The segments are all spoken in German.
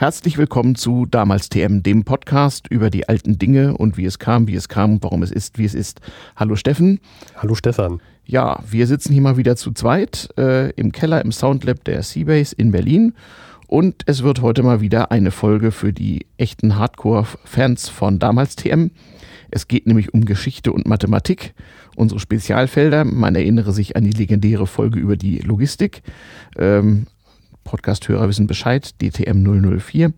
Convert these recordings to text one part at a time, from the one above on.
Herzlich willkommen zu Damals TM, dem Podcast über die alten Dinge und wie es kam, wie es kam und warum es ist, wie es ist. Hallo Steffen. Hallo Stefan. Ja, wir sitzen hier mal wieder zu zweit äh, im Keller im Soundlab der Seabase in Berlin und es wird heute mal wieder eine Folge für die echten Hardcore-Fans von Damals TM. Es geht nämlich um Geschichte und Mathematik, unsere Spezialfelder. Man erinnere sich an die legendäre Folge über die Logistik. Ähm, Podcast-Hörer wissen Bescheid, DTM 004.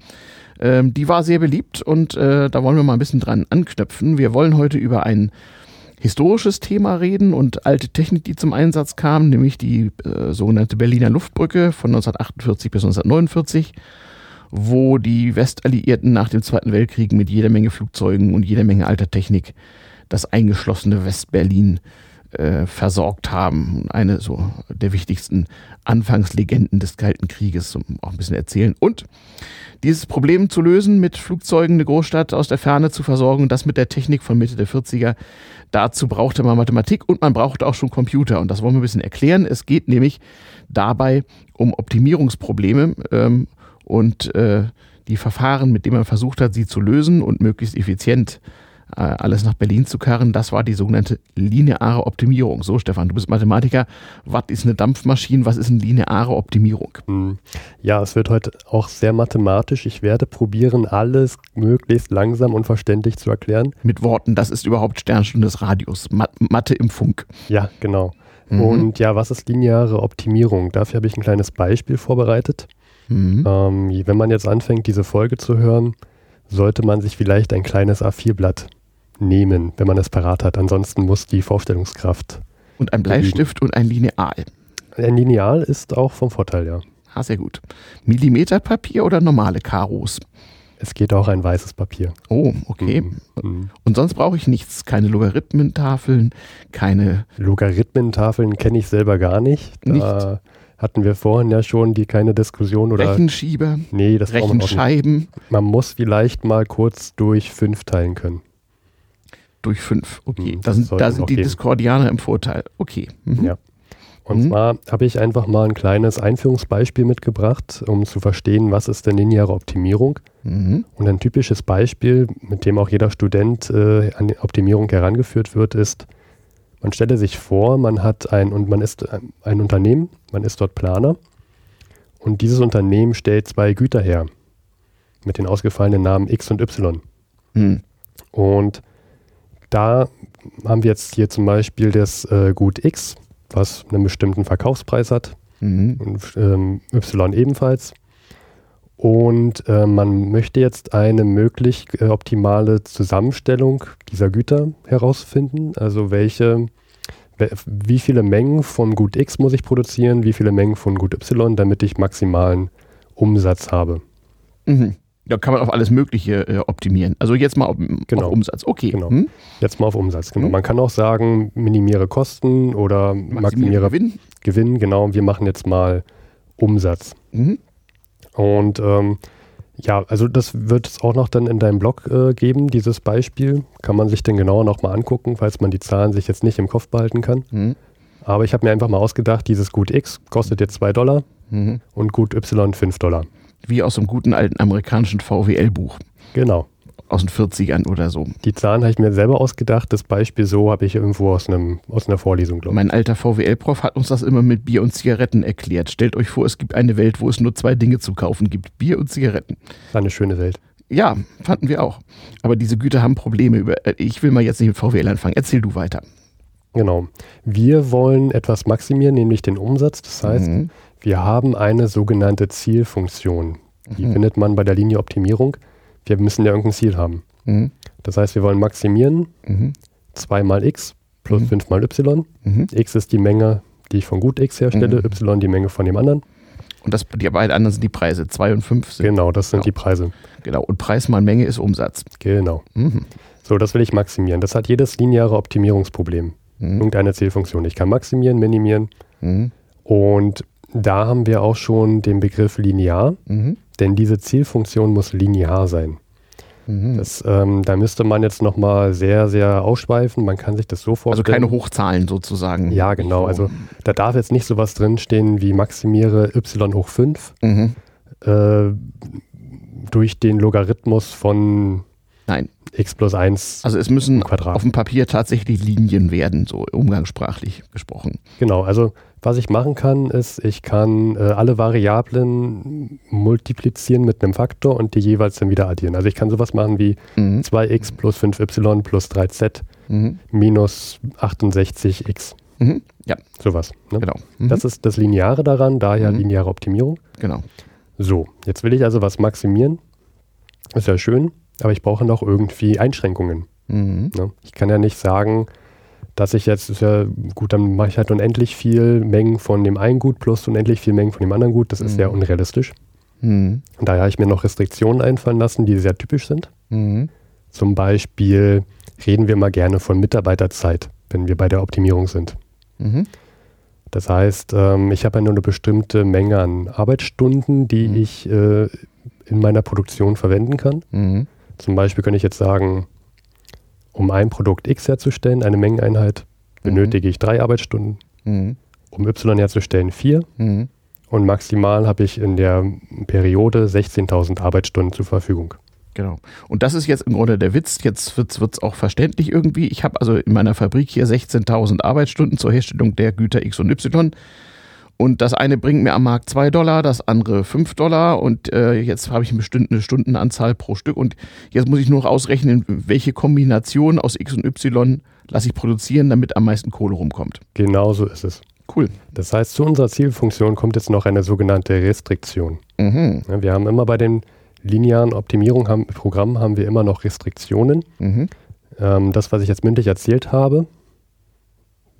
Ähm, die war sehr beliebt und äh, da wollen wir mal ein bisschen dran anknüpfen. Wir wollen heute über ein historisches Thema reden und alte Technik, die zum Einsatz kam, nämlich die äh, sogenannte Berliner Luftbrücke von 1948 bis 1949, wo die Westalliierten nach dem Zweiten Weltkrieg mit jeder Menge Flugzeugen und jeder Menge alter Technik das eingeschlossene Westberlin äh, versorgt haben. Eine so der wichtigsten Anfangslegenden des Kalten Krieges, um auch ein bisschen erzählen. Und dieses Problem zu lösen, mit Flugzeugen eine Großstadt aus der Ferne zu versorgen, das mit der Technik von Mitte der 40er, dazu brauchte man Mathematik und man brauchte auch schon Computer. Und das wollen wir ein bisschen erklären. Es geht nämlich dabei um Optimierungsprobleme ähm, und äh, die Verfahren, mit denen man versucht hat, sie zu lösen und möglichst effizient äh, alles nach Berlin zu karren, das war die sogenannte lineare Optimierung. So, Stefan, du bist Mathematiker. Was ist eine Dampfmaschine? Was ist eine lineare Optimierung? Hm. Ja, es wird heute auch sehr mathematisch. Ich werde probieren, alles möglichst langsam und verständlich zu erklären. Mit Worten, das ist überhaupt Sternstunde des Radios. Mathe im Funk. Ja, genau. Mhm. Und ja, was ist lineare Optimierung? Dafür habe ich ein kleines Beispiel vorbereitet. Mhm. Ähm, wenn man jetzt anfängt, diese Folge zu hören, sollte man sich vielleicht ein kleines A4-Blatt nehmen, wenn man es parat hat. Ansonsten muss die Vorstellungskraft. Und ein Bleistift und ein Lineal. Ein Lineal ist auch vom Vorteil, ja. Ah, sehr gut. Millimeterpapier oder normale Karos? Es geht auch ein weißes Papier. Oh, okay. Mhm. mhm. Und sonst brauche ich nichts. Keine Logarithmentafeln, keine. Logarithmentafeln kenne ich selber gar nicht. Da nicht? hatten wir vorhin ja schon die keine Diskussion oder. Rechenschieber. Nee, das Rechenscheiben. Man, man muss vielleicht mal kurz durch fünf teilen können durch fünf. Okay, hm, da sind, da sind die Discordianer im Vorteil. Okay. Mhm. Ja. Und mhm. zwar habe ich einfach mal ein kleines Einführungsbeispiel mitgebracht, um zu verstehen, was ist denn lineare Optimierung. Mhm. Und ein typisches Beispiel, mit dem auch jeder Student äh, an die Optimierung herangeführt wird, ist, man stelle sich vor, man hat ein und man ist ein Unternehmen, man ist dort Planer und dieses Unternehmen stellt zwei Güter her mit den ausgefallenen Namen X und Y. Mhm. Und da haben wir jetzt hier zum Beispiel das äh, Gut X, was einen bestimmten Verkaufspreis hat, mhm. und ähm, Y ebenfalls. Und äh, man möchte jetzt eine möglich äh, optimale Zusammenstellung dieser Güter herausfinden. Also welche, wie viele Mengen von Gut X muss ich produzieren, wie viele Mengen von Gut Y, damit ich maximalen Umsatz habe. Mhm. Da kann man auf alles Mögliche äh, optimieren. Also jetzt mal auf, genau. auf Umsatz. Okay. Genau. Hm? Jetzt mal auf Umsatz. Genau. Hm? Man kann auch sagen, minimiere Kosten oder maximiere, maximiere Gewinn. Gewinn. Genau. Wir machen jetzt mal Umsatz. Mhm. Und ähm, ja, also das wird es auch noch dann in deinem Blog äh, geben, dieses Beispiel. Kann man sich dann genauer nochmal angucken, falls man die Zahlen sich jetzt nicht im Kopf behalten kann. Mhm. Aber ich habe mir einfach mal ausgedacht, dieses Gut X kostet jetzt 2 Dollar mhm. und Gut Y 5 Dollar. Wie aus einem guten alten amerikanischen VWL-Buch. Genau. Aus den 40ern oder so. Die Zahlen habe ich mir selber ausgedacht. Das Beispiel so habe ich irgendwo aus, einem, aus einer Vorlesung, glaube ich. Mein alter VWL-Prof hat uns das immer mit Bier und Zigaretten erklärt. Stellt euch vor, es gibt eine Welt, wo es nur zwei Dinge zu kaufen gibt: Bier und Zigaretten. Eine schöne Welt. Ja, fanden wir auch. Aber diese Güter haben Probleme. Äh, ich will mal jetzt nicht mit VWL anfangen. Erzähl du weiter. Genau. Wir wollen etwas maximieren, nämlich den Umsatz. Das heißt, mhm. Wir haben eine sogenannte Zielfunktion. Die mhm. findet man bei der Linieoptimierung. Wir müssen ja irgendein Ziel haben. Mhm. Das heißt, wir wollen maximieren mhm. 2 mal x plus 5 mhm. mal y. Mhm. x ist die Menge, die ich von gut x herstelle, mhm. y die Menge von dem anderen. Und das, die beiden anderen sind die Preise. 2 und 5 sind. Genau, das sind genau. die Preise. Genau. Und Preis mal Menge ist Umsatz. Genau. So, das will ich maximieren. Das hat jedes lineare Optimierungsproblem. Irgendeine Zielfunktion. Ich kann maximieren, minimieren. Und da haben wir auch schon den Begriff linear, mhm. denn diese Zielfunktion muss linear sein. Mhm. Das, ähm, da müsste man jetzt nochmal sehr, sehr ausschweifen. Man kann sich das so vorstellen. Also keine Hochzahlen sozusagen. Ja, genau. Also da darf jetzt nicht sowas drinstehen wie maximiere y hoch 5. Mhm. Äh, durch den Logarithmus von Nein. x plus 1. Also es müssen auf dem Papier tatsächlich Linien werden, so umgangssprachlich gesprochen. Genau, also was ich machen kann, ist, ich kann äh, alle Variablen multiplizieren mit einem Faktor und die jeweils dann wieder addieren. Also ich kann sowas machen wie mhm. 2x plus 5y plus 3z mhm. minus 68x. Mhm. Ja. Sowas. Ne? Genau. Mhm. Das ist das Lineare daran, daher mhm. lineare Optimierung. Genau. So, jetzt will ich also was maximieren. Ist ja schön, aber ich brauche noch irgendwie Einschränkungen. Mhm. Ne? Ich kann ja nicht sagen, dass ich jetzt, ist ja gut, dann mache ich halt unendlich viel Mengen von dem einen Gut plus unendlich viel Mengen von dem anderen Gut. Das ist mhm. sehr unrealistisch. Mhm. Und daher habe ich mir noch Restriktionen einfallen lassen, die sehr typisch sind. Mhm. Zum Beispiel reden wir mal gerne von Mitarbeiterzeit, wenn wir bei der Optimierung sind. Mhm. Das heißt, ähm, ich habe ja nur eine bestimmte Menge an Arbeitsstunden, die mhm. ich äh, in meiner Produktion verwenden kann. Mhm. Zum Beispiel könnte ich jetzt sagen, um ein Produkt X herzustellen, eine Mengeneinheit, benötige ich drei Arbeitsstunden. Mhm. Um Y herzustellen vier. Mhm. Und maximal habe ich in der Periode 16.000 Arbeitsstunden zur Verfügung. Genau. Und das ist jetzt im Grunde der Witz. Jetzt wird es auch verständlich irgendwie. Ich habe also in meiner Fabrik hier 16.000 Arbeitsstunden zur Herstellung der Güter X und Y. Und das eine bringt mir am Markt 2 Dollar, das andere 5 Dollar und äh, jetzt habe ich eine bestimmte Stundenanzahl pro Stück und jetzt muss ich nur noch ausrechnen, welche Kombination aus X und Y lasse ich produzieren, damit am meisten Kohle rumkommt. Genau so ist es. Cool. Das heißt, zu unserer Zielfunktion kommt jetzt noch eine sogenannte Restriktion. Mhm. Wir haben immer bei den linearen Optimierungen, haben, Programmen haben wir immer noch Restriktionen. Mhm. Ähm, das, was ich jetzt mündlich erzählt habe,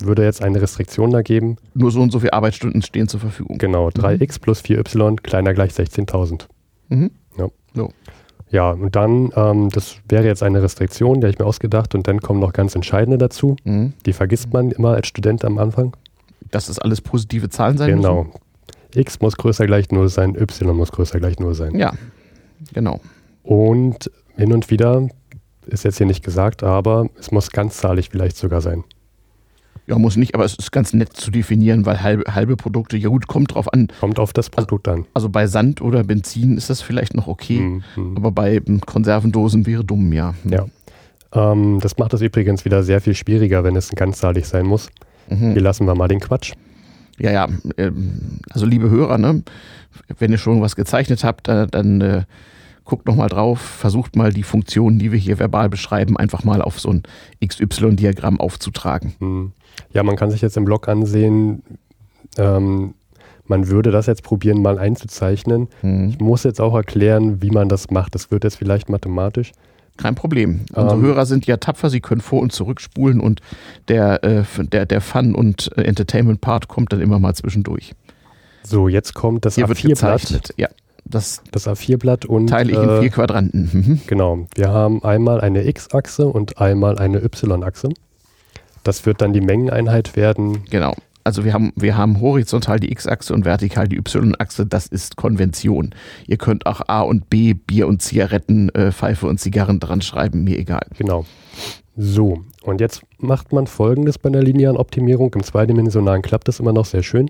würde jetzt eine Restriktion da geben. Nur so und so viele Arbeitsstunden stehen zur Verfügung. Genau, 3x mhm. plus 4y kleiner gleich 16.000. Mhm. Ja. So. ja, und dann, ähm, das wäre jetzt eine Restriktion, die habe ich mir ausgedacht und dann kommen noch ganz entscheidende dazu. Mhm. Die vergisst man immer als Student am Anfang. Dass das alles positive Zahlen sein Genau. Müssen? x muss größer gleich 0 sein, y muss größer gleich 0 sein. Ja, genau. Und hin und wieder, ist jetzt hier nicht gesagt, aber es muss ganzzahlig vielleicht sogar sein. Ja, muss nicht, aber es ist ganz nett zu definieren, weil halbe, halbe Produkte, ja gut, kommt drauf an. Kommt auf das Produkt also, an. Also bei Sand oder Benzin ist das vielleicht noch okay, mhm. aber bei Konservendosen wäre dumm, ja. Ja. Ähm, das macht es übrigens wieder sehr viel schwieriger, wenn es ganzzahlig sein muss. Mhm. Hier lassen wir mal den Quatsch. Ja, ja, ähm, also liebe Hörer, ne, wenn ihr schon was gezeichnet habt, dann, dann äh, guckt nochmal drauf, versucht mal die Funktionen, die wir hier verbal beschreiben, einfach mal auf so ein XY-Diagramm aufzutragen. Mhm. Ja, man kann sich jetzt im Blog ansehen, ähm, man würde das jetzt probieren, mal einzuzeichnen. Mhm. Ich muss jetzt auch erklären, wie man das macht. Das wird jetzt vielleicht mathematisch. Kein Problem. Unsere ähm, Hörer sind ja tapfer, sie können vor- und zurückspulen und der, äh, der, der Fun- und äh, Entertainment-Part kommt dann immer mal zwischendurch. So, jetzt kommt das A4-Blatt. Ja. Das, das A4-Blatt und. Teile ich in vier äh, Quadranten. Mhm. Genau. Wir haben einmal eine X-Achse und einmal eine Y-Achse. Das wird dann die Mengeneinheit werden. Genau. Also wir haben, wir haben horizontal die X-Achse und vertikal die Y-Achse. Das ist Konvention. Ihr könnt auch A und B, Bier und Zigaretten, äh, Pfeife und Zigarren dran schreiben, mir egal. Genau. So, und jetzt macht man folgendes bei der linearen Optimierung. Im zweidimensionalen klappt das immer noch sehr schön.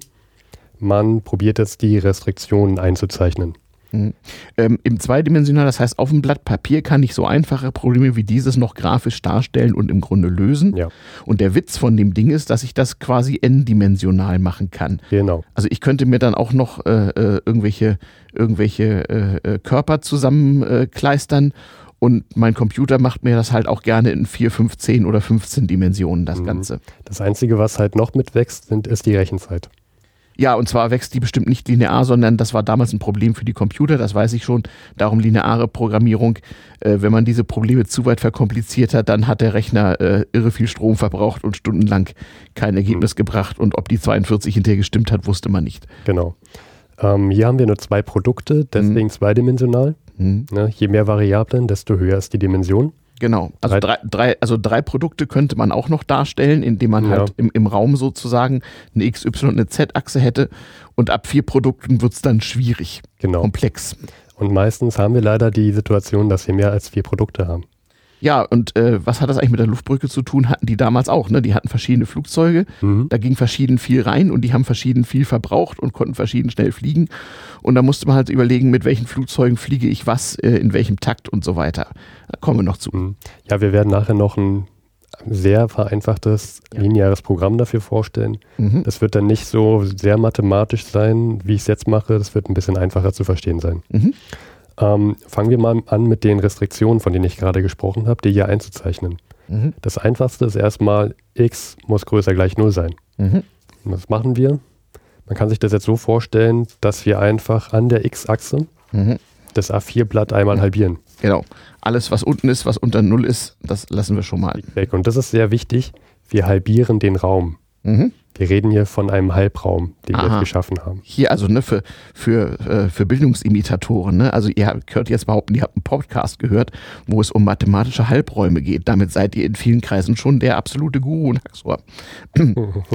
Man probiert jetzt die Restriktionen einzuzeichnen. Mhm. Ähm, Im zweidimensional, das heißt, auf dem Blatt Papier kann ich so einfache Probleme wie dieses noch grafisch darstellen und im Grunde lösen. Ja. Und der Witz von dem Ding ist, dass ich das quasi n-dimensional machen kann. Genau. Also ich könnte mir dann auch noch äh, äh irgendwelche, irgendwelche äh, äh, Körper zusammenkleistern. Und mein Computer macht mir das halt auch gerne in 4, 15 oder 15 Dimensionen, das mhm. Ganze. Das Einzige, was halt noch mitwächst, sind, ist die Rechenzeit. Ja, und zwar wächst die bestimmt nicht linear, sondern das war damals ein Problem für die Computer, das weiß ich schon. Darum lineare Programmierung. Äh, wenn man diese Probleme zu weit verkompliziert hat, dann hat der Rechner äh, irre viel Strom verbraucht und stundenlang kein Ergebnis mhm. gebracht. Und ob die 42 hinterher gestimmt hat, wusste man nicht. Genau. Ähm, hier haben wir nur zwei Produkte, deswegen mhm. zweidimensional. Mhm. Ne, je mehr Variablen, desto höher ist die Dimension. Genau. Also drei, drei, also drei Produkte könnte man auch noch darstellen, indem man ja. halt im, im Raum sozusagen eine X, Y und eine Z-Achse hätte. Und ab vier Produkten wird es dann schwierig, genau. komplex. Und meistens haben wir leider die Situation, dass wir mehr als vier Produkte haben. Ja, und äh, was hat das eigentlich mit der Luftbrücke zu tun? Hatten die damals auch, ne? Die hatten verschiedene Flugzeuge, mhm. da ging verschieden viel rein und die haben verschieden viel verbraucht und konnten verschieden schnell fliegen. Und da musste man halt überlegen, mit welchen Flugzeugen fliege ich was, äh, in welchem Takt und so weiter. Da kommen wir noch zu. Mhm. Ja, wir werden nachher noch ein sehr vereinfachtes ja. lineares Programm dafür vorstellen. Mhm. Das wird dann nicht so sehr mathematisch sein, wie ich es jetzt mache. Das wird ein bisschen einfacher zu verstehen sein. Mhm. Ähm, fangen wir mal an mit den Restriktionen, von denen ich gerade gesprochen habe, die hier einzuzeichnen. Mhm. Das einfachste ist erstmal, x muss größer gleich 0 sein. Mhm. Was machen wir? Man kann sich das jetzt so vorstellen, dass wir einfach an der x-Achse mhm. das A4-Blatt einmal halbieren. Genau. Alles, was unten ist, was unter 0 ist, das lassen wir schon mal. Weg. Und das ist sehr wichtig. Wir halbieren den Raum. Mhm. Wir reden hier von einem Halbraum, den Aha. wir geschaffen haben. Hier also ne, für, für, äh, für Bildungsimitatoren. Ne? Also ihr könnt jetzt behaupten, ihr habt einen Podcast gehört, wo es um mathematische Halbräume geht. Damit seid ihr in vielen Kreisen schon der absolute Guru.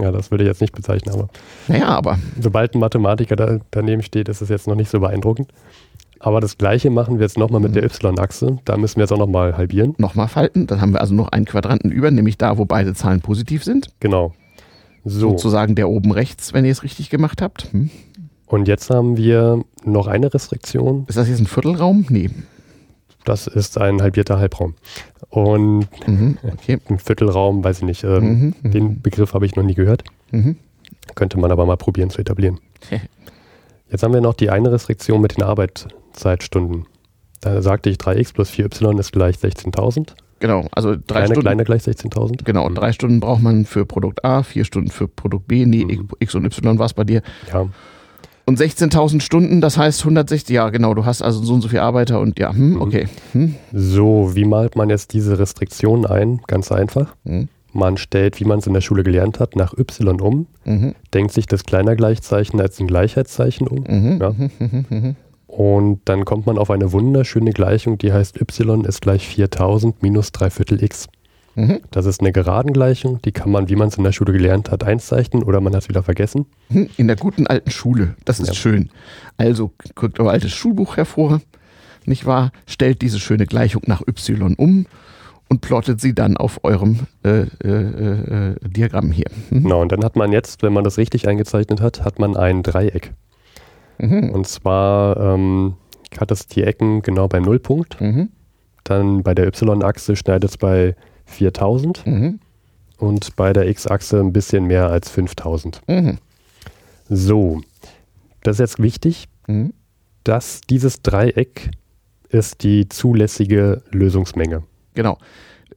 Ja, das würde ich jetzt nicht bezeichnen, aber. Naja, aber. Sobald ein Mathematiker da, daneben steht, ist es jetzt noch nicht so beeindruckend. Aber das gleiche machen wir jetzt nochmal mit der mhm. y-Achse. Da müssen wir jetzt auch nochmal halbieren. Nochmal falten. Dann haben wir also noch einen Quadranten über, nämlich da, wo beide Zahlen positiv sind. Genau. So. Sozusagen der oben rechts, wenn ihr es richtig gemacht habt. Hm. Und jetzt haben wir noch eine Restriktion. Ist das jetzt ein Viertelraum? Nee. Das ist ein halbierter Halbraum. Und mhm, okay. ein Viertelraum, weiß ich nicht, ähm, mhm, den Begriff habe ich noch nie gehört. Mhm. Könnte man aber mal probieren zu etablieren. Jetzt haben wir noch die eine Restriktion mit den Arbeit, Zeitstunden. Da sagte ich 3x plus 4y ist gleich 16.000. Genau, also drei kleine, Stunden. Kleine gleich 16.000. Genau, drei Stunden braucht man für Produkt A, vier Stunden für Produkt B. Nee, mhm. X und Y war es bei dir. Ja. Und 16.000 Stunden, das heißt 160, ja genau, du hast also so und so viele Arbeiter und ja, hm, mhm. okay. Hm. So, wie malt man jetzt diese Restriktion ein? Ganz einfach. Mhm. Man stellt, wie man es in der Schule gelernt hat, nach Y um, mhm. denkt sich das kleiner Gleichzeichen als ein Gleichheitszeichen um. Mhm. Ja. Und dann kommt man auf eine wunderschöne Gleichung, die heißt y ist gleich 4000 minus 3 Viertel x. Mhm. Das ist eine Geradengleichung, die kann man, wie man es in der Schule gelernt hat, einzeichnen oder man hat es wieder vergessen. Mhm. In der guten alten Schule, das ist ja. schön. Also guckt euer altes Schulbuch hervor, nicht wahr? Stellt diese schöne Gleichung nach y um und plottet sie dann auf eurem äh, äh, äh, Diagramm hier. Mhm. Genau, und dann hat man jetzt, wenn man das richtig eingezeichnet hat, hat man ein Dreieck. Mhm. Und zwar ähm, hat es die Ecken genau beim Nullpunkt. Mhm. Dann bei der Y-Achse schneidet es bei 4000 mhm. und bei der X-Achse ein bisschen mehr als 5000. Mhm. So, das ist jetzt wichtig, mhm. dass dieses Dreieck ist die zulässige Lösungsmenge. Genau.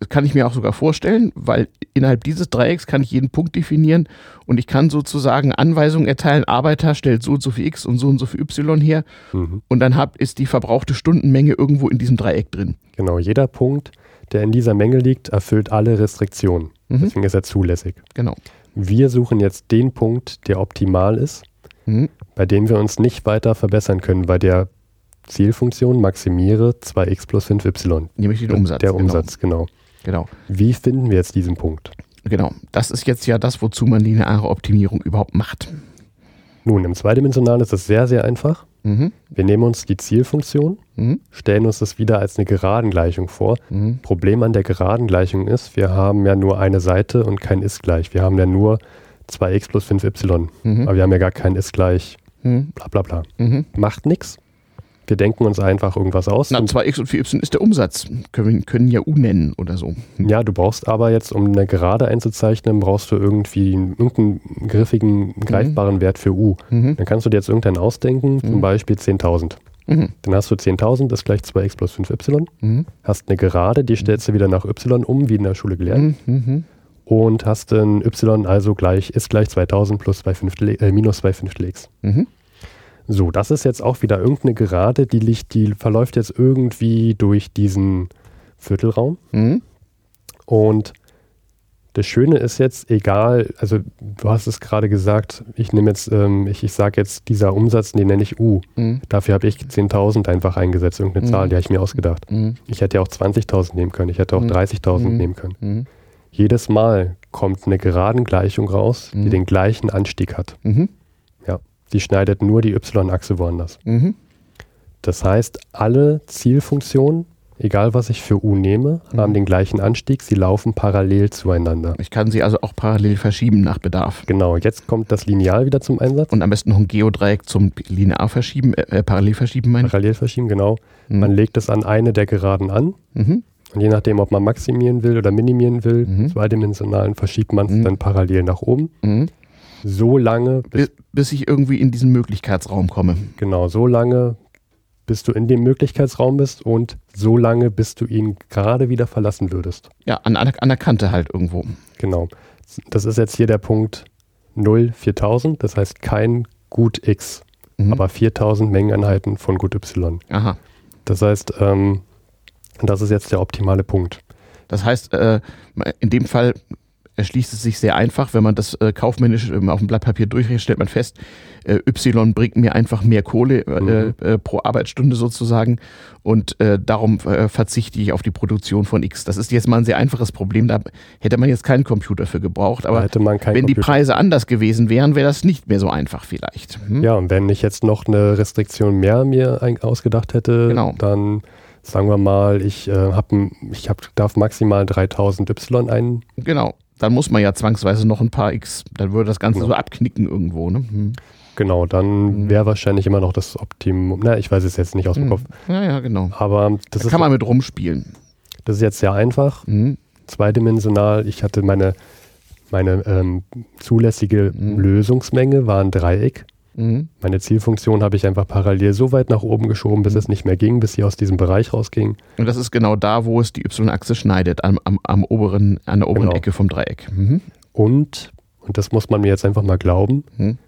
Das kann ich mir auch sogar vorstellen, weil innerhalb dieses Dreiecks kann ich jeden Punkt definieren und ich kann sozusagen Anweisungen erteilen, Arbeiter stellt so und so viel X und so und so viel Y her mhm. und dann hab, ist die verbrauchte Stundenmenge irgendwo in diesem Dreieck drin. Genau, jeder Punkt, der in dieser Menge liegt, erfüllt alle Restriktionen. Mhm. Deswegen ist er zulässig. Genau. Wir suchen jetzt den Punkt, der optimal ist, mhm. bei dem wir uns nicht weiter verbessern können, bei der Zielfunktion maximiere 2x plus 5y. Nämlich den Umsatz. Der Umsatz, genau. genau. Genau. Wie finden wir jetzt diesen Punkt? Genau, das ist jetzt ja das, wozu man lineare Optimierung überhaupt macht. Nun, im Zweidimensionalen ist das sehr, sehr einfach. Mhm. Wir nehmen uns die Zielfunktion, mhm. stellen uns das wieder als eine Geradengleichung vor. Mhm. Problem an der Geradengleichung ist, wir haben ja nur eine Seite und kein ist gleich. Wir haben ja nur 2x plus 5y, mhm. aber wir haben ja gar kein ist gleich. Mhm. Bla bla bla. Mhm. Macht nichts. Wir denken uns einfach irgendwas aus. Na, 2x und 4y ist der Umsatz. Können, können ja U nennen oder so. Hm. Ja, du brauchst aber jetzt, um eine Gerade einzuzeichnen, brauchst du irgendwie irgendeinen griffigen, greifbaren mhm. Wert für U. Mhm. Dann kannst du dir jetzt irgendeinen ausdenken, mhm. zum Beispiel 10.000. Mhm. Dann hast du 10.000, das ist gleich 2x plus 5y. Mhm. Hast eine Gerade, die stellst du wieder nach y um, wie in der Schule gelernt. Mhm. Und hast ein y also gleich, ist gleich 2000 plus 2 Fünftel, äh, minus 2 Fünftel x. So, das ist jetzt auch wieder irgendeine Gerade, die, liegt, die verläuft jetzt irgendwie durch diesen Viertelraum. Mhm. Und das Schöne ist jetzt, egal, also du hast es gerade gesagt, ich nehme jetzt, ähm, ich, ich sage jetzt, dieser Umsatz, den nenne ich U. Mhm. Dafür habe ich 10.000 einfach eingesetzt, irgendeine mhm. Zahl, die habe ich mir ausgedacht. Mhm. Ich hätte ja auch 20.000 nehmen können, ich hätte auch 30.000 mhm. mhm. nehmen können. Jedes Mal kommt eine Geradengleichung raus, die den gleichen Anstieg hat. Die schneidet nur die y-Achse woanders. Mhm. Das heißt, alle Zielfunktionen egal was ich für U nehme, Mhm. haben den gleichen Anstieg, sie laufen parallel zueinander. Ich kann sie also auch parallel verschieben nach Bedarf. Genau, jetzt kommt das Lineal wieder zum Einsatz. Und am besten noch ein Geodreieck zum linear verschieben, äh, parallel verschieben, meine ich. Parallel verschieben, genau. Mhm. Man legt es an eine der Geraden an Mhm. und je nachdem, ob man maximieren will oder minimieren will, Mhm. zweidimensionalen, verschiebt man es Mhm. dann parallel nach oben. So lange, bis, Bis, ich irgendwie in diesen Möglichkeitsraum komme. genau, so lange, bis du in dem Möglichkeitsraum bist und so lange, bis du ihn gerade wieder verlassen würdest. Ja, an, an, an der Kante halt irgendwo. Genau. Das ist jetzt hier der Punkt 0, 4000, das heißt kein Gut X, Mhm. aber 4000 Mengeneinheiten von Gut Y. Aha. Das heißt, ähm, das ist jetzt der optimale Punkt. Das heißt, äh, in dem Fall erschließt es sich sehr einfach, wenn man das äh, kaufmännisch ähm, auf dem Blatt Papier durchrechnet, stellt man fest, äh, Y bringt mir einfach mehr Kohle äh, Mhm. äh, pro Arbeitsstunde sozusagen und äh, darum äh, verzichte ich auf die Produktion von X. Das ist jetzt mal ein sehr einfaches Problem, da hätte man jetzt keinen Computer für gebraucht, aber hätte man kein wenn die Computer. Preise anders gewesen wären, wäre das nicht mehr so einfach vielleicht. Hm? Ja, und wenn ich jetzt noch eine Restriktion mehr mir ausgedacht hätte, Genau. dann sagen wir mal, ich, äh, hab, ich hab, darf maximal 3000 Y ein. Genau. Dann muss man ja zwangsweise noch ein paar X, dann würde das Ganze Genau. so abknicken irgendwo. Ne? Hm. Genau, dann Mhm. wäre wahrscheinlich immer noch das Optimum. Na, ich weiß es jetzt nicht aus dem Hm. Kopf. Ja, ja, genau. Aber das Da ist, kann man mit rumspielen. das ist jetzt sehr einfach. Hm. Zweidimensional. Ich hatte meine, meine ähm, zulässige Mhm. Lösungsmenge war ein Dreieck. Mhm. Meine Zielfunktion habe ich einfach parallel so weit nach oben geschoben, bis es nicht mehr ging, bis sie aus diesem Bereich rausging. Und das ist genau da, wo es die Y-Achse schneidet, am, am, am oberen, an der oberen Genau. Ecke vom Dreieck. Mhm. Und, und das muss man mir jetzt einfach mal glauben, Mhm.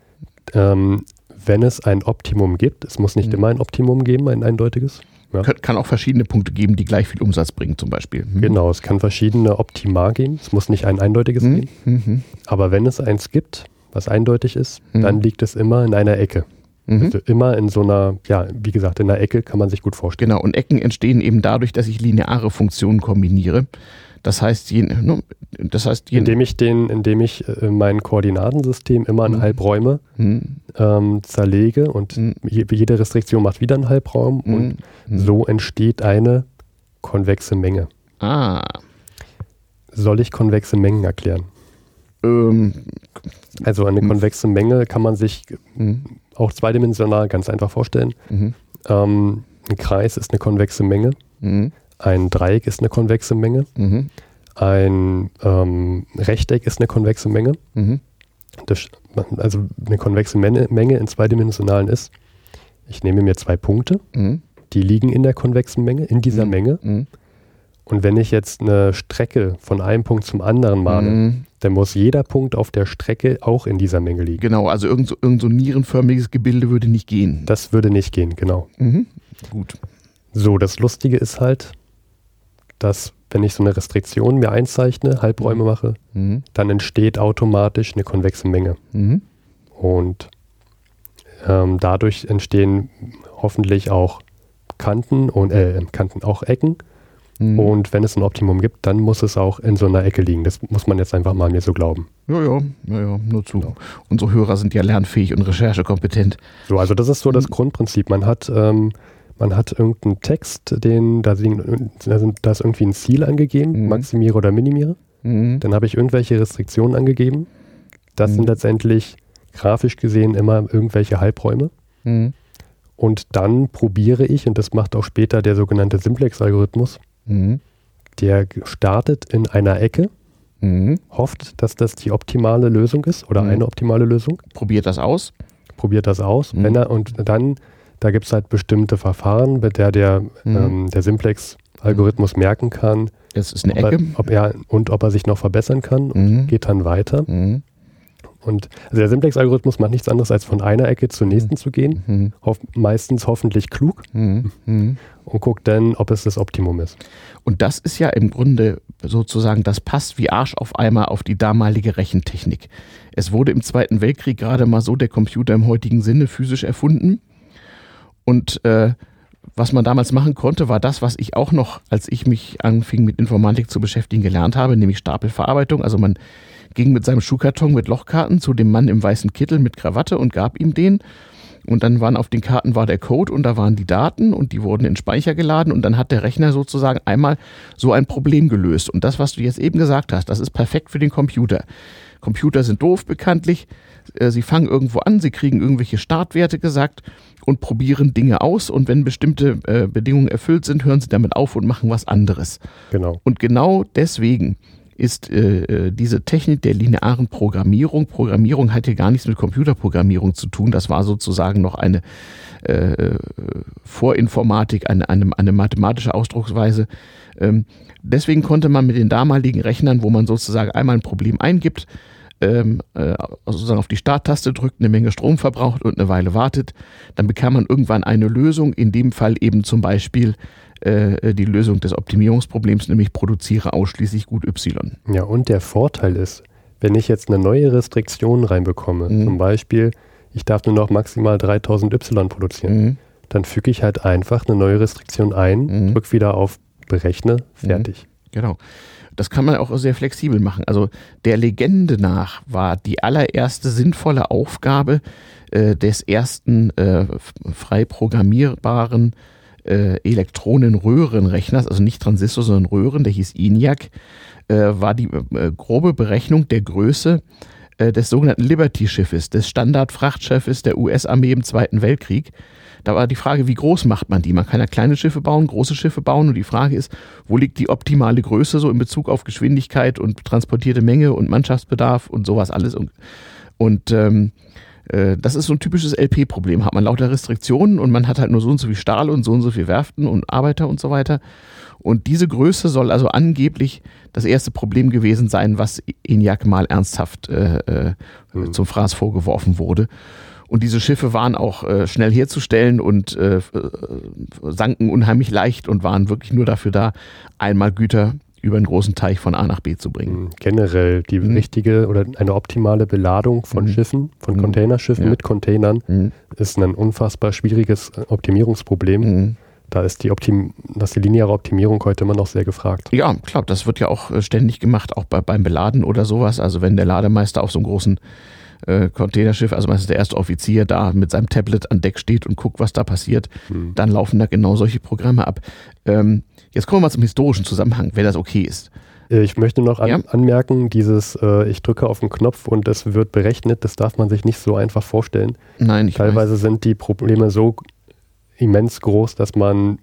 ähm, wenn es ein Optimum gibt, es muss nicht Mhm. immer ein Optimum geben, ein eindeutiges. Ja. Kann auch verschiedene Punkte geben, die gleich viel Umsatz bringen, zum Beispiel. Mhm. Genau, es kann verschiedene Optima geben, es muss nicht ein eindeutiges Mhm. geben. Mhm. Aber wenn es eins gibt, was eindeutig ist, Mhm. dann liegt es immer in einer Ecke. Mhm. Also immer in so einer, ja, wie gesagt, in einer Ecke kann man sich gut vorstellen. Genau, und Ecken entstehen eben dadurch, dass ich lineare Funktionen kombiniere. Das heißt, je, ne, das heißt je, Indem ich den, indem ich äh, mein Koordinatensystem immer in Mhm. Halbräume Mhm. ähm, zerlege und Mhm. je, jede Restriktion macht wieder einen Halbraum und Mhm. so entsteht eine konvexe Menge. Ah, Soll ich konvexe Mengen erklären? Ähm, Also eine Mhm. konvexe Menge kann man sich mhm. auch zweidimensional ganz einfach vorstellen. Mhm. Ähm, ein Kreis ist eine konvexe Menge, Mhm. ein Dreieck ist eine konvexe Menge, Mhm. ein ähm, Rechteck ist eine konvexe Menge. Mhm. Das, also eine konvexe Menge, Menge in zweidimensionalen ist, ich nehme mir zwei Punkte, Mhm. die liegen in der konvexen Menge, in dieser. Menge. Und wenn ich jetzt eine Strecke von einem Punkt zum anderen male, Mhm. dann muss jeder Punkt auf der Strecke auch in dieser Menge liegen. Genau, also irgend so, irgend so nierenförmiges Gebilde würde nicht gehen. Das würde nicht gehen, genau. Mhm. Gut. So, das Lustige ist halt, dass wenn ich so eine Restriktion mir einzeichne, Halbräume mache, Mhm. dann entsteht automatisch eine konvexe Menge. Mhm. Und ähm, dadurch entstehen hoffentlich auch Kanten und äh, Kanten auch Ecken. Mhm. Und wenn es ein Optimum gibt, dann muss es auch in so einer Ecke liegen. Das muss man jetzt einfach mal mir so glauben. Ja, ja, ja, ja, nur zu. Genau. Unsere Hörer sind ja lernfähig und recherchekompetent. So, also das ist so das Mhm. Grundprinzip. Man hat, ähm, man hat irgendeinen Text, den, da, sind, da, ist irgendwie ein Ziel angegeben, Mhm. maximiere oder minimiere. Mhm. Dann habe ich irgendwelche Restriktionen angegeben. Das Mhm. sind letztendlich grafisch gesehen immer irgendwelche Halbräume. Mhm. Und dann probiere ich, und das macht auch später der sogenannte Simplex-Algorithmus, Mhm. der startet in einer Ecke, Mhm. hofft, dass das die optimale Lösung ist oder Mhm. eine optimale Lösung, Probiert das aus. probiert das aus. Mhm. Wenn er, und dann, da gibt es halt bestimmte Verfahren, mit der der, Mhm. ähm, der Simplex-Algorithmus merken kann, Das ist eine ob er, ob er und ob er sich noch verbessern kann und Mhm. geht dann weiter. Mhm. Und also der Simplex-Algorithmus macht nichts anderes, als von einer Ecke zur nächsten zu gehen, Mhm. meistens hoffentlich klug Mhm. Mhm. und guckt dann, ob es das Optimum ist. Und das ist ja im Grunde sozusagen, das passt wie Arsch auf Eimer auf die damalige Rechentechnik. Es wurde im Zweiten Weltkrieg gerade mal so der Computer im heutigen Sinne physisch erfunden. Und äh, was man damals machen konnte, war das, was ich auch noch, als ich mich anfing mit Informatik zu beschäftigen, gelernt habe, nämlich Stapelverarbeitung. Also man ging mit seinem Schuhkarton mit Lochkarten zu dem Mann im weißen Kittel mit Krawatte und gab ihm den. und dann waren auf den Karten war der Code und da waren die Daten und die wurden in Speicher geladen und dann hat der Rechner sozusagen einmal so ein Problem gelöst. Und das, was du jetzt eben gesagt hast, das ist perfekt für den Computer. Computer sind doof bekanntlich. Äh, sie fangen irgendwo an, sie kriegen irgendwelche Startwerte gesagt und probieren Dinge aus und wenn bestimmte äh, Bedingungen erfüllt sind, hören sie damit auf und machen was anderes. Genau. Und genau deswegen ist äh, äh, diese Technik der linearen Programmierung. Programmierung hat hier gar nichts mit Computerprogrammierung zu tun. Das war sozusagen noch eine äh, Vorinformatik, eine, eine, eine mathematische Ausdrucksweise. Ähm, deswegen konnte man mit den damaligen Rechnern, wo man sozusagen einmal ein Problem eingibt, ähm, äh, sozusagen auf die Starttaste drückt, eine Menge Strom verbraucht und eine Weile wartet, dann bekam man irgendwann eine Lösung, in dem Fall eben zum Beispiel äh, die Lösung des Optimierungsproblems, nämlich produziere ausschließlich gut Y. Ja, und der Vorteil ist, wenn ich jetzt eine neue Restriktion reinbekomme, mhm. zum Beispiel, ich darf nur noch maximal 3000 Y produzieren, mhm. dann füge ich halt einfach eine neue Restriktion ein, mhm. drücke wieder auf Berechne, fertig. Mhm. Genau. Das kann man auch sehr flexibel machen. Also der Legende nach war die allererste sinnvolle Aufgabe äh, des ersten äh, frei programmierbaren äh, Elektronenröhrenrechners, also nicht Transistor, sondern Röhren, der hieß ENIAC, äh, war die äh, grobe Berechnung der Größe äh, des sogenannten Liberty-Schiffes, des Standardfrachtschiffes der US-Armee im Zweiten Weltkrieg. Da war die Frage, wie groß macht man die? Man kann ja kleine Schiffe bauen, große Schiffe bauen und die Frage ist, wo liegt die optimale Größe so in Bezug auf Geschwindigkeit und transportierte Menge und Mannschaftsbedarf und sowas alles. Und, und ähm, äh, das ist so ein typisches LP-Problem. Hat man lauter Restriktionen und man hat halt nur so und so viel Stahl und so und so viel Werften und Arbeiter und so weiter. Und diese Größe soll also angeblich das erste Problem gewesen sein, was ENIAC mal ernsthaft äh, äh, mhm. zum Fraß vorgeworfen wurde. Und diese Schiffe waren auch äh, schnell herzustellen und äh, äh sanken unheimlich leicht und waren wirklich nur dafür da, einmal Güter über einen großen Teich von A nach B zu bringen. Mhm. Generell die mhm. richtige oder eine optimale Beladung von mhm. Schiffen, von mhm. Containerschiffen ja. mit Containern mhm. ist ein unfassbar schwieriges Optimierungsproblem. Mhm. Da ist die, Optim das die lineare Optimierung heute immer noch sehr gefragt. Ja, klar, das wird ja auch äh, ständig gemacht, auch bei, beim Beladen oder sowas. Also wenn der Lademeister auf so einem großen äh, Containerschiff, also meistens der erste Offizier da mit seinem Tablet an Deck steht und guckt, was da passiert, dann laufen da genau solche Programme ab. Ähm, Jetzt kommen wir mal zum historischen Zusammenhang, wenn das okay ist. Äh, ich möchte noch an, ja. anmerken, dieses äh, ich drücke auf den Knopf und es wird berechnet, das darf man sich nicht so einfach vorstellen. Nein, ich Teilweise weiß. sind die Probleme so immens groß, dass man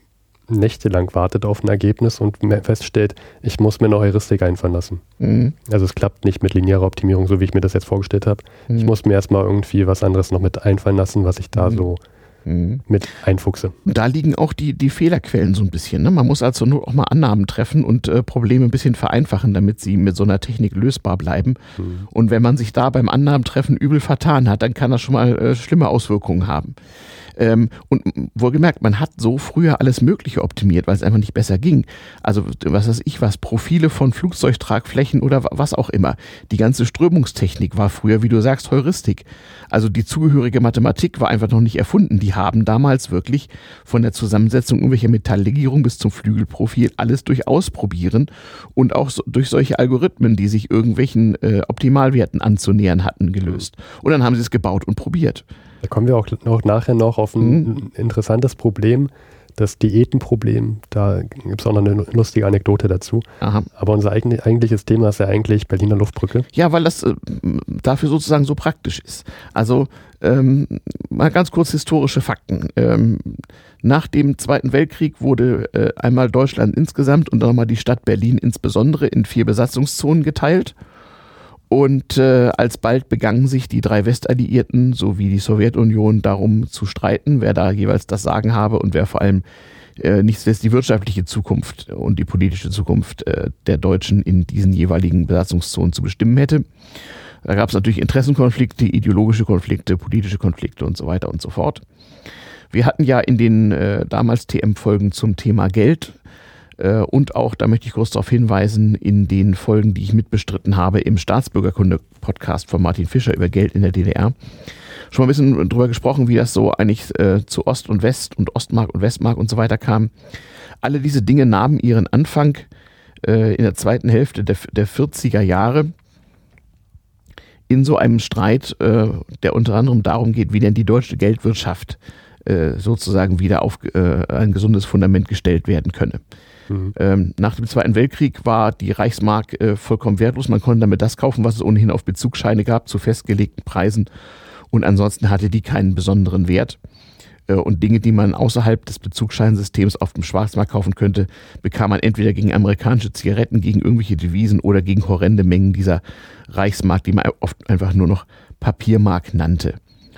nächtelang wartet auf ein Ergebnis und feststellt, ich muss mir eine Heuristik einfallen lassen. Mhm. Also es klappt nicht mit linearer Optimierung, so wie ich mir das jetzt vorgestellt habe. Mhm. Ich muss mir erstmal irgendwie was anderes noch mit einfallen lassen, was ich da mhm. so mhm. mit einfuchse. Da liegen auch die, die Fehlerquellen so ein bisschen. Ne? Man muss also nur auch mal Annahmen treffen und äh, Probleme ein bisschen vereinfachen, damit sie mit so einer Technik lösbar bleiben. Mhm. Und wenn man sich da beim Annahmentreffen übel vertan hat, dann kann das schon mal äh, schlimme Auswirkungen haben. Ähm, und wohlgemerkt, man hat so früher alles Mögliche optimiert, weil es einfach nicht besser ging. Also, was weiß ich was, Profile von Flugzeugtragflächen oder was auch immer. Die ganze Strömungstechnik war früher, wie du sagst, Heuristik. Also die zugehörige Mathematik war einfach noch nicht erfunden. Die haben damals wirklich von der Zusammensetzung irgendwelcher Metalllegierung bis zum Flügelprofil alles durchaus probieren und auch so, durch solche Algorithmen, die sich irgendwelchen äh, Optimalwerten anzunähern hatten, gelöst. Und dann haben sie es gebaut und probiert. Da kommen wir auch noch nachher noch auf ein mhm. interessantes Problem, das Diätenproblem. Da gibt es auch noch eine lustige Anekdote dazu. Aha. Aber unser eigentliches Thema ist ja eigentlich Berliner Luftbrücke. Ja, weil das äh, dafür sozusagen so praktisch ist. Also ähm, mal ganz kurz historische Fakten. Ähm, nach dem Zweiten Weltkrieg wurde äh, einmal Deutschland insgesamt und nochmal die Stadt Berlin insbesondere in vier Besatzungszonen geteilt. Und äh, alsbald begannen sich die drei Westalliierten sowie die Sowjetunion darum zu streiten, wer da jeweils das Sagen habe und wer vor allem äh, nicht zuletzt die wirtschaftliche Zukunft und die politische Zukunft äh, der Deutschen in diesen jeweiligen Besatzungszonen zu bestimmen hätte. Da gab es natürlich Interessenkonflikte, ideologische Konflikte, politische Konflikte und so weiter und so fort. Wir hatten ja in den äh, damals TM-Folgen zum Thema Geld und auch, da möchte ich kurz darauf hinweisen, in den Folgen, die ich mitbestritten habe, im Staatsbürgerkunde-Podcast von Martin Fischer über Geld in der DDR, schon mal ein bisschen drüber gesprochen, wie das so eigentlich äh, zu Ost und West und Ostmark und Westmark und so weiter kam. Alle diese Dinge nahmen ihren Anfang äh, in der zweiten Hälfte der, der 40er Jahre in so einem Streit, äh, der unter anderem darum geht, wie denn die deutsche Geldwirtschaft äh, sozusagen wieder auf äh, ein gesundes Fundament gestellt werden könne. Mhm. Ähm, nach dem Zweiten Weltkrieg war die Reichsmark äh, vollkommen wertlos. Man konnte damit das kaufen, was es ohnehin auf Bezugsscheine gab, zu festgelegten Preisen. Und ansonsten hatte die keinen besonderen Wert. Äh, und Dinge, die man außerhalb des Bezugsscheinsystems auf dem Schwarzmarkt kaufen könnte, bekam man entweder gegen amerikanische Zigaretten, gegen irgendwelche Devisen oder gegen horrende Mengen dieser Reichsmark, die man oft einfach nur noch Papiermark nannte.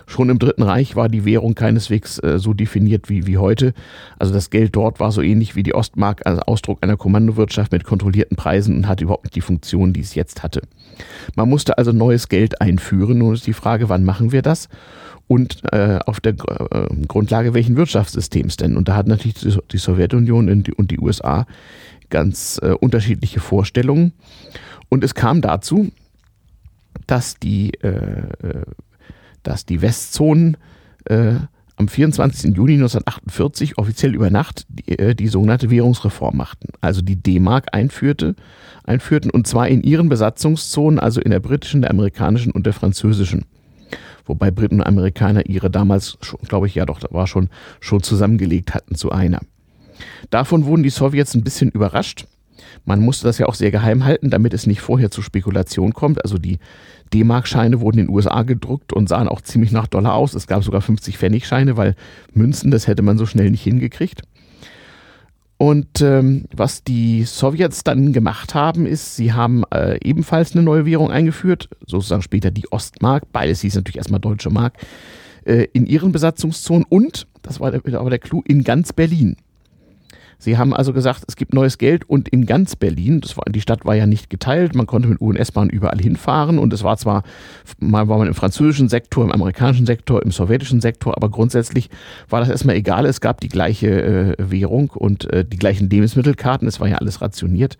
Schon im Dritten Reich war die Währung keineswegs äh, so definiert wie, wie heute. Also das Geld dort war so ähnlich wie die Ostmark, also Ausdruck einer Kommandowirtschaft mit kontrollierten Preisen und hatte überhaupt nicht die Funktion, die es jetzt hatte. Man musste also neues Geld einführen. Nun ist die Frage, wann machen wir das? Und äh, auf der äh, Grundlage welchen Wirtschaftssystems denn? Und da hat natürlich die, die Sowjetunion und die, und die USA ganz äh, unterschiedliche Vorstellungen. Und es kam dazu, dass die äh, äh, dass die Westzonen äh, am 24. Juni 1948 offiziell über Nacht die, äh, die sogenannte Währungsreform machten, also die D-Mark einführte, einführten und zwar in ihren Besatzungszonen, also in der britischen, der amerikanischen und der französischen. Wobei Briten und Amerikaner ihre damals, glaube ich, ja doch, war schon, schon zusammengelegt hatten zu einer. Davon wurden die Sowjets ein bisschen überrascht. Man musste das ja auch sehr geheim halten, damit es nicht vorher zu Spekulation kommt. Also die, D-Mark-Scheine wurden in den USA gedruckt und sahen auch ziemlich nach Dollar aus. Es gab sogar 50-Pfennig-Scheine, weil Münzen, das hätte man so schnell nicht hingekriegt. Und ähm, was die Sowjets dann gemacht haben, ist, sie haben äh, ebenfalls eine neue Währung eingeführt, sozusagen später die Ostmark, beides hieß natürlich erstmal Deutsche Mark, äh, in ihren Besatzungszonen und, das war aber der Clou, in ganz Berlin. Sie haben also gesagt, es gibt neues Geld und in ganz Berlin, das war, die Stadt war ja nicht geteilt, man konnte mit U- und S-Bahn überall hinfahren und es war zwar, mal war man im französischen Sektor, im amerikanischen Sektor, im sowjetischen Sektor, aber grundsätzlich war das erstmal egal, es gab die gleiche äh, Währung und äh, die gleichen Lebensmittelkarten, es war ja alles rationiert.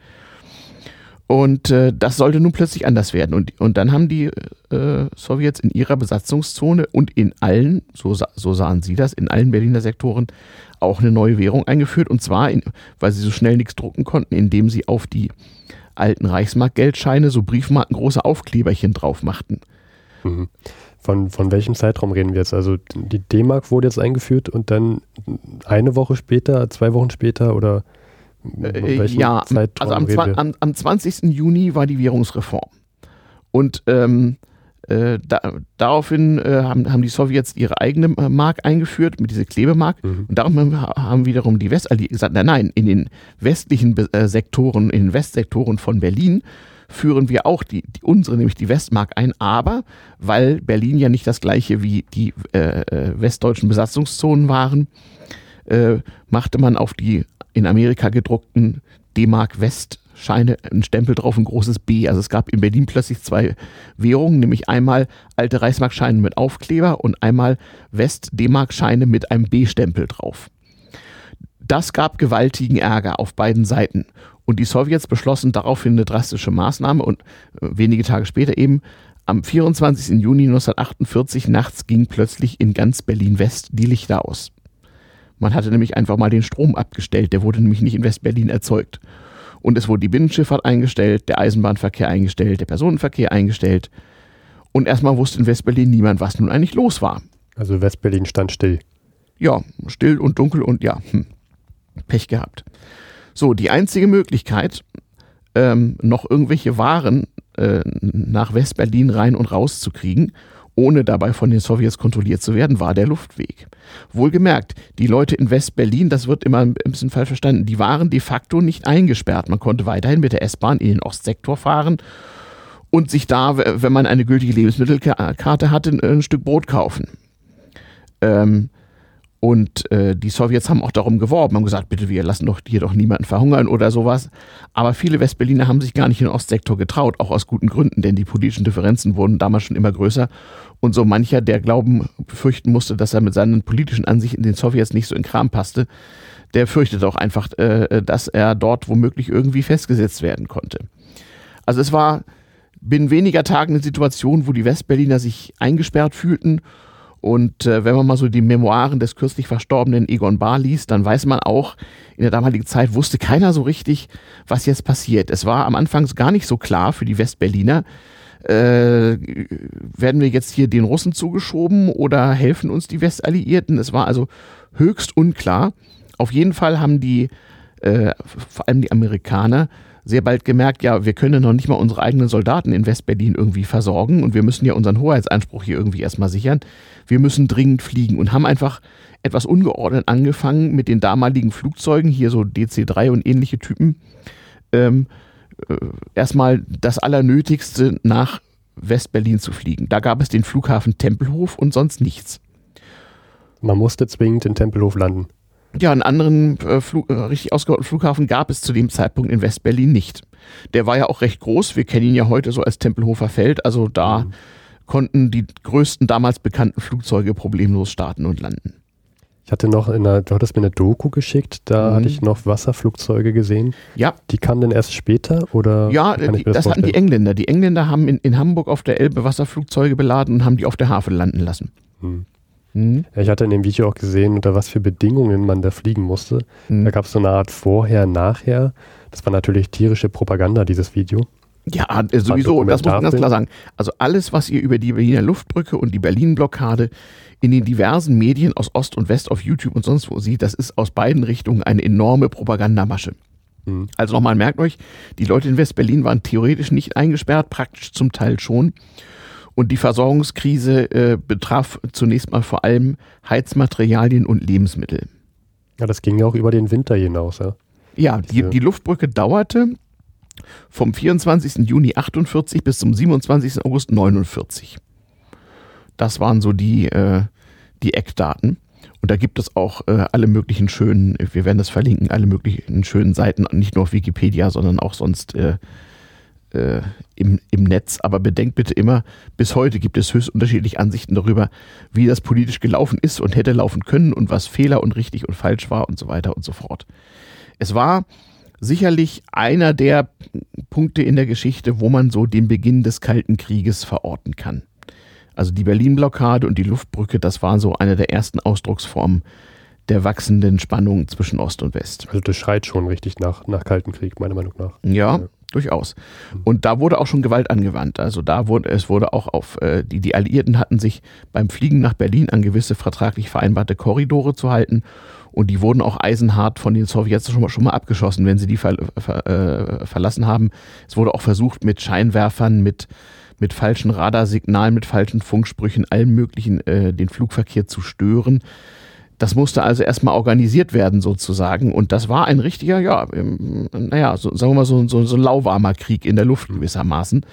Und äh, das sollte nun plötzlich anders werden. Und, und dann haben die äh, Sowjets in ihrer Besatzungszone und in allen, so, so sahen sie das, in allen Berliner Sektoren auch eine neue Währung eingeführt. Und zwar, in, weil sie so schnell nichts drucken konnten, indem sie auf die alten Reichsmarkgeldscheine so Briefmarken große Aufkleberchen drauf machten. Mhm. Von, von welchem Zeitraum reden wir jetzt? Also die D-Mark wurde jetzt eingeführt und dann eine Woche später, zwei Wochen später oder äh, ja, also am, am, am 20. Juni war die Währungsreform. Und ähm, äh, da, daraufhin äh, haben, haben die Sowjets ihre eigene äh, Mark eingeführt, mit dieser Klebemark. Mhm. Und darum haben wiederum die West, also gesagt, nein, nein, in den westlichen äh, Sektoren, in den Westsektoren von Berlin führen wir auch die, die unsere, nämlich die Westmark ein, aber weil Berlin ja nicht das gleiche wie die äh, äh westdeutschen Besatzungszonen waren, machte man auf die in Amerika gedruckten D-Mark West Scheine ein Stempel drauf, ein großes B. Also es gab in Berlin plötzlich zwei Währungen, nämlich einmal alte Reichsmarkscheine mit Aufkleber und einmal West-D-Mark-Scheine mit einem B-Stempel drauf. Das gab gewaltigen Ärger auf beiden Seiten. Und die Sowjets beschlossen daraufhin eine drastische Maßnahme und äh, wenige Tage später eben am 24. Juni 1948 nachts ging plötzlich in ganz Berlin-West die Lichter aus. Man hatte nämlich einfach mal den Strom abgestellt, der wurde nämlich nicht in West-Berlin erzeugt. Und es wurde die Binnenschifffahrt eingestellt, der Eisenbahnverkehr eingestellt, der Personenverkehr eingestellt. Und erstmal wusste in Westberlin niemand, was nun eigentlich los war. Also Westberlin stand still. Ja, still und dunkel und ja, hm, Pech gehabt. So, die einzige Möglichkeit, ähm, noch irgendwelche Waren äh, nach Westberlin rein und raus zu kriegen, ohne dabei von den Sowjets kontrolliert zu werden, war der Luftweg. Wohlgemerkt, die Leute in West-Berlin, das wird immer ein bisschen falsch verstanden, die waren de facto nicht eingesperrt. Man konnte weiterhin mit der S-Bahn in den Ostsektor fahren und sich da, wenn man eine gültige Lebensmittelkarte hatte, ein Stück Brot kaufen. Ähm, und äh, die Sowjets haben auch darum geworben, haben gesagt, bitte, wir lassen doch hier doch niemanden verhungern oder sowas. Aber viele Westberliner haben sich gar nicht in den Ostsektor getraut, auch aus guten Gründen, denn die politischen Differenzen wurden damals schon immer größer. Und so mancher, der Glauben befürchten musste, dass er mit seinen politischen Ansichten den Sowjets nicht so in Kram passte, der fürchtete auch einfach, äh, dass er dort womöglich irgendwie festgesetzt werden konnte. Also es war binnen weniger Tagen eine Situation, wo die Westberliner sich eingesperrt fühlten und äh, wenn man mal so die Memoiren des kürzlich verstorbenen Egon Bahr liest, dann weiß man auch, in der damaligen Zeit wusste keiner so richtig, was jetzt passiert. Es war am Anfang gar nicht so klar für die Westberliner, Äh, werden wir jetzt hier den Russen zugeschoben oder helfen uns die Westalliierten? Es war also höchst unklar. Auf jeden Fall haben die, äh, vor allem die Amerikaner, sehr bald gemerkt, ja, wir können noch nicht mal unsere eigenen Soldaten in Westberlin irgendwie versorgen und wir müssen ja unseren Hoheitsanspruch hier irgendwie erstmal sichern. Wir müssen dringend fliegen und haben einfach etwas ungeordnet angefangen mit den damaligen Flugzeugen, hier so DC-3 und ähnliche Typen, ähm, äh, erstmal das Allernötigste nach Westberlin zu fliegen. Da gab es den Flughafen Tempelhof und sonst nichts. Man musste zwingend in Tempelhof landen. Ja, einen anderen äh, Flug, äh, richtig ausgebauten Flughafen gab es zu dem Zeitpunkt in Westberlin nicht. Der war ja auch recht groß. Wir kennen ihn ja heute so als Tempelhofer Feld. Also da mhm. konnten die größten damals bekannten Flugzeuge problemlos starten und landen. Ich hatte noch in einer, du hattest mir eine Doku geschickt, da mhm. hatte ich noch Wasserflugzeuge gesehen. Ja. Die kamen denn erst später oder? Ja, die, das, das hatten die Engländer. Die Engländer haben in, in Hamburg auf der Elbe Wasserflugzeuge beladen und haben die auf der Havel landen lassen. Mhm. Mhm. Ich hatte in dem Video auch gesehen, unter was für Bedingungen man da fliegen musste. Mhm. Da gab es so eine Art Vorher, Nachher. Das war natürlich tierische Propaganda, dieses Video. Ja, äh, sowieso, das muss man ganz klar sagen. Also alles, was ihr über die Berliner Luftbrücke und die Berlin-Blockade in den diversen Medien aus Ost und West auf YouTube und sonst wo sieht, das ist aus beiden Richtungen eine enorme Propagandamasche. Mhm. Also nochmal, merkt euch, die Leute in West-Berlin waren theoretisch nicht eingesperrt, praktisch zum Teil schon. Und die Versorgungskrise äh, betraf zunächst mal vor allem Heizmaterialien und Lebensmittel. Ja, das ging ja auch über den Winter hinaus, ja. Ja, die, die Luftbrücke dauerte vom 24. Juni 48 bis zum 27. August 49. Das waren so die, äh, die Eckdaten. Und da gibt es auch äh, alle möglichen schönen, wir werden das verlinken, alle möglichen schönen Seiten, nicht nur auf Wikipedia, sondern auch sonst äh, äh, im, im Netz. Aber bedenkt bitte immer, bis heute gibt es höchst unterschiedliche Ansichten darüber, wie das politisch gelaufen ist und hätte laufen können und was Fehler und richtig und falsch war und so weiter und so fort. Es war sicherlich einer der Punkte in der Geschichte, wo man so den Beginn des Kalten Krieges verorten kann. Also die Berlin-Blockade und die Luftbrücke, das war so eine der ersten Ausdrucksformen der wachsenden Spannung zwischen Ost und West. Also das schreit schon richtig nach, nach Kalten Krieg, meiner Meinung nach. Ja, ja. Durchaus. Und da wurde auch schon Gewalt angewandt. Also da wurde, es wurde auch auf, äh, die, die Alliierten hatten sich beim Fliegen nach Berlin an gewisse vertraglich vereinbarte Korridore zu halten. Und die wurden auch eisenhart von den Sowjets schon mal, schon mal abgeschossen, wenn sie die ver, ver, äh, verlassen haben. Es wurde auch versucht, mit Scheinwerfern, mit, mit falschen Radarsignalen, mit falschen Funksprüchen, allem möglichen äh, den Flugverkehr zu stören. Das musste also erstmal organisiert werden sozusagen und das war ein richtiger, ja, naja, so, sagen wir mal so, so, so ein lauwarmer Krieg in der Luft gewissermaßen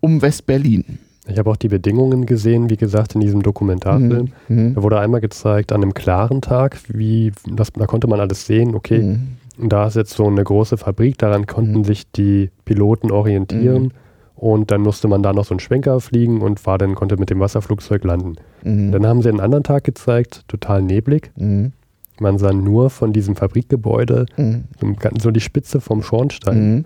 um West-Berlin. Ich habe auch die Bedingungen gesehen, wie gesagt, in diesem Dokumentarfilm. Mhm. mhm. Da wurde einmal gezeigt, an einem klaren Tag, wie das, da konnte man alles sehen, okay, mhm. da ist jetzt so eine große Fabrik, daran konnten mhm. sich die Piloten orientieren. Und dann musste man da noch so einen Schwenker fliegen und war dann, konnte mit dem Wasserflugzeug landen. Mhm. Dann haben sie einen anderen Tag gezeigt, total neblig. Mhm. Man sah nur von diesem Fabrikgebäude mhm. so die Spitze vom Schornstein. Mhm.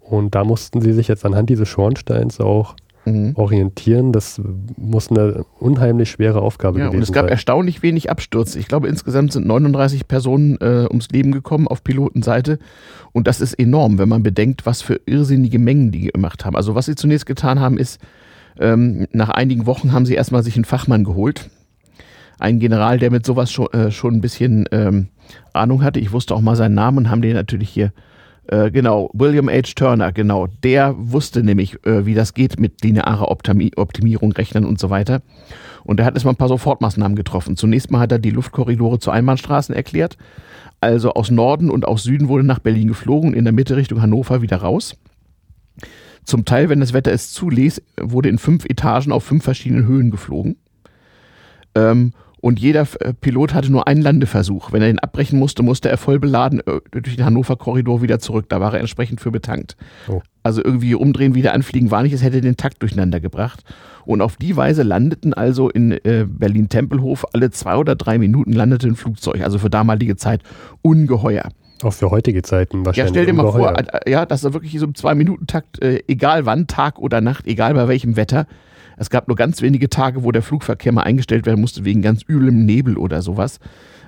Und da mussten sie sich jetzt anhand dieses Schornsteins auch mhm. orientieren. Das muss eine unheimlich schwere Aufgabe ja, gewesen sein. Und es gab sein. erstaunlich wenig Absturz. Ich glaube, insgesamt sind 39 Personen äh, ums Leben gekommen auf Pilotenseite. Und das ist enorm, wenn man bedenkt, was für irrsinnige Mengen die gemacht haben. Also was sie zunächst getan haben, ist, ähm, nach einigen Wochen haben sie erstmal sich einen Fachmann geholt. Einen General, der mit sowas schon, äh, schon ein bisschen ähm, Ahnung hatte. Ich wusste auch mal seinen Namen und haben den natürlich hier äh, genau, William H. Turner, genau. Der wusste nämlich, äh, wie das geht mit linearer Optimi Optimierung, Rechnen und so weiter. Und er hat erstmal ein paar Sofortmaßnahmen getroffen. Zunächst mal hat er die Luftkorridore zu Einbahnstraßen erklärt. Also aus Norden und aus Süden wurde nach Berlin geflogen, in der Mitte Richtung Hannover wieder raus. Zum Teil, wenn das Wetter es zuließ, wurde in fünf Etagen auf fünf verschiedenen Höhen geflogen. Ähm, und jeder äh, Pilot hatte nur einen Landeversuch. Wenn er den abbrechen musste, musste er voll beladen äh, durch den Hannover-Korridor wieder zurück. Da war er entsprechend für betankt. Oh. Also irgendwie umdrehen, wieder anfliegen war nicht, es hätte den Takt durcheinander gebracht. Und auf die Weise landeten also in äh, Berlin-Tempelhof alle zwei oder drei Minuten landete ein Flugzeug. Also für damalige Zeit ungeheuer. Auch für heutige Zeiten wahrscheinlich. Ja, stell dir ungeheuer. mal vor, ja, dass er wirklich so im Zwei-Minuten-Takt, äh, egal wann, Tag oder Nacht, egal bei welchem Wetter, Es gab nur ganz wenige Tage, wo der Flugverkehr mal eingestellt werden musste wegen ganz üblem Nebel oder sowas.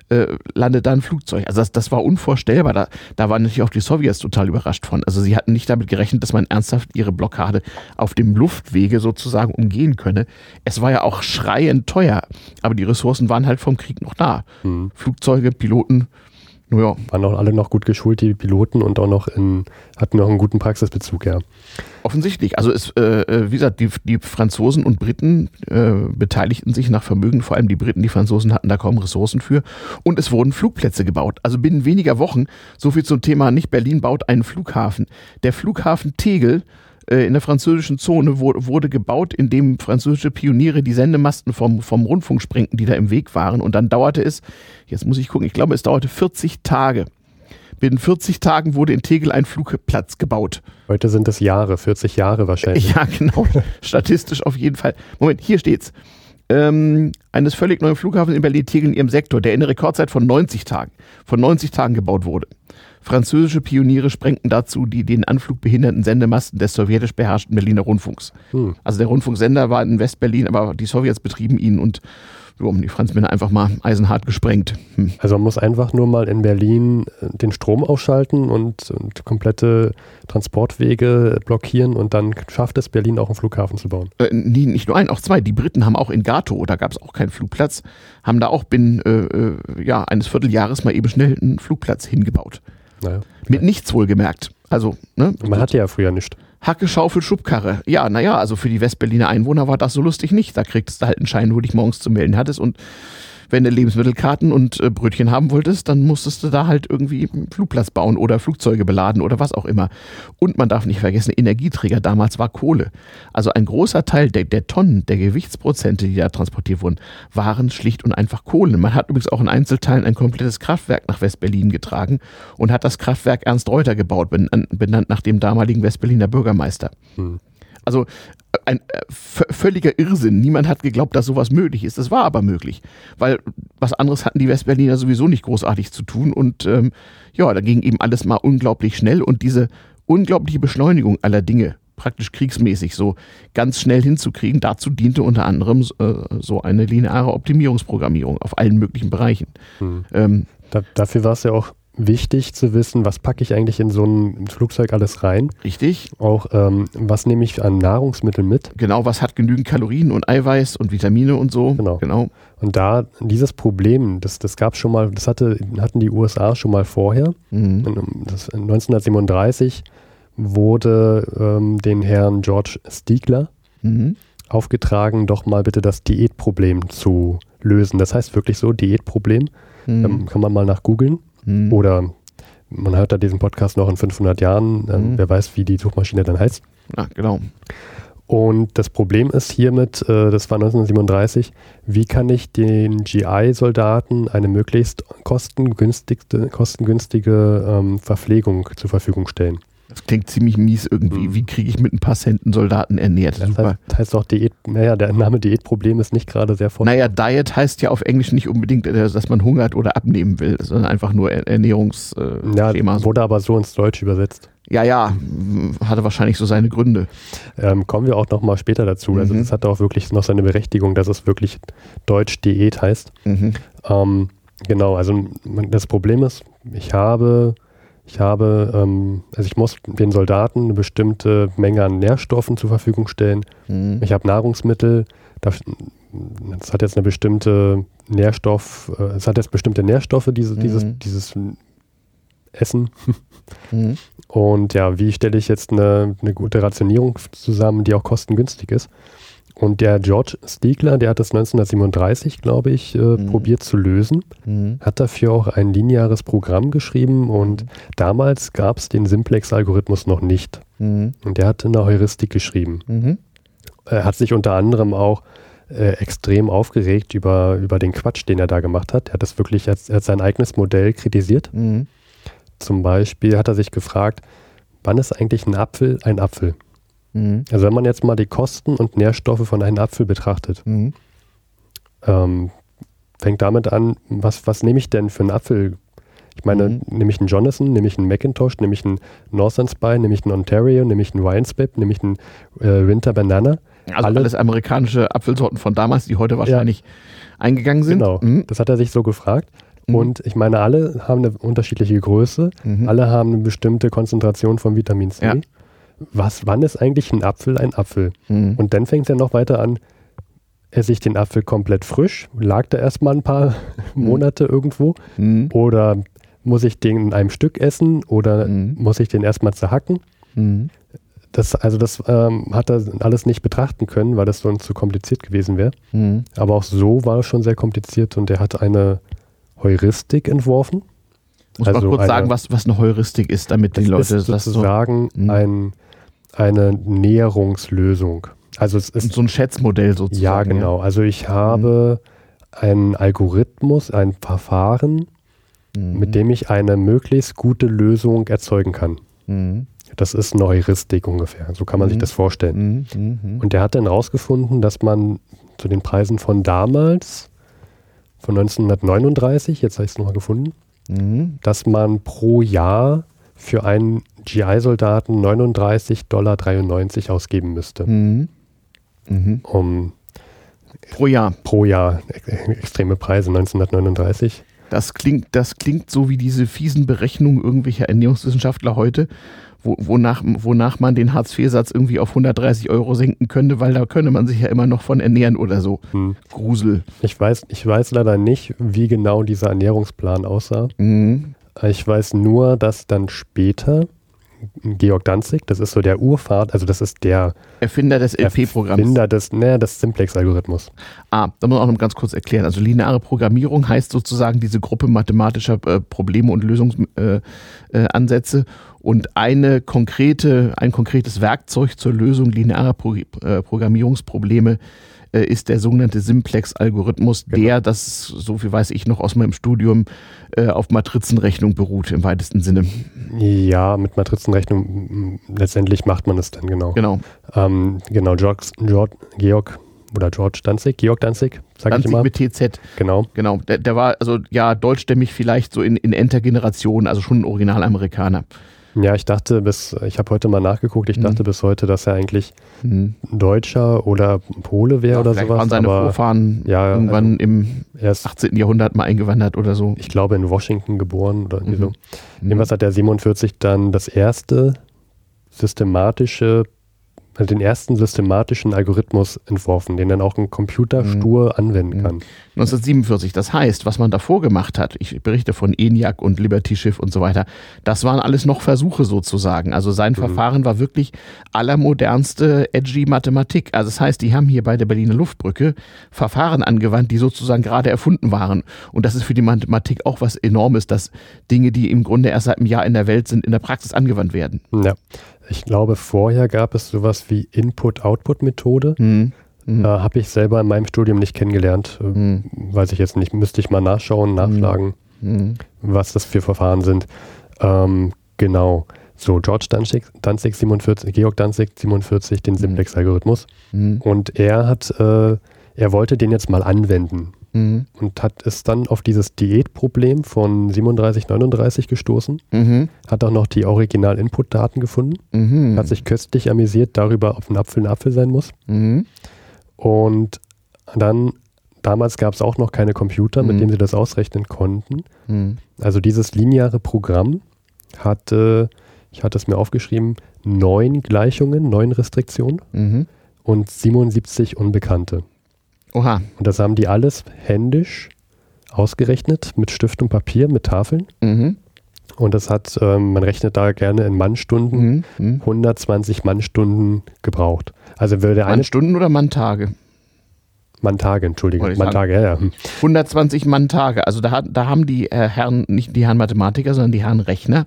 Äh, landet da ein Flugzeug. Also das, das war unvorstellbar. Da, da waren natürlich auch die Sowjets total überrascht von. Also sie hatten nicht damit gerechnet, dass man ernsthaft ihre Blockade auf dem Luftwege sozusagen umgehen könne. Es war ja auch schreiend teuer, aber die Ressourcen waren halt vom Krieg noch da. Mhm. Flugzeuge, Piloten, ja. Waren auch alle noch gut geschult, die Piloten, und auch noch in, hatten noch einen guten Praxisbezug, ja. Offensichtlich. Also es, äh, äh, wie gesagt, die, die Franzosen und Briten äh, beteiligten sich nach Vermögen, vor allem die Briten, die Franzosen hatten da kaum Ressourcen für. Und es wurden Flugplätze gebaut. Also binnen weniger Wochen, so viel zum Thema, nicht Berlin baut einen Flughafen. Der Flughafen Tegel in der französischen Zone wurde gebaut, indem französische Pioniere die Sendemasten vom, vom Rundfunk sprengten, die da im Weg waren. Und dann dauerte es, jetzt muss ich gucken, ich glaube, es dauerte 40 Tage. Binnen 40 Tagen wurde in Tegel ein Flugplatz gebaut. Heute sind es Jahre, 40 Jahre wahrscheinlich. Ja, genau. Statistisch auf jeden Fall. Moment, hier steht's. Ähm, eines völlig neuen Flughafens in Berlin-Tegel in ihrem Sektor, der in der Rekordzeit von 90 Tagen, von 90 Tagen gebaut wurde. Französische Pioniere sprengten dazu die den Anflug behinderten Sendemasten des sowjetisch beherrschten Berliner Rundfunks. Hm. Also der Rundfunksender war in Westberlin, aber die Sowjets betrieben ihn und so haben die Franzmänner einfach mal eisenhart gesprengt. Hm. Also man muss einfach nur mal in Berlin äh, den Strom ausschalten und, und, komplette Transportwege blockieren und dann schafft es Berlin auch einen Flughafen zu bauen. Äh, nie, nicht nur einen, auch zwei. Die Briten haben auch in Gato, da gab es auch keinen Flugplatz, haben da auch binnen äh, äh, ja, eines Vierteljahres mal eben schnell einen Flugplatz hingebaut. Naja. Mit nichts wohlgemerkt. Also, ne? Man hatte ja früher nichts. Hacke, Schaufel, Schubkarre. Ja, naja, also für die Westberliner Einwohner war das so lustig nicht. Da kriegst du halt einen Schein, wo du dich morgens zu melden hattest und wenn du Lebensmittelkarten und äh, Brötchen haben wolltest, dann musstest du da halt irgendwie einen Flugplatz bauen oder Flugzeuge beladen oder was auch immer. Und man darf nicht vergessen, Energieträger damals war Kohle. Also ein großer Teil der, der Tonnen, der Gewichtsprozente, die da transportiert wurden, waren schlicht und einfach Kohle. Man hat übrigens auch in Einzelteilen ein komplettes Kraftwerk nach Westberlin getragen und hat das Kraftwerk Ernst Reuter gebaut, benannt nach dem damaligen Westberliner Bürgermeister. Hm. Also ein äh, völliger Irrsinn. Niemand hat geglaubt, dass sowas möglich ist. Das war aber möglich, weil was anderes hatten die Westberliner sowieso nicht großartig zu tun. Und ähm, ja, da ging eben alles mal unglaublich schnell und diese unglaubliche Beschleunigung aller Dinge, praktisch kriegsmäßig so ganz schnell hinzukriegen, dazu diente unter anderem äh, so eine lineare Optimierungsprogrammierung auf allen möglichen Bereichen. Hm. Ähm, da, dafür war es ja auch wichtig zu wissen, was packe ich eigentlich in so ein Flugzeug alles rein. Richtig. Auch ähm, was nehme ich an Nahrungsmitteln mit. Genau, was hat genügend Kalorien und Eiweiß und Vitamine und so. Genau. genau. Und da dieses Problem, das, das gab es schon mal, das hatte, hatten die USA schon mal vorher. Mhm. Das, 1937 wurde ähm, den Herrn George Stiegler mhm. aufgetragen, doch mal bitte das Diätproblem zu lösen. Das heißt wirklich so, Diätproblem. Mhm. Ähm, kann man mal nach googeln. Mhm. Oder man hört da diesen Podcast noch in 500 Jahren. Äh, mhm. Wer weiß, wie die Suchmaschine dann heißt. Ja, genau. Und das Problem ist hiermit, äh, das war 1937, wie kann ich den GI-Soldaten eine möglichst kostengünstige, kostengünstige ähm, Verpflegung zur Verfügung stellen? Das klingt ziemlich mies irgendwie. Mhm. Wie kriege ich mit ein paar Centen Soldaten ernährt? Das Super. heißt, heißt auch Diät, naja, der Name Diätproblem ist nicht gerade sehr vorteilhaft. Naja, Diet heißt ja auf Englisch nicht unbedingt, äh, dass man hungert oder abnehmen will, sondern einfach nur Ernährungsschema. Ja, wurde aber so ins Deutsch übersetzt. Ja, ja, hatte wahrscheinlich so seine Gründe. Ähm, kommen wir auch noch mal später dazu. Also mhm. Also das hat auch wirklich noch seine Berechtigung, dass es wirklich Deutsch Diät heißt. Mhm. Ähm, genau, also das Problem ist, ich habe ich habe, ähm, also ich muss den Soldaten eine bestimmte Menge an Nährstoffen zur Verfügung stellen. Mhm. Ich habe Nahrungsmittel, das, das, hat jetzt eine bestimmte Nährstoff, äh, es hat jetzt bestimmte Nährstoffe, diese, mhm. dieses, dieses Essen. Mhm. Und ja, wie stelle ich jetzt eine, eine gute Rationierung zusammen, die auch kostengünstig ist? Und der George Stiegler, der hat das 1937, glaube ich, äh, mhm. probiert zu lösen, mhm. hat dafür auch ein lineares Programm geschrieben und mhm. damals gab es den Simplex-Algorithmus noch nicht. Mhm. Und der hat eine Heuristik geschrieben. Mhm. Er hat sich unter anderem auch äh, extrem aufgeregt über, über den Quatsch, den er da gemacht hat. Er hat das wirklich als, als sein eigenes Modell kritisiert. Mhm. Zum Beispiel hat er sich gefragt, wann ist eigentlich ein Apfel ein Apfel? Mhm. Also wenn man jetzt mal die Kosten und Nährstoffe von einem Apfel betrachtet, mhm. ähm, fängt damit an, was, was nehme ich denn für einen Apfel? Ich meine, mhm. nehme ich einen Jonathan, nehme ich einen Macintosh, nehme ich einen Northern Spy, nehme ich einen Ontario, nehme ich einen Winespip, nehme ich einen äh, Winter Banana. Also alle, alles amerikanische Apfelsorten von damals, die heute wahrscheinlich ja, eingegangen sind. Genau, mhm. das hat er sich so gefragt. Mhm. Und ich meine, alle haben eine unterschiedliche Größe, mhm. alle haben eine bestimmte Konzentration von Vitamin C. Ja. Was, wann ist eigentlich ein Apfel ein Apfel? Mhm. Und dann fängt es ja noch weiter an, esse ich den Apfel komplett frisch? Lag da erstmal ein paar mhm. Monate irgendwo? Mhm. Oder muss ich den in einem Stück essen? Oder mhm. muss ich den erstmal zerhacken? Mhm. Das, also das ähm, hat er alles nicht betrachten können, weil das sonst zu kompliziert gewesen wäre. Mhm. Aber auch so war es schon sehr kompliziert und er hat eine Heuristik entworfen. Muss also man kurz eine, sagen, was, was eine Heuristik ist, damit die Leute ist sozusagen das so, mhm. ein, eine Näherungslösung. Also es ist so ein Schätzmodell sozusagen. Ja, genau. Also ich habe mhm. einen Algorithmus, ein Verfahren, mhm. mit dem ich eine möglichst gute Lösung erzeugen kann. Mhm. Das ist eine Heuristik ungefähr. So kann man sich mhm. das vorstellen. Mhm. Mhm. Und der hat dann rausgefunden, dass man zu den Preisen von damals, von 1939, jetzt habe ich es nochmal gefunden, dass man pro Jahr für einen GI-Soldaten 39,93 Dollar ausgeben müsste. Mhm. Mhm. Um pro Jahr. Pro Jahr. Extreme Preise 1939. Das klingt, das klingt so wie diese fiesen Berechnungen irgendwelcher Ernährungswissenschaftler heute, wo, wonach, wonach man den Hartz-IV-Satz irgendwie auf 130 Euro senken könnte, weil da könne man sich ja immer noch von ernähren oder so. Hm. Grusel. Ich weiß, ich weiß leider nicht, wie genau dieser Ernährungsplan aussah. Mhm. Ich weiß nur, dass dann später Georg Danzig, das ist so der Urvater, also das ist der Erfinder des LP-Programms. Erfinder des, ne, des Simplex-Algorithmus. Ah, da muss man auch noch ganz kurz erklären. Also lineare Programmierung heißt sozusagen diese Gruppe mathematischer äh, Probleme und Lösungsansätze. Äh, äh, und eine konkrete, ein konkretes Werkzeug zur Lösung linearer Pro äh, Programmierungsprobleme äh, ist der sogenannte Simplex-Algorithmus, genau. der, das, so viel weiß ich noch aus meinem Studium, äh, auf Matrizenrechnung beruht im weitesten Sinne. Ja, mit Matrizenrechnung letztendlich macht man es dann genau. Genau. Ähm, genau, Georg, Georg, Georg oder George Danzig, Georg Danzig, sag Danzig ich immer. mit TZ. Genau. Genau, der, der war also ja deutschstämmig vielleicht so in, in Enter-Generation, also schon ein Originalamerikaner. Ja, ich dachte bis, ich habe heute mal nachgeguckt, ich mhm. dachte bis heute, dass er eigentlich mhm. Deutscher oder Pole wäre ja, oder sowas. waren seine aber, Vorfahren ja, irgendwann also, im 18. Jahrhundert mal eingewandert oder so. Ich glaube in Washington geboren oder irgendwie mhm. so. Jedenfalls hat er 47 dann das erste systematische also den ersten systematischen Algorithmus entworfen, den dann auch ein Computer mhm. stur anwenden kann. 1947, das heißt, was man davor gemacht hat, ich berichte von ENIAC und Liberty Schiff und so weiter, das waren alles noch Versuche sozusagen. Also sein mhm. Verfahren war wirklich allermodernste edgy Mathematik. Also das heißt, die haben hier bei der Berliner Luftbrücke Verfahren angewandt, die sozusagen gerade erfunden waren. Und das ist für die Mathematik auch was Enormes, dass Dinge, die im Grunde erst seit einem Jahr in der Welt sind, in der Praxis angewandt werden. Ja. Ich glaube, vorher gab es sowas wie Input-Output-Methode. Mhm. Mhm. Äh, Habe ich selber in meinem Studium nicht kennengelernt. Äh, mhm. Weiß ich jetzt nicht. Müsste ich mal nachschauen, mhm. nachschlagen, mhm. was das für Verfahren sind. Ähm, genau. So, George Danzig, Danzig 47, Georg Danzig 47, den mhm. Simplex-Algorithmus. Und er hat, äh, er wollte den jetzt mal anwenden mhm. und hat es dann auf dieses Diätproblem von 37, 39 gestoßen, mhm. hat auch noch die Original-Input-Daten gefunden, mhm. hat sich köstlich amüsiert darüber, ob ein Apfel ein Apfel sein muss. Mhm. Und dann, damals gab es auch noch keine Computer, mit mhm. denen sie das ausrechnen konnten. Mhm. Also dieses lineare Programm hatte, ich hatte es mir aufgeschrieben, neun Gleichungen, neun Restriktionen und 77 Unbekannte. Oha. Und das haben die alles händisch ausgerechnet mit Stift und Papier, mit Tafeln. Mhm. Und das hat, ähm, man rechnet da gerne in Mannstunden, mhm. 120 mhm. Mannstunden gebraucht. Also würde eine. Mannstunden oder Manntage? Manntage, Entschuldigung. Manntage, ja, ja. 120 Manntage. Also da, da haben die äh, Herren, nicht die Herren Mathematiker, sondern die Herren Rechner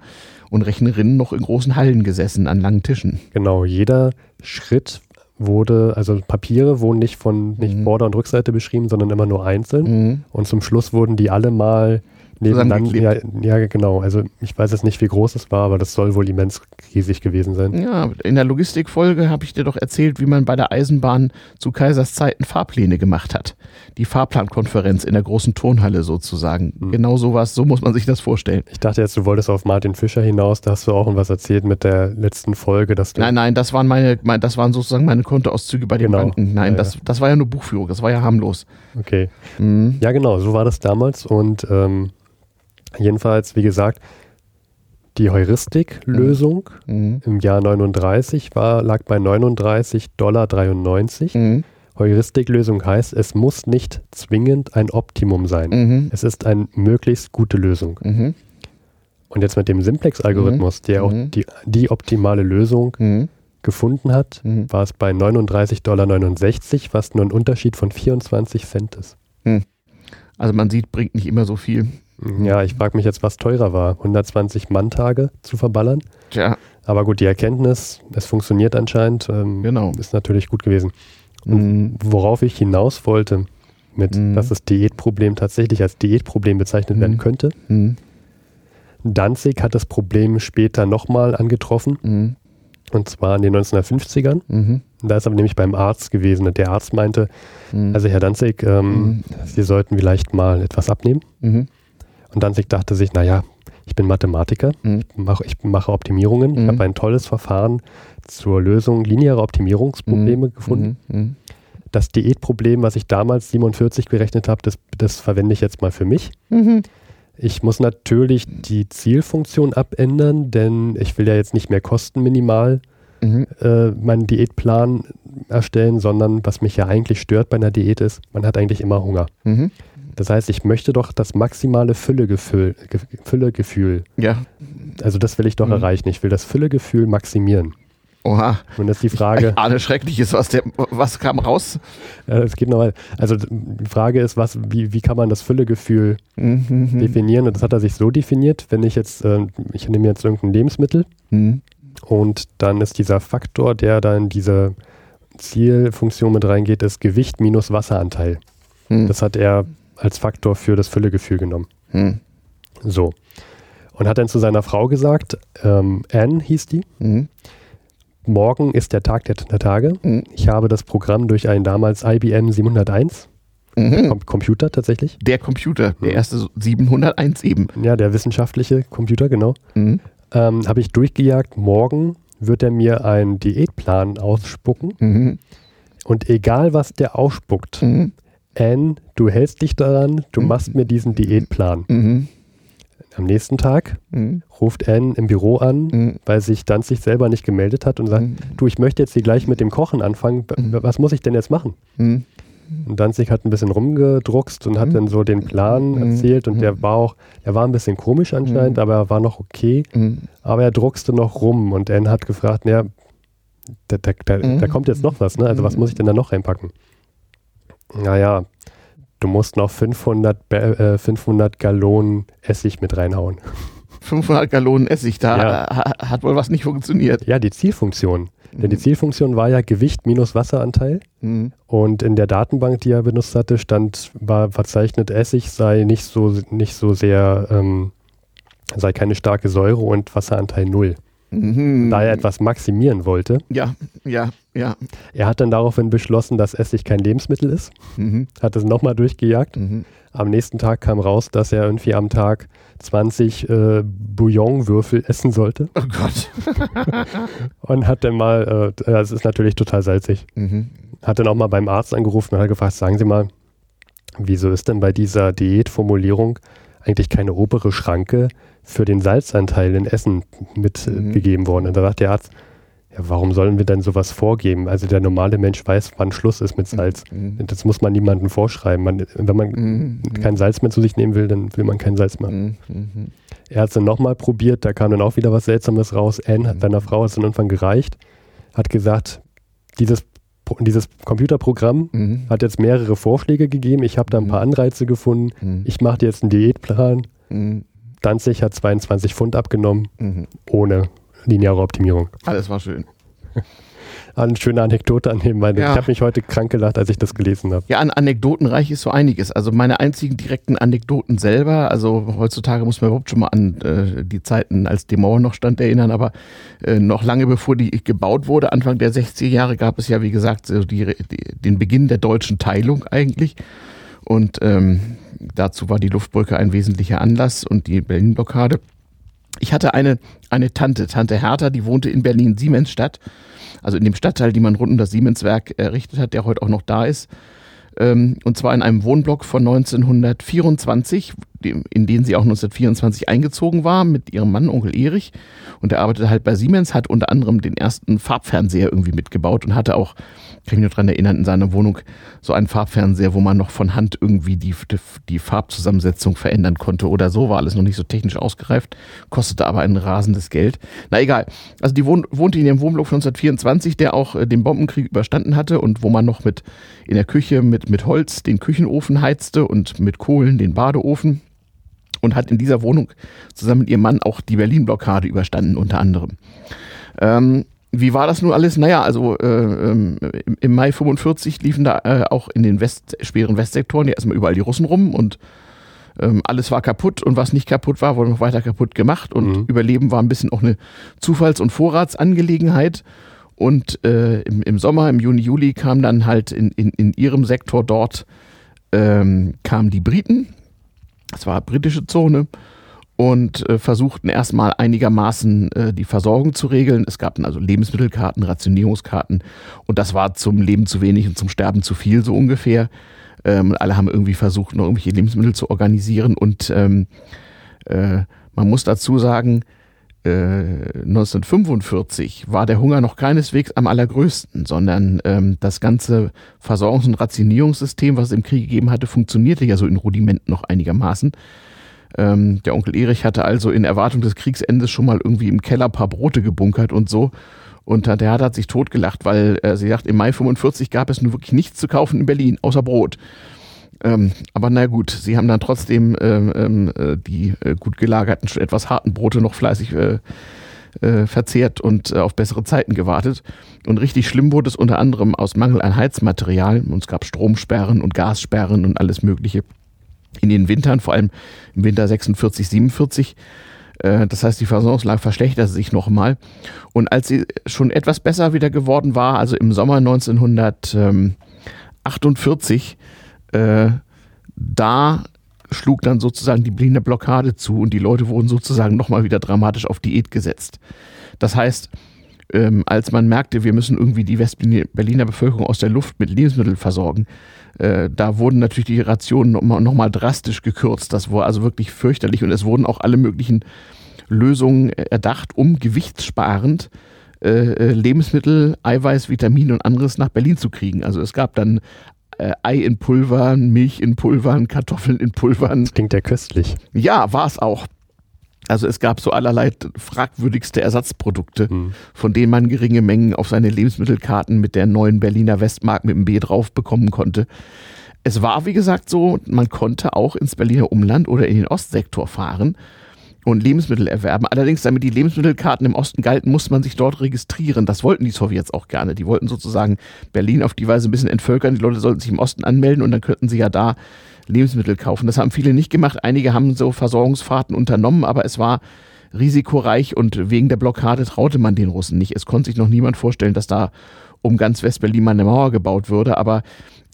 und Rechnerinnen noch in großen Hallen gesessen, an langen Tischen. Genau, jeder Schritt wurde, also Papiere wurden nicht von nicht mhm. Vorder- und Rückseite beschrieben, sondern immer nur einzeln. Mhm. Und zum Schluss wurden die alle mal nebenan, ja, ja, genau. Also ich weiß jetzt nicht, wie groß es war, aber das soll wohl immens riesig gewesen sein. Ja, in der Logistikfolge habe ich dir doch erzählt, wie man bei der Eisenbahn zu Kaisers Zeiten Fahrpläne gemacht hat. Die Fahrplankonferenz in der großen Turnhalle sozusagen. Mhm. Genau sowas, so muss man sich das vorstellen. Ich dachte jetzt, du wolltest auf Martin Fischer hinaus, da hast du auch was erzählt mit der letzten Folge. Dass nein, nein, das waren meine, mein, das waren sozusagen meine Kontoauszüge bei den genau. Banken. Nein, ja, das, das war ja nur Buchführung, das war ja harmlos. Okay. Mhm. Ja, genau, so war das damals und ähm, Jedenfalls, wie gesagt, die Heuristik-Lösung mhm. im Jahr 39 war, lag bei 39,93 Dollar. Mhm. Heuristik-Lösung heißt, es muss nicht zwingend ein Optimum sein. Mhm. Es ist eine möglichst gute Lösung. Mhm. Und jetzt mit dem Simplex-Algorithmus, der auch mhm. die, die optimale Lösung mhm. gefunden hat, war es bei 39,69 Dollar, was nur ein Unterschied von 24 Cent ist. Also man sieht, bringt nicht immer so viel. Ja, ich frage mich jetzt, was teurer war. 120 Manntage zu verballern. Tja. Aber gut, die Erkenntnis, es funktioniert anscheinend, ähm, genau. ist natürlich gut gewesen. Und mhm. worauf ich hinaus wollte, mit, mhm. dass das Diätproblem tatsächlich als Diätproblem bezeichnet mhm. werden könnte. Mhm. Danzig hat das Problem später nochmal angetroffen. Mhm. Und zwar in den 1950ern. Mhm. Da ist aber nämlich beim Arzt gewesen. Und der Arzt meinte, also Herr Danzig, ähm, Sie sollten vielleicht mal etwas abnehmen. Und Danzig dachte sich, naja, ich bin Mathematiker, mhm. ich, mache, ich mache Optimierungen, mhm. ich habe ein tolles Verfahren zur Lösung linearer Optimierungsprobleme mhm. gefunden. Mhm. Mhm. Das Diätproblem, was ich damals 47 berechnet habe, das, das verwende ich jetzt mal für mich. Mhm. Ich muss natürlich die Zielfunktion abändern, denn ich will ja jetzt nicht mehr kostenminimal äh, meinen Diätplan erstellen, sondern was mich ja eigentlich stört bei einer Diät ist, man hat eigentlich immer Hunger. Das heißt, ich möchte doch das maximale Füllegefühl. Füllegefühl. Ja. Also das will ich doch mhm. erreichen. Ich will das Füllegefühl maximieren. Oha. Und das ist die Frage. Ich ahne Schreckliches, was, der, was kam raus? Es geht nochmal. Also die Frage ist, was, wie, wie kann man das Füllegefühl mhm. definieren? Und das hat er sich so definiert, wenn ich jetzt, äh, ich nehme jetzt irgendein Lebensmittel mhm. und dann ist dieser Faktor, der da in diese Zielfunktion mit reingeht, das Gewicht minus Wasseranteil. Mhm. Das hat er als Faktor für das Füllegefühl genommen. Hm. So. Und hat dann zu seiner Frau gesagt, ähm, Anne hieß die, mhm. morgen ist der Tag der, Tage. Mhm. Ich habe das Programm durch einen damals IBM 701 mhm. Com Computer tatsächlich. Der Computer, der erste 701 eben. Ja, der wissenschaftliche Computer, genau. Mhm. Ähm, habe ich durchgejagt, morgen wird er mir einen Diätplan ausspucken. Mhm. Und egal, was der ausspuckt, mhm. Anne, du hältst dich daran, du mhm. machst mir diesen Diätplan. Mhm. Am nächsten Tag mhm. ruft Anne im Büro an, mhm. weil sich Danzig selber nicht gemeldet hat und sagt, mhm. du, ich möchte jetzt hier gleich mit dem Kochen anfangen, mhm. was muss ich denn jetzt machen? Und Danzig hat ein bisschen rumgedruckst und hat dann so den Plan erzählt und der war auch, er war ein bisschen komisch anscheinend, aber er war noch okay, aber er druckste noch rum und Anne hat gefragt, naja, da, da, da, da kommt jetzt noch was, ne? also was muss ich denn da noch reinpacken? Naja, du musst noch 500, äh, 500 Gallonen Essig mit reinhauen. 500 Gallonen Essig, da ja. hat wohl was nicht funktioniert. Ja, die Zielfunktion. Mhm. Denn die Zielfunktion war ja Gewicht minus Wasseranteil. Mhm. Und in der Datenbank, die er benutzt hatte, stand, war verzeichnet, Essig sei nicht so, nicht so sehr, ähm, sei keine starke Säure und Wasseranteil null. Mhm. Da er etwas maximieren wollte. Ja, ja, ja. Er hat dann daraufhin beschlossen, dass Essig kein Lebensmittel ist. Mhm. Hat es nochmal durchgejagt. Mhm. Am nächsten Tag kam raus, dass er irgendwie am Tag 20 äh, Bouillonwürfel essen sollte. Oh Gott. und hat dann mal, äh, das ist natürlich total salzig, mhm. hat dann auch mal beim Arzt angerufen und hat gefragt, sagen Sie mal, wieso ist denn bei dieser Diätformulierung eigentlich keine obere Schranke für den Salzanteil in Essen mitgegeben mhm. worden. Und da sagt der Arzt, ja, warum sollen wir denn sowas vorgeben? Also der normale Mensch weiß, wann Schluss ist mit Salz. Mhm. Das muss man niemandem vorschreiben. Man, wenn man mhm. kein Salz mehr zu sich nehmen will, dann will man kein Salz mehr. Mhm. Er hat es dann nochmal probiert, da kam dann auch wieder was Seltsames raus. Anne, mhm. seiner Frau, hat es dann irgendwann gereicht, hat gesagt, dieses dieses Computerprogramm mhm. hat jetzt mehrere Vorschläge gegeben. Ich habe da ein paar Anreize gefunden. Ich mache jetzt einen Diätplan. Danzig hat 22 Pfund abgenommen, mhm. ohne lineare Optimierung. Alles war schön. eine schöne Anekdote annehmen, weil ja. ich habe mich heute krank gelacht, als ich das gelesen habe. Ja, an Anekdotenreich ist so einiges. Also meine einzigen direkten Anekdoten selber, also heutzutage muss man überhaupt schon mal an äh, die Zeiten, als die Mauer noch stand, erinnern, aber äh, noch lange bevor die gebaut wurde, Anfang der 60er Jahre, gab es ja, wie gesagt, so die, die, den Beginn der deutschen Teilung eigentlich. Und ähm, dazu war die Luftbrücke ein wesentlicher Anlass und die Berlin-Blockade. Ich hatte eine, eine Tante, Tante Hertha, die wohnte in Berlin-Siemensstadt, also in dem Stadtteil, die man rund um das Siemenswerk errichtet hat, der heute auch noch da ist. Ähm, und zwar in einem Wohnblock von 1924, in den sie auch 1924 eingezogen war mit ihrem Mann, Onkel Erich. Und er arbeitete halt bei Siemens, hat unter anderem den ersten Farbfernseher irgendwie mitgebaut und hatte auch kann mich nur daran erinnern, in seiner Wohnung so einen Farbfernseher, wo man noch von Hand irgendwie die, die, die, Farbzusammensetzung verändern konnte oder so, war alles noch nicht so technisch ausgereift, kostete aber ein rasendes Geld. Na egal, also die wohn, wohnte in ihrem Wohnblock 1924, der auch äh, den Bombenkrieg überstanden hatte und wo man noch mit in der Küche mit, mit Holz den Küchenofen heizte und mit Kohlen den Badeofen und hat in dieser Wohnung zusammen mit ihrem Mann auch die Berlin-Blockade überstanden, unter anderem. Ähm, wie war das nun alles? Naja, also äh, ähm, im Mai 45 liefen da äh, auch in den West, schweren Westsektoren ja erstmal überall die Russen rum und ähm, alles war kaputt und was nicht kaputt war, wurde noch weiter kaputt gemacht und mhm. Überleben war ein bisschen auch eine Zufalls- und Vorratsangelegenheit. Und äh, im, im, Sommer, im Juni, Juli kam dann halt in, in, in ihrem Sektor dort ähm, kamen die Briten. Das war britische Zone und äh, versuchten erstmal einigermaßen äh, die Versorgung zu regeln. Es gab also Lebensmittelkarten, Rationierungskarten und das war zum Leben zu wenig und zum Sterben zu viel so ungefähr. Ähm, alle haben irgendwie versucht, noch irgendwelche Lebensmittel zu organisieren und ähm, äh, man muss dazu sagen, 1945 äh, war der Hunger noch keineswegs am allergrößten, sondern ähm, das ganze Versorgungs- und Rationierungssystem, was es im Krieg gegeben hatte, funktionierte ja so in Rudimenten noch einigermaßen. Ähm, der Onkel Erich hatte also in Erwartung des Kriegsendes schon mal irgendwie im Keller paar Brote gebunkert und so. Und der hat sich totgelacht, weil äh, sie sagt, im Mai 45 gab es nun wirklich nichts zu kaufen in Berlin, außer Brot. Ähm, aber na gut, sie haben dann trotzdem ähm, ähm äh, die äh, gut gelagerten, schon etwas harten Brote noch fleißig äh, äh, verzehrt und äh, auf bessere Zeiten gewartet. Und richtig schlimm wurde es unter anderem aus Mangel an Heizmaterial. Und es gab Stromsperren und Gassperren und alles Mögliche in den Wintern, vor allem im Winter 46, 47. Äh, das heißt, die Versorgungslage verschlechterte sich nochmal. Und als sie schon etwas besser wieder geworden war, also im Sommer 1948, äh, da schlug dann sozusagen die Berliner Blockade zu und die Leute wurden sozusagen nochmal wieder dramatisch auf Diät gesetzt. Das heißt, ähm, als man merkte, wir müssen irgendwie die Westberliner Bevölkerung aus der Luft mit Lebensmitteln versorgen, äh, da wurden natürlich die Rationen nochmal noch mal drastisch gekürzt. Das war also wirklich fürchterlich und es wurden auch alle möglichen Lösungen erdacht, um gewichtssparend äh, äh, Lebensmittel, Eiweiß, Vitamine und anderes nach Berlin zu kriegen. Also es gab dann äh, Ei in Pulvern, Milch in Pulvern, Kartoffeln in Pulvern. Das klingt ja köstlich. Ja, war es auch. Also es gab so allerlei fragwürdigste Ersatzprodukte, mhm. von denen man geringe Mengen auf seine Lebensmittelkarten mit der neuen Berliner Westmark mit dem B drauf bekommen konnte. Es war, wie gesagt, so, man konnte auch ins Berliner Umland oder in den Ostsektor fahren und Lebensmittel erwerben. Allerdings, damit die Lebensmittelkarten im Osten galten, musste man sich dort registrieren. Das wollten die Sowjets auch gerne. Die wollten sozusagen Berlin auf die Weise ein bisschen entvölkern. Die Leute sollten sich im Osten anmelden und dann könnten sie ja da Lebensmittel kaufen. Das haben viele nicht gemacht. Einige haben so Versorgungsfahrten unternommen, aber es war risikoreich und wegen der Blockade traute man den Russen nicht. Es konnte sich noch niemand vorstellen, dass da um ganz Westberlin mal eine Mauer gebaut würde, aber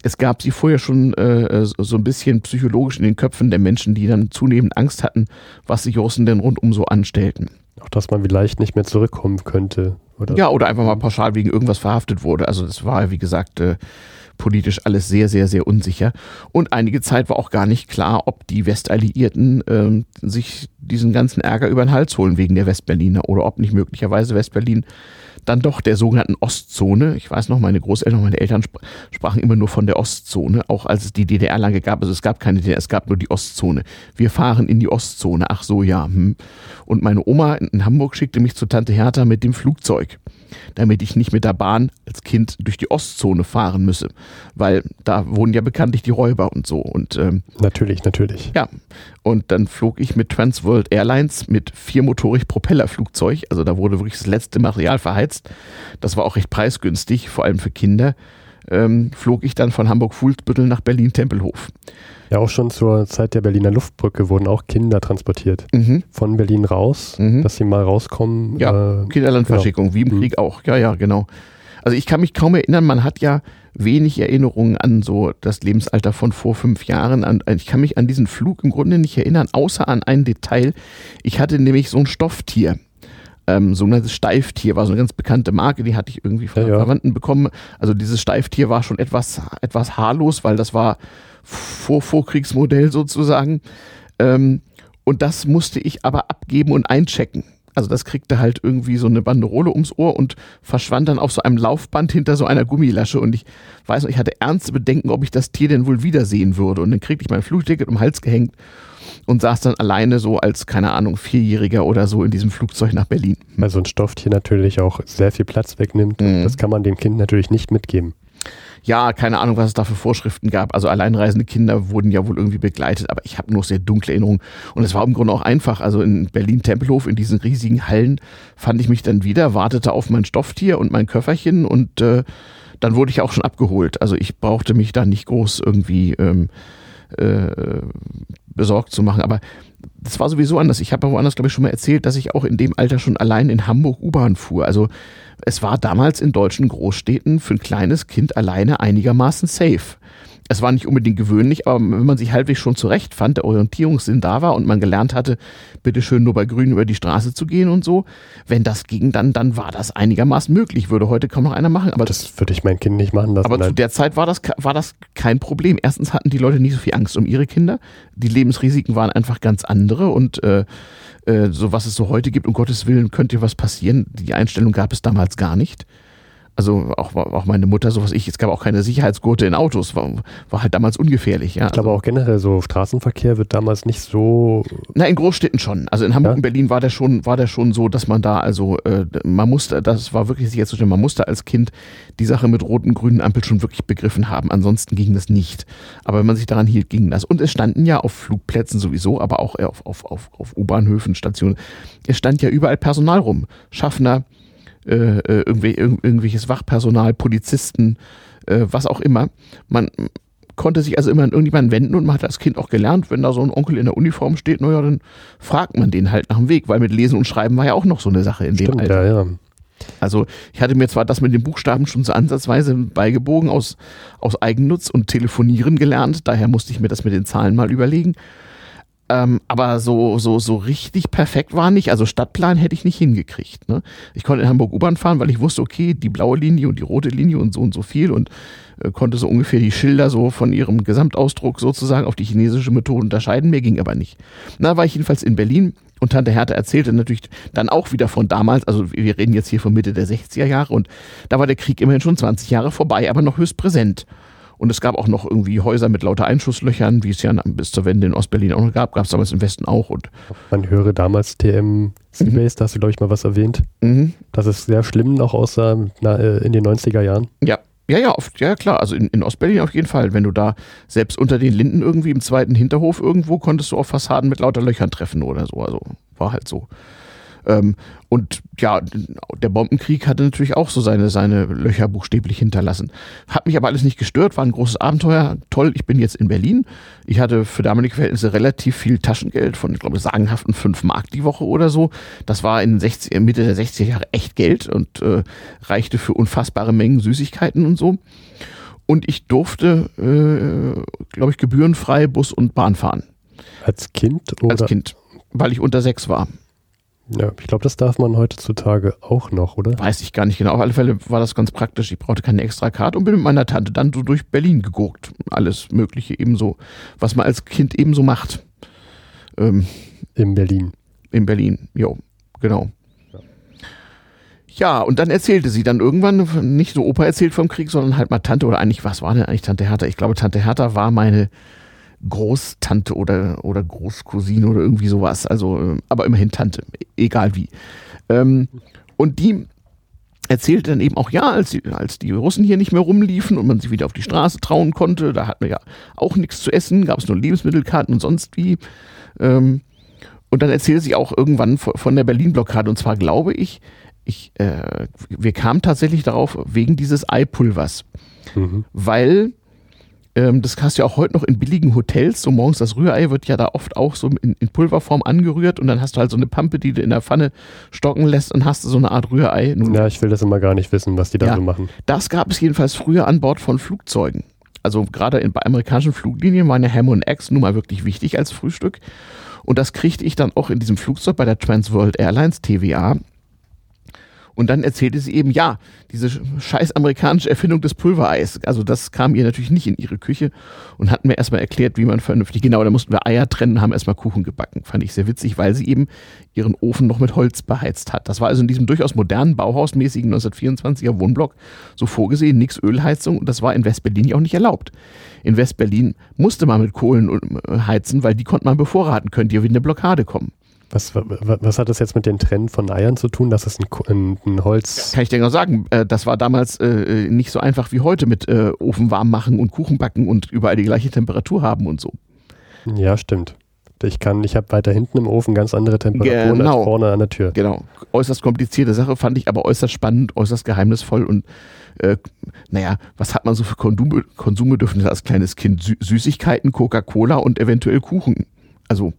es gab sie vorher schon äh, so ein bisschen psychologisch in den Köpfen der Menschen, die dann zunehmend Angst hatten, was sich Russen denn rundum so anstellten. Auch dass man vielleicht nicht mehr zurückkommen könnte. Oder? Ja, oder einfach mal pauschal wegen irgendwas verhaftet wurde. Also das war, wie gesagt, äh, politisch alles sehr, sehr, sehr unsicher. Und einige Zeit war auch gar nicht klar, ob die Westalliierten äh, sich diesen ganzen Ärger über den Hals holen wegen der Westberliner oder ob nicht möglicherweise Westberlin dann doch der sogenannten Ostzone. Ich weiß noch, meine Großeltern und meine Eltern sprachen immer nur von der Ostzone, auch als es die DDR lange gab. Also es gab keine DDR, es gab nur die Ostzone. Wir fahren in die Ostzone. Ach so, ja. Hm. Und meine Oma in Hamburg schickte mich zu Tante Hertha mit dem Flugzeug damit ich nicht mit der Bahn als Kind durch die Ostzone fahren müsse, weil da wohnen ja bekanntlich die Räuber und so. Und ähm, natürlich, natürlich. Ja, und dann flog ich mit Transworld Airlines mit viermotorig Propellerflugzeug, also da wurde wirklich das letzte Material verheizt. Das war auch recht preisgünstig, vor allem für Kinder. Ähm, flog ich dann von Hamburg-Fuhlsbüttel nach Berlin-Tempelhof. Ja, auch schon zur Zeit der Berliner Luftbrücke wurden auch Kinder transportiert. Mhm. Von Berlin raus, mhm. dass sie mal rauskommen. Ja, äh, Kinderlandverschickung, genau. wie im mhm. Krieg auch. Ja, ja, genau. Also ich kann mich kaum erinnern, man hat ja wenig Erinnerungen an so das Lebensalter von vor fünf Jahren. Ich kann mich an diesen Flug im Grunde nicht erinnern, außer an ein Detail. Ich hatte nämlich so ein Stofftier. Ähm, sogenanntes Steiftier war so eine ganz bekannte Marke, die hatte ich irgendwie von ja, ja. Verwandten bekommen. Also dieses Steiftier war schon etwas, etwas haarlos, weil das war vor Vorkriegsmodell sozusagen. Ähm, und das musste ich aber abgeben und einchecken. Also das kriegte halt irgendwie so eine Banderole ums Ohr und verschwand dann auf so einem Laufband hinter so einer Gummilasche. Und ich weiß noch, ich hatte ernste Bedenken, ob ich das Tier denn wohl wiedersehen würde. Und dann kriegte ich mein Flugticket um den Hals gehängt und saß dann alleine so als, keine Ahnung, Vierjähriger oder so in diesem Flugzeug nach Berlin. Weil so ein Stofftier natürlich auch sehr viel Platz wegnimmt. Mhm. Das kann man dem Kind natürlich nicht mitgeben ja, keine Ahnung, was es da für Vorschriften gab. Also alleinreisende Kinder wurden ja wohl irgendwie begleitet, aber ich habe nur sehr dunkle Erinnerungen. Und es war im Grunde auch einfach. Also in Berlin-Tempelhof, in diesen riesigen Hallen, fand ich mich dann wieder, wartete auf mein Stofftier und mein Köfferchen und äh, dann wurde ich auch schon abgeholt. Also ich brauchte mich da nicht groß irgendwie ähm, äh, besorgt zu machen. Aber das war sowieso anders. Ich habe woanders, glaube ich, schon mal erzählt, dass ich auch in dem Alter schon allein in Hamburg U-Bahn fuhr. Also es war damals in deutschen Großstädten für ein kleines Kind alleine einigermaßen safe es war nicht unbedingt gewöhnlich, aber wenn man sich halbwegs schon zurechtfand, der Orientierungssinn da war und man gelernt hatte, bitteschön nur bei Grün über die Straße zu gehen und so, wenn das ging, dann, dann war das einigermaßen möglich. Würde heute kaum noch einer machen. Aber das würde ich mein Kind nicht machen lassen. Aber nein. zu der Zeit war das, war das kein Problem. Erstens hatten die Leute nicht so viel Angst um ihre Kinder. Die Lebensrisiken waren einfach ganz andere und äh, äh, so was es so heute gibt, um Gottes Willen könnte was passieren. Die Einstellung gab es damals gar nicht. Also auch, auch meine Mutter, so was ich, es gab auch keine Sicherheitsgurte in Autos, war, war halt damals ungefährlich. Ja. Ich glaube also, auch generell so Straßenverkehr wird damals nicht so. Na, in Großstädten schon. Also in Hamburg ja? und Berlin war der schon, war der schon so, dass man da, also äh, man musste, das war wirklich sicherzustellen, man musste als Kind die Sache mit roten, grünen Ampel schon wirklich begriffen haben. Ansonsten ging das nicht. Aber wenn man sich daran hielt, ging das. Und es standen ja auf Flugplätzen sowieso, aber auch auf, auf, auf, auf U-Bahnhöfen, Stationen, es stand ja überall Personal rum. Schaffner, äh, äh irgendw irgendwelches Wachpersonal, Polizisten, äh, was auch immer. Man konnte sich also immer an irgendjemanden wenden und man hat als Kind auch gelernt, wenn da so ein Onkel in der Uniform steht, naja, dann fragt man den halt nach dem Weg, weil mit Lesen und Schreiben war ja auch noch so eine Sache in Stimmt, dem Alter. Ja, ja. Also ich hatte mir zwar das mit den Buchstaben schon so ansatzweise beigebogen aus, aus Eigennutz und Telefonieren gelernt, daher musste ich mir das mit den Zahlen mal überlegen. Ähm, aber so, so, so richtig perfekt war nicht. Also Stadtplan hätte ich nicht hingekriegt. Ne? Ich konnte in Hamburg U-Bahn fahren, weil ich wusste, okay, die blaue Linie und die rote Linie und so und so viel und äh, konnte so ungefähr die Schilder so von ihrem Gesamtausdruck sozusagen auf die chinesische Methode unterscheiden. Mir ging aber nicht. Na, war ich jedenfalls in Berlin und Tante Hertha erzählte natürlich dann auch wieder von damals, also wir reden jetzt hier von Mitte der 60er Jahre und da war der Krieg immerhin schon 20 Jahre vorbei, aber noch höchst präsent. Und es gab auch noch irgendwie Häuser mit lauter Einschusslöchern, wie es ja bis zur Wende in Ostberlin auch noch gab. Gab es damals im Westen auch. Und Man höre damals TM Seabase, mhm. da hast du, glaube ich, mal was erwähnt. Mhm. Dass es sehr schlimm noch aussah na, äh, in den 90er Jahren. Ja, ja, ja, oft, ja klar. Also in, in Ostberlin auf jeden Fall. Wenn du da selbst unter den Linden irgendwie im zweiten Hinterhof irgendwo konntest du auf Fassaden mit lauter Löchern treffen oder so. Also war halt so. Ähm, und ja, der Bombenkrieg hatte natürlich auch so seine, seine Löcher buchstäblich hinterlassen. Hat mich aber alles nicht gestört, war ein großes Abenteuer. Toll, ich bin jetzt in Berlin. Ich hatte für damalige Verhältnisse relativ viel Taschengeld von, ich glaube, sagenhaften 5 Mark die Woche oder so. Das war in 60, Mitte der 60er Jahre echt Geld und äh, reichte für unfassbare Mengen Süßigkeiten und so. Und ich durfte, äh, glaube ich, gebührenfrei Bus und Bahn fahren. Als Kind? Oder? Als Kind, weil ich unter sechs war. Ja, ich glaube, das darf man heutzutage auch noch, oder? Weiß ich gar nicht genau. Auf alle Fälle war das ganz praktisch. Ich brauchte keine extra Karte und bin mit meiner Tante dann so durch Berlin geguckt. Alles Mögliche ebenso, was man als Kind ebenso macht. Ähm, in Berlin. In Berlin, jo, genau. Ja. ja, und dann erzählte sie dann irgendwann, nicht so Opa erzählt vom Krieg, sondern halt mal Tante oder eigentlich, was war denn eigentlich Tante Hertha? Ich glaube, Tante Hertha war meine Großtante oder, oder Großcousine oder irgendwie sowas. Also, äh, aber immerhin Tante, egal wie. Ähm, und die erzählte dann eben auch, ja, als die, als die Russen hier nicht mehr rumliefen und man sich wieder auf die Straße trauen konnte, da hatten wir ja auch nichts zu essen, gab es nur Lebensmittelkarten und sonst wie. Ähm, und dann erzählte sie auch irgendwann von der Berlin-Blockade. Und zwar glaube ich, ich, äh, wir kamen tatsächlich darauf wegen dieses Eipulvers. Mhm. Weil ähm, das hast du ja auch heute noch in billigen Hotels. So morgens das Rührei wird ja da oft auch so in, in, Pulverform angerührt und dann hast du halt so eine Pampe, die du in der Pfanne stocken lässt und hast du so eine Art Rührei. Nun, ja, ich will das immer gar nicht wissen, was die da ja, so machen. Das gab es jedenfalls früher an Bord von Flugzeugen. Also gerade in, bei amerikanischen Fluglinien waren ja Ham und Eggs nun mal wirklich wichtig als Frühstück. Und das kriegte ich dann auch in diesem Flugzeug bei der Trans World Airlines TVA und dann erzählte sie eben, ja, diese scheiß amerikanische Erfindung des Pulvereis, also das kam ihr natürlich nicht in ihre Küche und hat mir erstmal erklärt, wie man vernünftig, genau, da mussten wir Eier trennen, haben erstmal Kuchen gebacken. Fand ich sehr witzig, weil sie eben ihren Ofen noch mit Holz beheizt hat. Das war also in diesem durchaus modernen, bauhausmäßigen 1924er Wohnblock so vorgesehen, nix Ölheizung und das war in Westberlin ja auch nicht erlaubt. In Westberlin musste man mit Kohlen äh, heizen, weil die konnte man bevorraten, könnte ja wieder eine Blockade kommen. Was, was, was, hat das jetzt mit den Trennen von Eiern zu tun, dass es ein, ein, ein Holz. Kann ich dir genau sagen, äh, das war damals äh, nicht so einfach wie heute mit äh, Ofen warm machen und Kuchen backen und überall die gleiche Temperatur haben und so. Ja, stimmt. Ich kann, ich habe weiter hinten im Ofen ganz andere Temperaturen genau. als vorne an der Tür. Genau. Äußerst komplizierte Sache, fand ich aber äußerst spannend, äußerst geheimnisvoll und äh, naja, was hat man so für Konsum Konsumbedürfnisse als kleines Kind? Sü Süßigkeiten, Coca-Cola und eventuell Kuchen. Also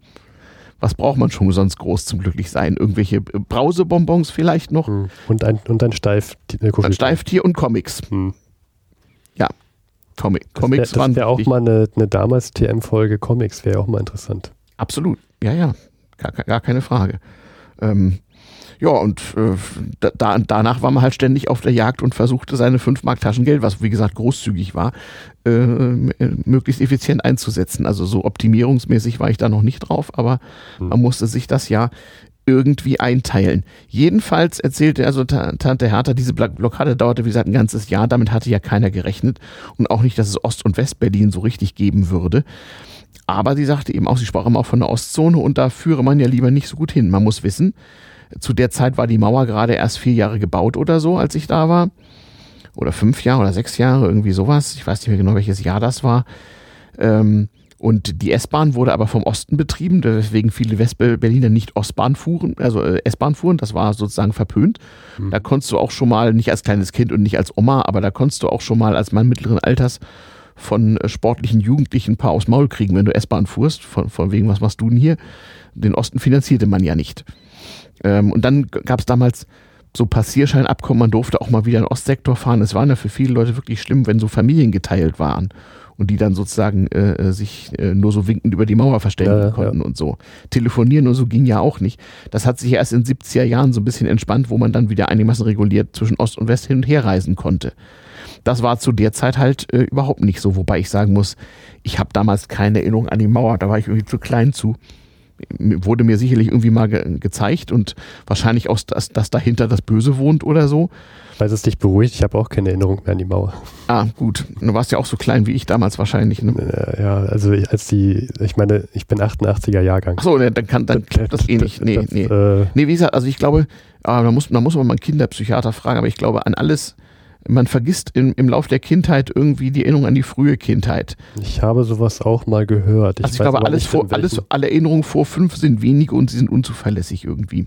was braucht man schon sonst groß zum Glücklichsein? Irgendwelche Brausebonbons vielleicht noch? Hm. Und ein, und ein Steiftier. Äh, ein Steiftier und Comics. Hm. Ja, Comic, Comics das wär, das wäre auch mal eine, eine damals TM-Folge Comics, wäre auch mal interessant. Absolut, ja, ja, gar, gar keine Frage. Ähm, ja, und äh, da, danach war man halt ständig auf der Jagd und versuchte seine 5 Mark Taschengeld, was wie gesagt großzügig war, äh, möglichst effizient einzusetzen. Also so optimierungsmäßig war ich da noch nicht drauf, aber hm. man musste sich das ja irgendwie einteilen. Jedenfalls erzählte also Tante Hertha, diese Blockade dauerte wie gesagt ein ganzes Jahr, damit hatte ja keiner gerechnet und auch nicht, dass es Ost- und Westberlin so richtig geben würde. Aber sie sagte eben auch, sie sprach immer auch von der Ostzone und da führe man ja lieber nicht so gut hin. Man muss wissen, zu der Zeit war die Mauer gerade erst vier Jahre gebaut oder so, als ich da war. Oder fünf Jahre oder sechs Jahre, irgendwie sowas. Ich weiß nicht mehr genau, welches Jahr das war. Ähm, und die S-Bahn wurde aber vom Osten betrieben, deswegen viele Westberliner nicht Ostbahn fuhren, also äh, S-Bahn fuhren. Das war sozusagen verpönt. Mhm. Da konntest du auch schon mal, nicht als kleines Kind und nicht als Oma, aber da konntest du auch schon mal als Mann mittleren Alters von äh, sportlichen Jugendlichen ein paar aufs Maul kriegen, wenn du S-Bahn fuhrst. Von, von wegen, was machst du denn hier? Den Osten finanzierte man ja nicht. Ähm, und dann gab es damals so Passierscheinabkommen, man durfte auch mal wieder in den Ostsektor fahren. Es war ja für viele Leute wirklich schlimm, wenn so Familien geteilt waren und die dann sozusagen äh, äh, sich äh, nur so winkend über die Mauer verständigen ja, konnten ja. und so. Telefonieren und so ging ja auch nicht. Das hat sich erst in 70er Jahren so ein bisschen entspannt, wo man dann wieder einigermaßen reguliert zwischen Ost und West hin und her reisen konnte. Das war zu der Zeit halt äh, überhaupt nicht so, wobei ich sagen muss, ich habe damals keine Erinnerung an die Mauer, da war ich irgendwie zu klein zu wurde mir sicherlich irgendwie mal ge gezeigt und wahrscheinlich auch, dass, dass dahinter das Böse wohnt oder so. Weil es dich beruhigt, ich habe auch keine Erinnerung mehr an die Mauer. Ah, gut. Du warst ja auch so klein wie ich damals wahrscheinlich. Ne? Ja, also ich, als die, ich meine, ich bin 88er Jahrgang. Achso, ne, dann kann dann klappt das eh nicht. Nee, das, nee. Äh, nee, wie gesagt, also ich glaube, ah, da, muss, da muss man mal einen Kinderpsychiater fragen, aber ich glaube, an alles, man vergisst im, im Lauf der Kindheit irgendwie die Erinnerung an die frühe Kindheit. Ich habe sowas auch mal gehört. Ich also ich glaube, alles vor, alles, alle Erinnerungen vor fünf sind wenige und sie sind unzuverlässig irgendwie.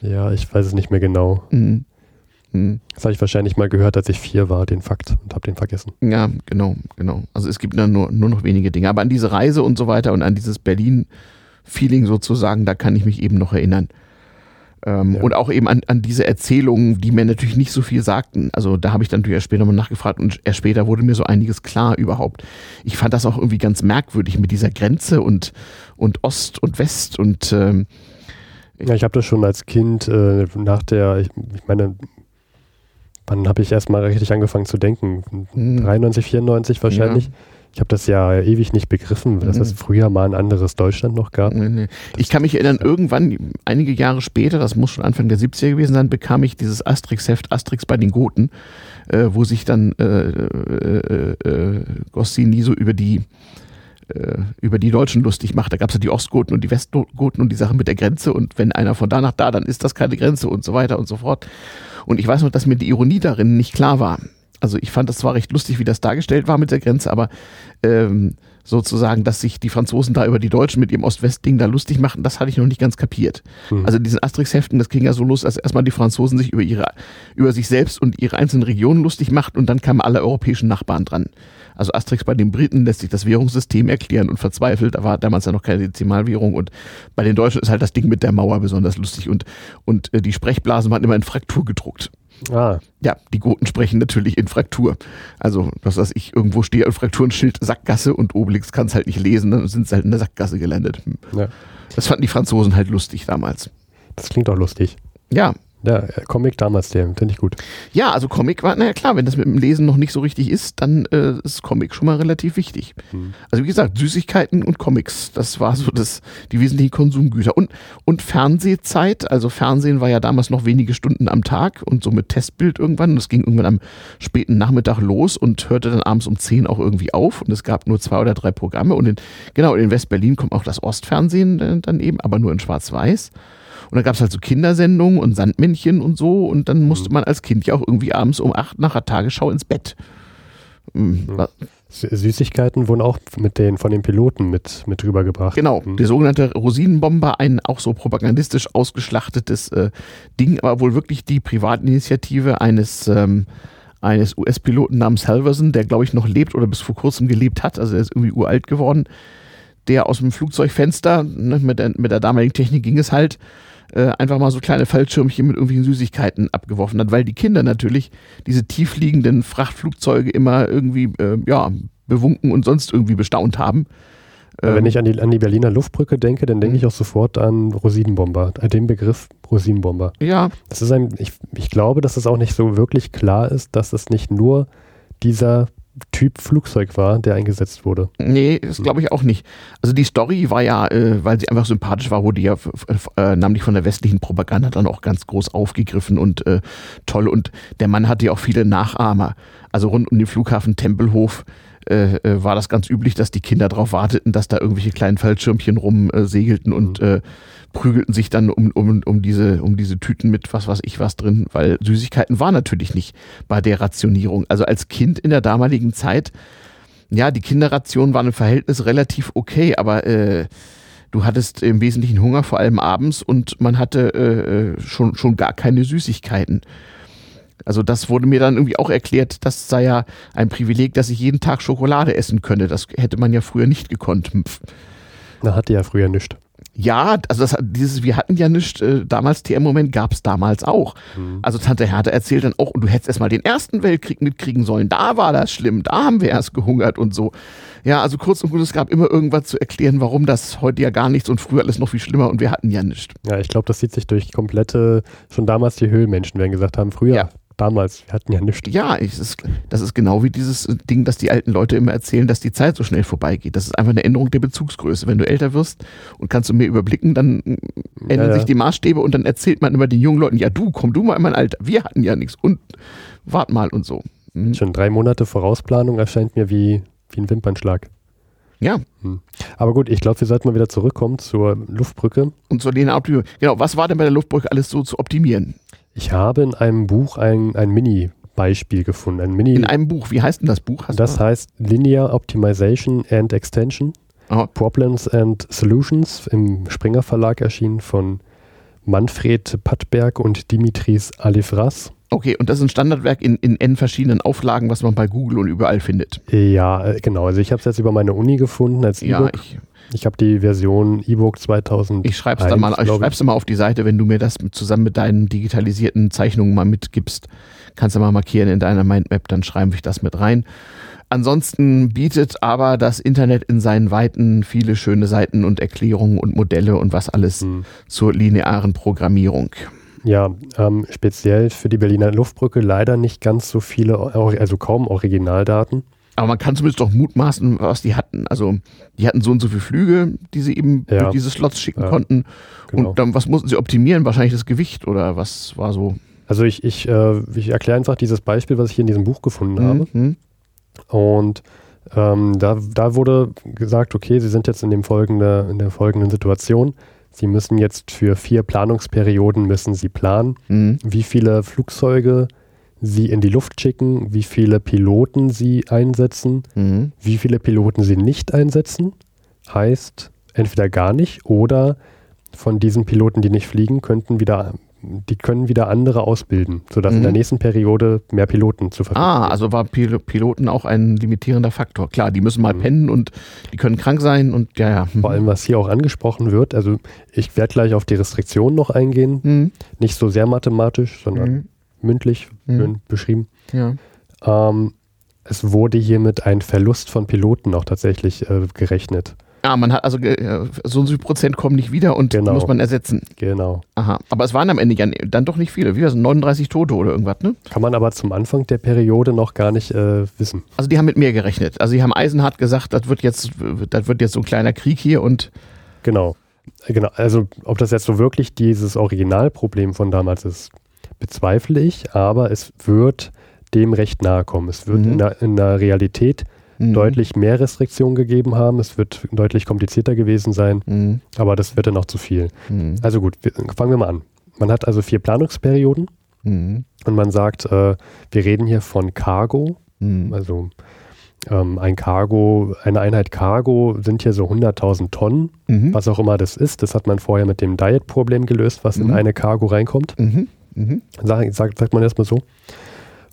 Ja, ich weiß es nicht mehr genau. Mhm. Mhm. Das habe ich wahrscheinlich mal gehört, als ich vier war, den Fakt und habe den vergessen. Ja, genau, genau. Also es gibt dann nur, nur noch wenige Dinge. Aber an diese Reise und so weiter und an dieses Berlin-Feeling sozusagen, da kann ich mich eben noch erinnern. Ähm, ja. Und auch eben an, an diese Erzählungen, die mir natürlich nicht so viel sagten. Also da habe ich dann natürlich erst später mal nachgefragt und erst später wurde mir so einiges klar überhaupt. Ich fand das auch irgendwie ganz merkwürdig mit dieser Grenze und, und Ost und West und ähm, ja, ich habe das schon als Kind äh, nach der, ich, ich meine, wann habe ich erstmal richtig angefangen zu denken? Hm. 93, 94 wahrscheinlich. Ja. Ich habe das ja ewig nicht begriffen, dass es früher mal ein anderes Deutschland noch gab. Nee, nee. Ich kann mich erinnern, irgendwann, einige Jahre später, das muss schon Anfang der 70er gewesen sein, bekam ich dieses Asterix-Heft Asterix bei den Goten, äh, wo sich dann äh, äh, äh, Goscinny so über die äh, über die Deutschen lustig macht. Da gab es ja die Ostgoten und die Westgoten und die Sache mit der Grenze und wenn einer von da nach da, dann ist das keine Grenze und so weiter und so fort. Und ich weiß noch, dass mir die Ironie darin nicht klar war. Also ich fand das zwar recht lustig, wie das dargestellt war mit der Grenze, aber ähm, sozusagen, dass sich die Franzosen da über die Deutschen mit ihrem Ost-West-Ding da lustig machen, das hatte ich noch nicht ganz kapiert. Mhm. Also diesen Asterix-Heften, das ging ja so los, dass erstmal die Franzosen sich über ihre, über sich selbst und ihre einzelnen Regionen lustig machten und dann kamen alle europäischen Nachbarn dran. Also Asterix bei den Briten lässt sich das Währungssystem erklären und verzweifelt. Da war damals ja noch keine Dezimalwährung und bei den Deutschen ist halt das Ding mit der Mauer besonders lustig und, und äh, die Sprechblasen waren immer in Fraktur gedruckt. Ah. Ja, die Goten sprechen natürlich in Fraktur. Also, was weiß ich, irgendwo steht ein Frakturenschild Sackgasse und Obelix kann es halt nicht lesen, dann sind sie halt in der Sackgasse gelandet. Ja. Das fanden die Franzosen halt lustig damals. Das klingt auch lustig. Ja, ja, äh, Comic damals, der finde ich gut. Ja, also Comic war, naja klar, wenn das mit dem Lesen noch nicht so richtig ist, dann äh, ist Comic schon mal relativ wichtig. Hm. Also wie gesagt, Süßigkeiten und Comics, das war so das, die wesentlichen Konsumgüter. Und, und Fernsehzeit, also Fernsehen war ja damals noch wenige Stunden am Tag und so mit Testbild irgendwann. Und das ging irgendwann am späten Nachmittag los und hörte dann abends um 10 auch irgendwie auf. Und es gab nur zwei oder drei Programme. Und in, genau, in West-Berlin kommt auch das Ostfernsehen äh, dann eben, aber nur in Schwarz-Weiß. Und dann gab es halt so Kindersendungen und Sandmännchen und so. Und dann musste mhm. man als Kind ja auch irgendwie abends um acht nach der Tagesschau ins Bett. Mhm. Süßigkeiten wurden auch mit den, von den Piloten mit, mit rübergebracht. Genau, mhm. der sogenannte Rosinenbomber, ein auch so propagandistisch ausgeschlachtetes äh, Ding, aber wohl wirklich die Privatinitiative eines, ähm, eines US-Piloten namens Halverson, der glaube ich noch lebt oder bis vor kurzem gelebt hat, also er ist irgendwie uralt geworden, der aus dem Flugzeugfenster, ne, mit, der, mit der damaligen Technik ging es halt, äh, einfach mal so kleine Fallschirmchen mit irgendwelchen Süßigkeiten abgeworfen hat, weil die Kinder natürlich diese tiefliegenden Frachtflugzeuge immer irgendwie äh, ja, bewunken und sonst irgendwie bestaunt haben. Wenn ähm, ich an die, an die Berliner Luftbrücke denke, dann denke ich mhm. auch sofort an Rosinenbomber, äh, den Begriff Rosinenbomber. Ja. Das ist ein, ich, ich glaube, dass es auch nicht so wirklich klar ist, dass es nicht nur dieser Typ Flugzeug war, der eingesetzt wurde. Nee, das glaube ich auch nicht. Also die Story war ja, äh, weil sie einfach sympathisch war, wurde ja äh, namentlich von der westlichen Propaganda dann auch ganz groß aufgegriffen und äh, toll. Und der Mann hatte ja auch viele Nachahmer. Also rund um den Flughafen Tempelhof äh, äh, war das ganz üblich, dass die Kinder darauf warteten, dass da irgendwelche kleinen Fallschirmchen rumsegelten und mhm prügelten sich dann um, um, um, diese, um diese Tüten mit was weiß ich was drin, weil Süßigkeiten war natürlich nicht bei der Rationierung. Also als Kind in der damaligen Zeit, ja, die Kinderration war im Verhältnis relativ okay, aber äh, du hattest im Wesentlichen Hunger, vor allem abends, und man hatte äh, äh schon, schon gar keine Süßigkeiten. Also das wurde mir dann irgendwie auch erklärt, das sei ja ein Privileg, dass ich jeden Tag Schokolade essen könne. Das hätte man ja früher nicht gekonnt. Na, hatte ja früher nichts. Ja, also das, dieses, wir hatten ja nichts, äh, damals TM-Moment gab es damals auch. Mhm. Also Tante Hertha erzählt dann auch, und du hättest erst mal den Ersten Weltkrieg mitkriegen sollen, da war das schlimm, da haben wir erst gehungert und so. Ja, also kurz und gut, es gab immer irgendwas zu erklären, warum das heute ja gar nichts und früher alles noch viel schlimmer und wir hatten ja nichts. Ja, ich glaube, das zieht sich durch komplette, schon damals die Höhlenmenschen werden gesagt haben, früher ja damals. Wir hatten ja nichts. Ja, ist, das ist genau wie dieses Ding, dass die alten Leute immer erzählen, dass die Zeit so schnell vorbeigeht. Das ist einfach eine Änderung der Bezugsgröße. Wenn du älter wirst und kannst du mehr überblicken, dann ändern ja, sich die Maßstäbe und dann erzählt man immer den jungen Leuten, ja du, komm du mal in mein Alter. Wir hatten ja nichts und wart mal und so. Mhm. Schon drei Monate Vorausplanung erscheint mir wie, wie ein Wimpernschlag. Ja. Hm. Aber gut, ich glaube, wir sollten mal wieder zurückkommen zur Luftbrücke. Und zur Linearoptimierung. Genau, was war denn bei der Luftbrücke alles so zu optimieren? Ich habe in einem Buch ein, ein Mini-Beispiel gefunden. Ein Mini in einem Buch. Wie heißt denn das Buch? Hast das heißt Linear Optimization and Extension. Aha. Problems and Solutions im Springer Verlag erschienen von Manfred Pattberg und Dimitris Alifras. Okay, und das ist ein Standardwerk in, in N verschiedenen Auflagen, was man bei Google und überall findet. Ja, äh, genau. Also ich habe es jetzt über meine Uni gefunden als E-Book. Ja, ich ich habe die Version E-Book 2000. Ich schreibe es mal, ich schreib's mal auf die Seite, wenn du mir das zusammen mit deinen digitalisierten Zeichnungen mal mitgibst. Kannst du mal markieren in deiner Mindmap, dann schreibe ich das mit rein. Ansonsten bietet aber das Internet in seinen Weiten viele schöne Seiten und Erklärungen und Modelle und was alles hm. zur linearen Programmierung. Ja, ähm, speziell für die Berliner Luftbrücke leider nicht ganz so viele, also kaum Originaldaten. Aber man kann zumindest doch mutmaßen, was die hatten. Also die hatten so und so viele Flüge, die sie eben ja. durch diese Slots schicken ja, konnten. Genau. Und dann, was mussten sie optimieren? Wahrscheinlich das Gewicht oder was war so? Also ich, ich, äh, ich erkläre einfach dieses Beispiel, was ich hier in diesem Buch gefunden mhm. habe. Mhm. Und ähm, da, da wurde gesagt, okay, Sie sind jetzt in, dem folgende, in der folgenden Situation. Sie müssen jetzt für vier Planungsperioden müssen Sie planen, mhm. wie viele Flugzeuge sie in die Luft schicken, wie viele Piloten sie einsetzen, Mhm. wie viele Piloten sie nicht einsetzen. Heißt, entweder gar nicht oder von diesen Piloten, die nicht fliegen, könnten wieder, die können wieder andere ausbilden, sodass in Mhm. der nächsten Periode mehr Piloten zur Verfügung Ah, also war Pil Piloten auch ein limitierender Faktor. Klar, die müssen mal Mhm. pennen und die können krank sein und ja, ja. Mhm. Vor allem, was hier auch angesprochen wird, also ich werde gleich auf die Restriktionen noch eingehen, Mhm. nicht so sehr mathematisch, sondern Mhm. Mündlich Mhm. beschrieben. Ja. Ähm, es wurde hier mit einem Verlust von Piloten auch tatsächlich äh, gerechnet. Ah, man hat also äh, so und so viel Prozent kommen nicht wieder und Genau. muss man ersetzen. Genau. Aha. Aber es waren am Ende ja dann doch nicht viele. Wie war es? 39 Tote oder irgendwas, ne? Kann man aber zum Anfang der Periode noch gar nicht äh, wissen. Also die haben mit mehr gerechnet. Also die haben eisenhart gesagt, das wird jetzt, das wird jetzt so ein kleiner Krieg hier und Genau. Genau. Also, ob das jetzt so wirklich dieses Originalproblem von damals ist, bezweifle ich, aber es wird dem recht nahe kommen. Es wird Mhm. in, der, in der Realität Mhm. deutlich mehr Restriktionen gegeben haben. Es wird deutlich komplizierter gewesen sein, Mhm. aber das wird dann noch zu viel. Mhm. Also gut, wir, fangen wir mal an. Man hat also vier Planungsperioden Mhm. und man sagt, äh, wir reden hier von Cargo, Mhm. also ähm, ein Cargo, eine Einheit Cargo sind hier so 100.000 Tonnen, was auch immer das ist. Das hat man vorher mit dem Diet-Problem gelöst, was in eine Cargo reinkommt. Mhm. Mhm. Sag, sagt, sagt man erstmal so.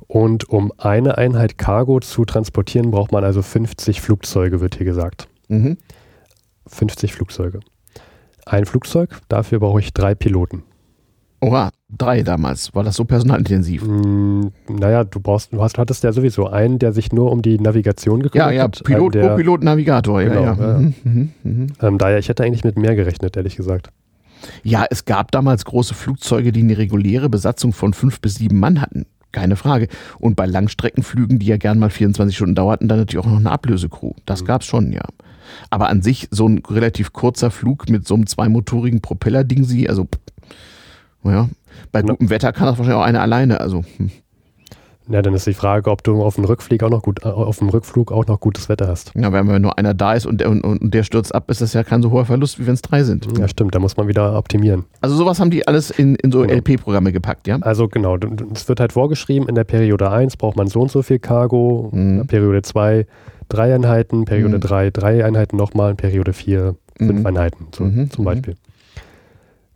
Und um eine Einheit Cargo zu transportieren, braucht man also 50 Flugzeuge, wird hier gesagt. Mhm. 50 Flugzeuge. Ein Flugzeug, dafür brauche ich drei Piloten. Oha, drei damals. War das so personalintensiv? Hm, naja, du brauchst, du hast, hattest ja sowieso einen, der sich nur um die Navigation Ja, gekümmert ja, hat. Pilot, einen, der, Co-Pilot, Navigator. Ja, Genau, ja. ja. Mhm. Mhm. Mhm. ähm, daher, ich hätte eigentlich mit mehr gerechnet, ehrlich gesagt. Ja, es gab damals große Flugzeuge, die eine reguläre Besatzung von fünf bis sieben Mann hatten. Keine Frage. Und bei Langstreckenflügen, die ja gern mal 24 Stunden dauerten, dann natürlich auch noch eine Ablösecrew. Das Mhm. gab's schon, ja. Aber an sich so ein relativ kurzer Flug mit so einem zweimotorigen Propeller-Ding, sie, also, naja, bei gutem Wetter kann das wahrscheinlich auch einer alleine. Also, hm. Ja, dann ist die Frage, ob du auf dem Rückflug auch noch gut, äh, auf dem Rückflug auch noch gutes Wetter hast. ja, wenn nur einer da ist und der, und, und der stürzt ab, ist das ja kein so hoher Verlust, wie wenn es drei sind. Ja, stimmt, da muss man wieder optimieren. Also sowas haben die alles in, in so Genau. LP-Programme gepackt, ja? Also genau, es wird halt vorgeschrieben, in der Periode 1 braucht man so und so viel Cargo, Mhm. in der Periode 2 drei Einheiten, Periode Mhm. 3 drei Einheiten nochmal, in Periode 4 fünf Mhm. Einheiten so, Mhm. zum Mhm. Beispiel.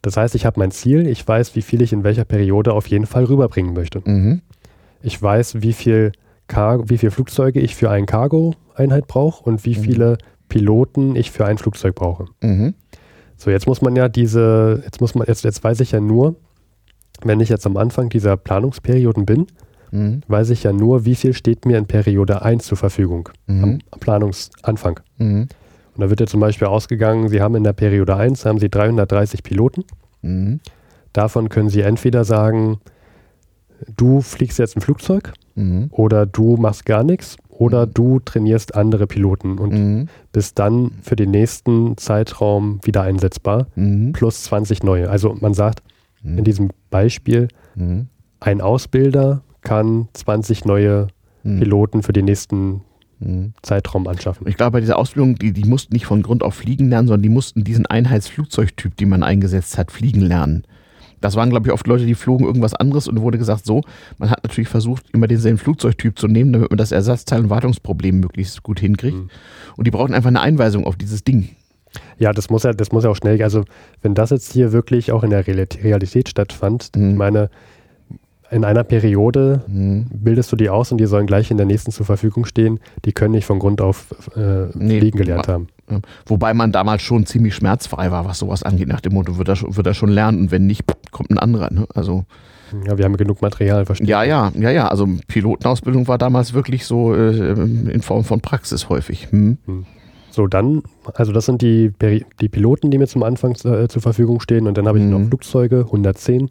Das heißt, ich habe mein Ziel, ich weiß, wie viel ich in welcher Periode auf jeden Fall rüberbringen möchte. Mhm. Ich weiß, wie viel, Cargo, wie viel Flugzeuge ich für eine Cargo-Einheit brauche und wie Mhm. viele Piloten ich für ein Flugzeug brauche. Mhm. So, jetzt muss man ja diese, jetzt muss man, jetzt, jetzt weiß ich ja nur, wenn ich jetzt am Anfang dieser Planungsperioden bin, Mhm. weiß ich ja nur, wie viel steht mir in Periode 1 zur Verfügung, Mhm. am, am Planungsanfang. Mhm. Und da wird ja zum Beispiel ausgegangen, Sie haben in der Periode 1 haben Sie 330 Piloten. Mhm. Davon können Sie entweder sagen, du fliegst jetzt ein Flugzeug Mhm. oder du machst gar nichts oder Mhm. du trainierst andere Piloten und Mhm. bist dann für den nächsten Zeitraum wieder einsetzbar, Mhm. plus 20 neue. Also man sagt in diesem Beispiel, Mhm. ein Ausbilder kann 20 neue Mhm. Piloten für den nächsten Mhm. Zeitraum anschaffen. Ich glaube, bei dieser Ausbildung, die, die mussten nicht von Grund auf fliegen lernen, sondern die mussten diesen Einheitsflugzeugtyp, den man eingesetzt hat, fliegen lernen. Das waren, glaube ich, oft Leute, die flogen irgendwas anderes und wurde gesagt, so, man hat natürlich versucht, immer denselben Flugzeugtyp zu nehmen, damit man das Ersatzteil- und Wartungsproblem möglichst gut hinkriegt. Mhm. Und die brauchten einfach eine Einweisung auf dieses Ding. Ja, das muss ja, das muss ja auch schnell gehen. Also wenn das jetzt hier wirklich auch in der Realität, stattfand, Mhm. ich meine, in einer Periode Mhm. bildest du die aus und die sollen gleich in der nächsten zur Verfügung stehen. Die können nicht von Grund auf äh, Nee. fliegen gelernt haben. Ja. Wobei man damals schon ziemlich schmerzfrei war, was sowas angeht, nach dem Motto, wird er, schon- wird er schon lernen und wenn nicht, kommt ein anderer. Ne? Also Ja, wir haben genug Material, verstehe. Ja, ja, ja, ja. Also Pilotenausbildung war damals wirklich so äh, in Form von Praxis häufig. Hm. So, dann, also das sind die, die Piloten, die mir zum Anfang äh, zur Verfügung stehen. Und dann habe ich Mhm. noch Flugzeuge, 110.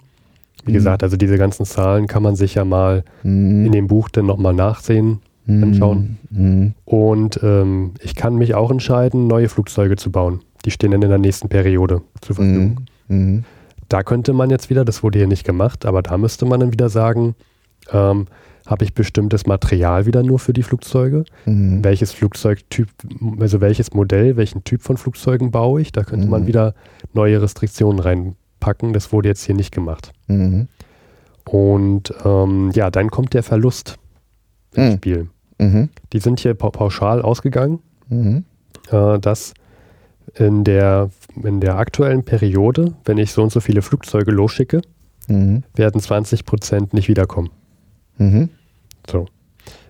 Wie Mhm. gesagt, also diese ganzen Zahlen kann man sich ja mal Hm. in dem Buch dann nochmal nachsehen. Anschauen. Hm. Und ähm, ich kann mich auch entscheiden, neue Flugzeuge zu bauen. Die stehen dann in der nächsten Periode zur Verfügung. Hm. Hm. Da könnte man jetzt wieder, das wurde hier nicht gemacht, aber da müsste man dann wieder sagen, ähm, habe ich bestimmtes Material wieder nur für die Flugzeuge? Hm. Welches Flugzeugtyp, also welches Modell, welchen Typ von Flugzeugen baue ich? Da könnte man Mhm. wieder neue Restriktionen reinpacken. Das wurde jetzt hier nicht gemacht. Hm. Und ähm, ja, dann kommt der Verlust ins Mhm. Spiel. Mhm. Die sind hier pa pauschal ausgegangen, Mhm. äh, dass in der, in der aktuellen Periode, wenn ich so und so viele Flugzeuge losschicke, Mhm. werden 20 Prozent nicht wiederkommen. Mhm. So.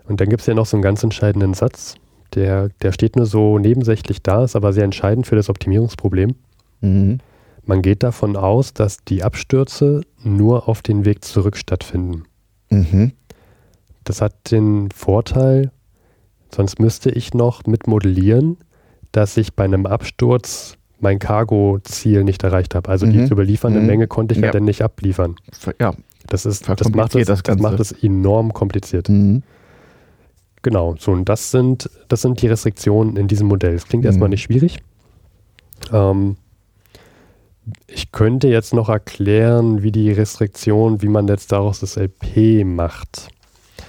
Und dann gibt es ja noch so einen ganz entscheidenden Satz, der, der steht nur so nebensächlich da, ist aber sehr entscheidend für das Optimierungsproblem. Mhm. Man geht davon aus, dass die Abstürze nur auf den Weg zurück stattfinden. Mhm. Das hat den Vorteil, sonst müsste ich noch mit modellieren, dass ich bei einem Absturz mein Cargo-Ziel nicht erreicht habe. Also die Mhm. zu überliefernde Mhm. Menge konnte ich ja. Ja. dann nicht abliefern. Ja. Das, ist, das, macht, es, das das macht es enorm kompliziert. Mhm. Genau, so und das sind, das sind die Restriktionen in diesem Modell. Es klingt Mhm. erstmal nicht schwierig. Ähm, ich könnte jetzt noch erklären, wie die Restriktion, wie man jetzt daraus das LP macht.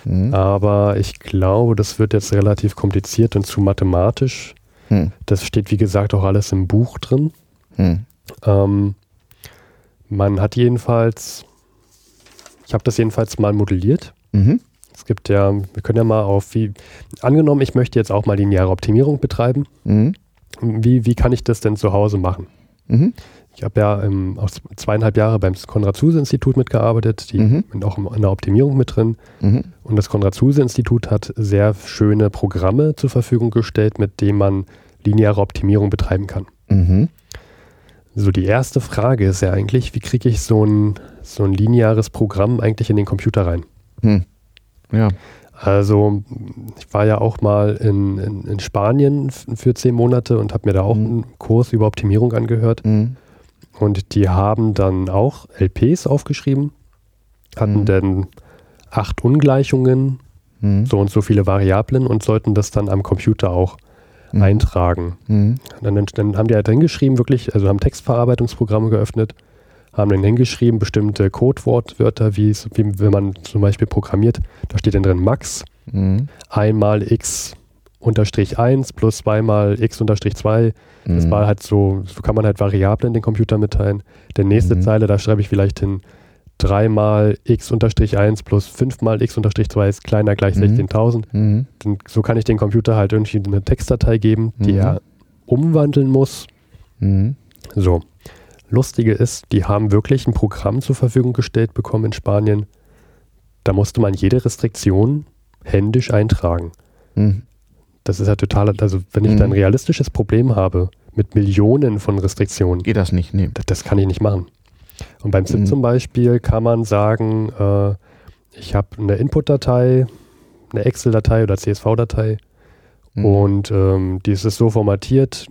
Mhm. Aber ich glaube, das wird jetzt relativ kompliziert und zu mathematisch. Mhm. Das steht, wie gesagt, auch alles im Buch drin. Mhm. Ähm, man hat jedenfalls, ich habe das jedenfalls mal modelliert. Mhm. Es gibt ja, wir können ja mal auf wie, angenommen, ich möchte jetzt auch mal lineare Optimierung betreiben. Mhm. Wie, wie kann ich das denn zu Hause machen? Ich habe ja ähm, auch zweieinhalb Jahre beim Konrad-Zuse-Institut mitgearbeitet, die Mhm. sind auch in der Optimierung mit drin. Mhm. Und das Konrad-Zuse-Institut hat sehr schöne Programme zur Verfügung gestellt, mit denen man lineare Optimierung betreiben kann. Mhm. So, die erste Frage ist ja eigentlich, wie kriege ich so ein, so ein lineares Programm eigentlich in den Computer rein? Mhm. Ja. Also, ich war ja auch mal in, in, in Spanien für zehn Monate und habe mir da auch Mhm. einen Kurs über Optimierung angehört. Mhm. Und die haben dann auch LPs aufgeschrieben, hatten Mhm. dann acht Ungleichungen, Mhm. so und so viele Variablen und sollten das dann am Computer auch Mhm. eintragen. Mhm. Dann, dann haben die halt hingeschrieben, wirklich, also haben Textverarbeitungsprogramme geöffnet, haben dann hingeschrieben, bestimmte Codewortwörter, wie, es- wie wenn man zum Beispiel programmiert, da steht dann drin Max, Mhm. einmal x unterstrich 1 plus zweimal x unterstrich 2. Das Mhm. war halt so, so kann man halt Variablen den Computer mitteilen. Der nächste Mhm. Zeile, da schreibe ich vielleicht hin 3 mal x unterstrich 1 plus 5 mal x unterstrich 2 ist kleiner gleich Mhm. 16.000. Mhm. So kann ich dem Computer halt irgendwie eine Textdatei geben, die Mhm. er umwandeln muss. Mhm. So. Lustige ist, die haben wirklich ein Programm zur Verfügung gestellt bekommen in Spanien. Da musste man jede Restriktion händisch eintragen. Mhm. Das ist ja total, also wenn ich Mhm. da ein realistisches Problem habe mit Millionen von Restriktionen, Geht das nicht? Nee. das, das kann ich nicht machen. Und beim ZIP Mhm. zum Beispiel kann man sagen, äh, ich habe eine Input-Datei, eine Excel-Datei oder CSV-Datei Mhm. und ähm, die ist so formatiert,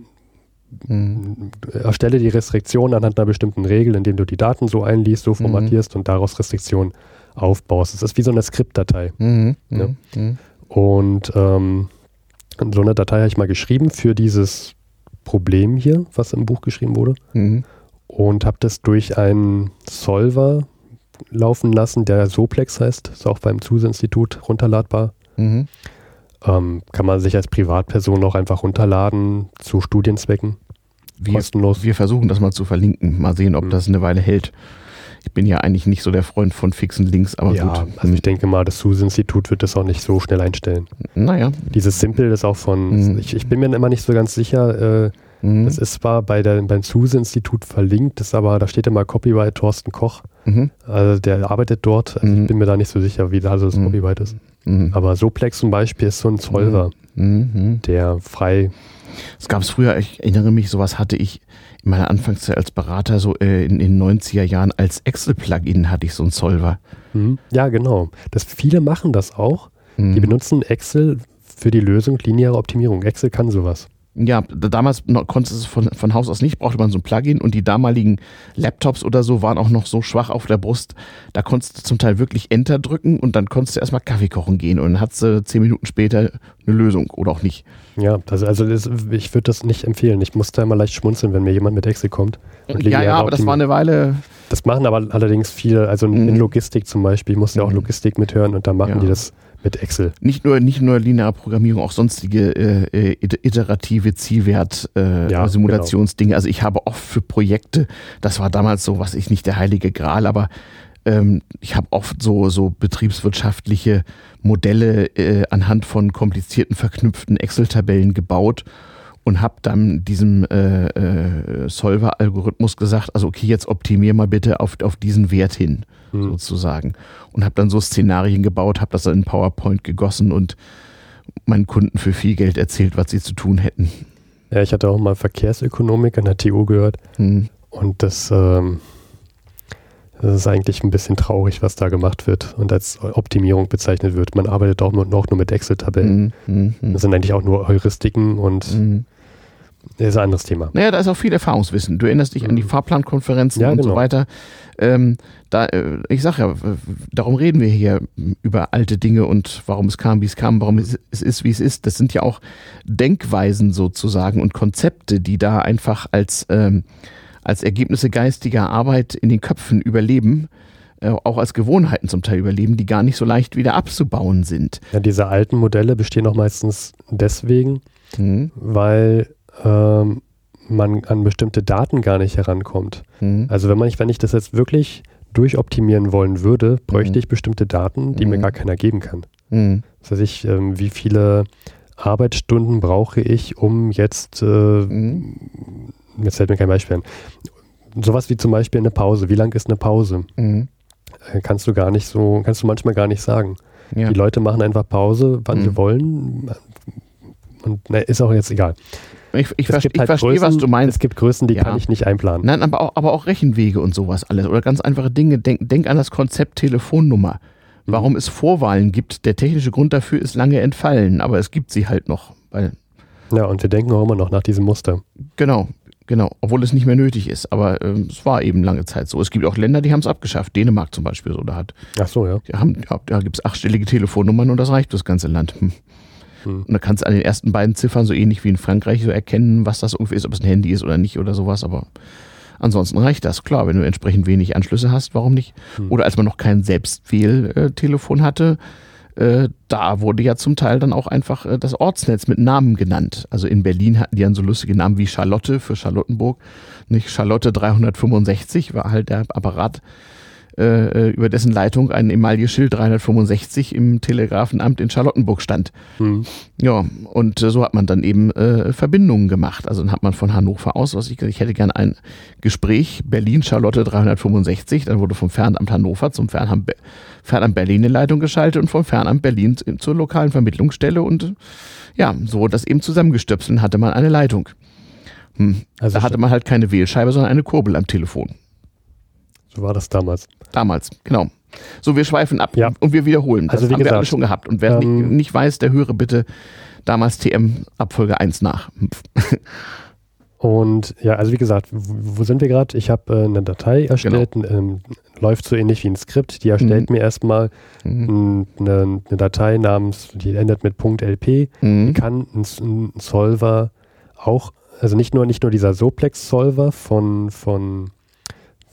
Mhm. erstelle die Restriktion anhand einer bestimmten Regel, indem du die Daten so einliest, so formatierst und daraus Restriktionen aufbaust. Das ist wie so eine Skriptdatei. Mhm. Ja. Mhm. Und ähm, so eine Datei habe ich mal geschrieben für dieses Problem hier, was im Buch geschrieben wurde. Mhm. Und habe das durch einen Solver laufen lassen, der Soplex heißt. Ist auch beim Zuse-Institut runterladbar. Mhm. Ähm, kann man sich als Privatperson auch einfach runterladen zu Studienzwecken. Wir, kostenlos. wir versuchen das mal zu verlinken. Mal sehen, ob Mhm. das eine Weile hält. Ich bin ja eigentlich nicht so der Freund von fixen Links, aber ja, gut. also ich denke mal, das SUSE-Institut wird das auch nicht so schnell einstellen. Naja. Dieses Simple ist auch von, Mhm. ich, ich bin mir immer nicht so ganz sicher, äh, Mhm. das ist zwar bei der, beim SUSE-Institut verlinkt, ist aber, da steht immer Copyright Thorsten Koch, Mhm. also der arbeitet dort, also Mhm. ich bin mir da nicht so sicher, wie da also das Mhm. Copyright ist. Mhm. Aber Soplex zum Beispiel ist so ein Mhm. der frei, Es gab es früher, ich erinnere mich, sowas hatte ich in meiner Anfangszeit als Berater, so äh, in den 90er Jahren als Excel-Plugin hatte ich so einen Solver. Mhm. ja genau, das, viele machen das auch, Mhm. die benutzen Excel für die Lösung lineare Optimierung. Excel kann sowas. Ja, da- damals noch, konntest du es von, von Haus aus nicht, brauchte man so ein Plugin und die damaligen Laptops oder so waren auch noch so schwach auf der Brust. Da konntest du zum Teil wirklich Enter drücken und dann konntest du erstmal Kaffee kochen gehen und dann hattest du zehn Minuten später eine Lösung oder auch nicht. Ja, das, also das, ich würde das nicht empfehlen. Ich muss da immer leicht schmunzeln, wenn mir jemand mit Excel kommt. Und Ja, ja, aber das war eine Weile. Das machen aber allerdings viele, also in Mhm. Logistik zum Beispiel, ich muss ja auch Mhm. Logistik mithören und da machen Ja. die das mit Excel. Nicht nur, nicht nur lineare Programmierung, auch sonstige äh, äh, iterative Zielwert äh, Ja, Simulationsdinge. Also ich habe oft für Projekte, das war damals so, was ich nicht der heilige Gral, aber Ähm, ich habe oft so, so betriebswirtschaftliche Modelle äh, anhand von komplizierten verknüpften Excel-Tabellen gebaut und habe dann diesem äh, äh, Solver-Algorithmus gesagt, also okay, jetzt optimier mal bitte auf, auf diesen Wert hin, mhm. sozusagen. Und habe dann so Szenarien gebaut, habe das dann in PowerPoint gegossen und meinen Kunden für viel Geld erzählt, was sie zu tun hätten. Ja, ich hatte auch mal Verkehrsökonomik an der TU gehört. Mhm. Und das, ähm, das ist eigentlich ein bisschen traurig, was da gemacht wird und als Optimierung bezeichnet wird. Man arbeitet auch nur, noch nur mit Excel-Tabellen. Mhm. mhm. Das sind eigentlich auch nur Heuristiken und mhm. Das ist ein anderes Thema. Naja, da ist auch viel Erfahrungswissen. Du erinnerst dich an die mhm. Fahrplankonferenzen ja, und genau. so weiter. Ähm, da, äh, ich sage ja, darum reden wir hier über alte Dinge und warum es kam, wie es kam, warum es, es ist, wie es ist. Das sind ja auch Denkweisen sozusagen und Konzepte, die da einfach als, ähm, als Ergebnisse geistiger Arbeit in den Köpfen überleben äh, auch als Gewohnheiten zum Teil überleben, die gar nicht so leicht wieder abzubauen sind. Ja, diese alten Modelle bestehen auch meistens deswegen, mhm. weil ähm, man an bestimmte Daten gar nicht herankommt. Mhm. Also wenn man wenn ich das jetzt wirklich durchoptimieren wollen würde, bräuchte mhm. ich bestimmte Daten, die mhm. mir gar keiner geben kann. Mhm. Das heißt, ich, ähm, wie viele Arbeitsstunden brauche ich, um jetzt, äh, mhm. Jetzt fällt mir kein Beispiel an, sowas wie zum Beispiel eine Pause. Wie lang ist eine Pause? Mhm. Äh, kannst du gar nicht so, kannst du manchmal gar nicht sagen. Ja. Die Leute machen einfach Pause, wann sie wollen. Und ne, ist auch jetzt egal. Ich, ich, verste, ich halt verstehe, Größen, was du meinst. Es gibt Größen, die ja. kann ich nicht einplanen. Nein, aber auch, aber auch Rechenwege und sowas alles. Oder ganz einfache Dinge. Denk, denk an das Konzept Telefonnummer. Mhm. Warum es Vorwahlen gibt. Der technische Grund dafür ist lange entfallen, aber es gibt sie halt noch. Ja, und wir denken auch immer noch nach diesem Muster. Genau, genau. Obwohl es nicht mehr nötig ist. Aber äh, es war eben lange Zeit so. Es gibt auch Länder, die haben es abgeschafft. Dänemark zum Beispiel so. Da hat, Ach so, ja. Haben, ja da gibt es achtstellige Telefonnummern und das reicht das ganze Land. Hm. Hm. Und da kannst du an den ersten beiden Ziffern so ähnlich wie in Frankreich so erkennen, was das irgendwie ist, ob es ein Handy ist oder nicht oder sowas. Aber ansonsten reicht das. Klar, wenn du entsprechend wenig Anschlüsse hast, warum nicht? Hm. Oder als man noch kein Selbstwähltelefon hatte, äh, da wurde ja zum Teil dann auch einfach äh, das Ortsnetz mit Namen genannt. Also in Berlin hatten die dann so lustige Namen wie Charlotte für Charlottenburg. Nicht Charlotte 365 war halt der Apparat äh, äh, über dessen Leitung ein Emaille-Schild 365 im Telegrafenamt in Charlottenburg stand. Mhm. Ja, und äh, so hat man dann eben äh, Verbindungen gemacht. Also dann hat man von Hannover aus, was ich, ich hätte gern ein Gespräch Berlin-Charlotte 365, dann wurde vom Fernamt Hannover zum Fernamt, Fernamt Berlin in Leitung geschaltet und vom Fernamt Berlin zur lokalen Vermittlungsstelle und ja, so das eben zusammengestöpselt hatte man eine Leitung. Hm. Also da hatte man halt keine Wählscheibe, sondern eine Kurbel am Telefon. So war das damals. Damals, genau. So, wir schweifen ab ja. und wir wiederholen. Das also wie haben gesagt, wir alle schon gehabt. Und wer ähm, nicht, nicht, weiß, der höre bitte damals TM Abfolge 1 nach. und ja, also wie gesagt, wo, sind wir gerade? Ich habe äh, eine Datei erstellt, genau. ähm, läuft so ähnlich wie ein Skript. Die erstellt mhm. mir erstmal mhm. eine, eine, Datei namens, die endet mit .lp. Mhm. Kann ein, ein Solver auch, also nicht nur, nicht nur dieser Soplex-Solver von, von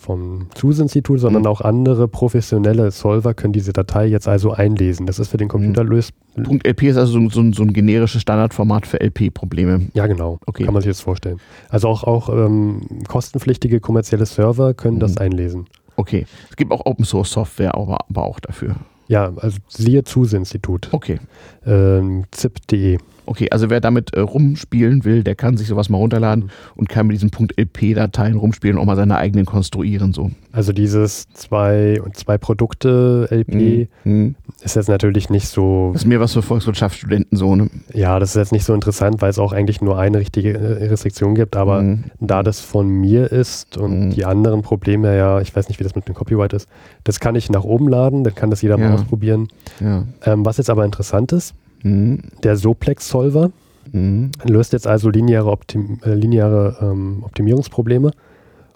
vom SUSE-Institut, sondern mhm. auch andere professionelle Solver können diese Datei jetzt also einlesen. Das ist für den Computer mhm. löst. .lp ist also so, so, so, ein generisches Standardformat für LP-Probleme. Ja, genau. Okay. Kann man sich jetzt vorstellen. Also auch, auch ähm, kostenpflichtige kommerzielle Server können mhm. das einlesen. Okay. Es gibt auch Open-Source-Software, aber, aber auch dafür. Ja, also siehe SUSE-Institut. Okay. Ähm, zip.de. Okay, also wer damit äh, rumspielen will, der kann sich sowas mal runterladen mhm. und kann mit diesen .lp-Dateien rumspielen und auch mal seine eigenen konstruieren. So. Also dieses zwei, zwei Produkte LP mhm. mhm. ist jetzt natürlich nicht so. Das ist mir was für Volkswirtschaftsstudenten so, ne? Ja, das ist jetzt nicht so interessant, weil es auch eigentlich nur eine richtige äh, Restriktion gibt, aber mhm. da das von mir ist und mhm. die anderen Probleme ja, ich weiß nicht, wie das mit dem Copyright ist, das kann ich nach oben laden, dann kann das jeder ja. mal ausprobieren. Ja. Ähm, was jetzt aber interessant ist, Mhm. Der Soplex-Solver mhm. löst jetzt also lineare, Optim äh, lineare ähm, Optimierungsprobleme.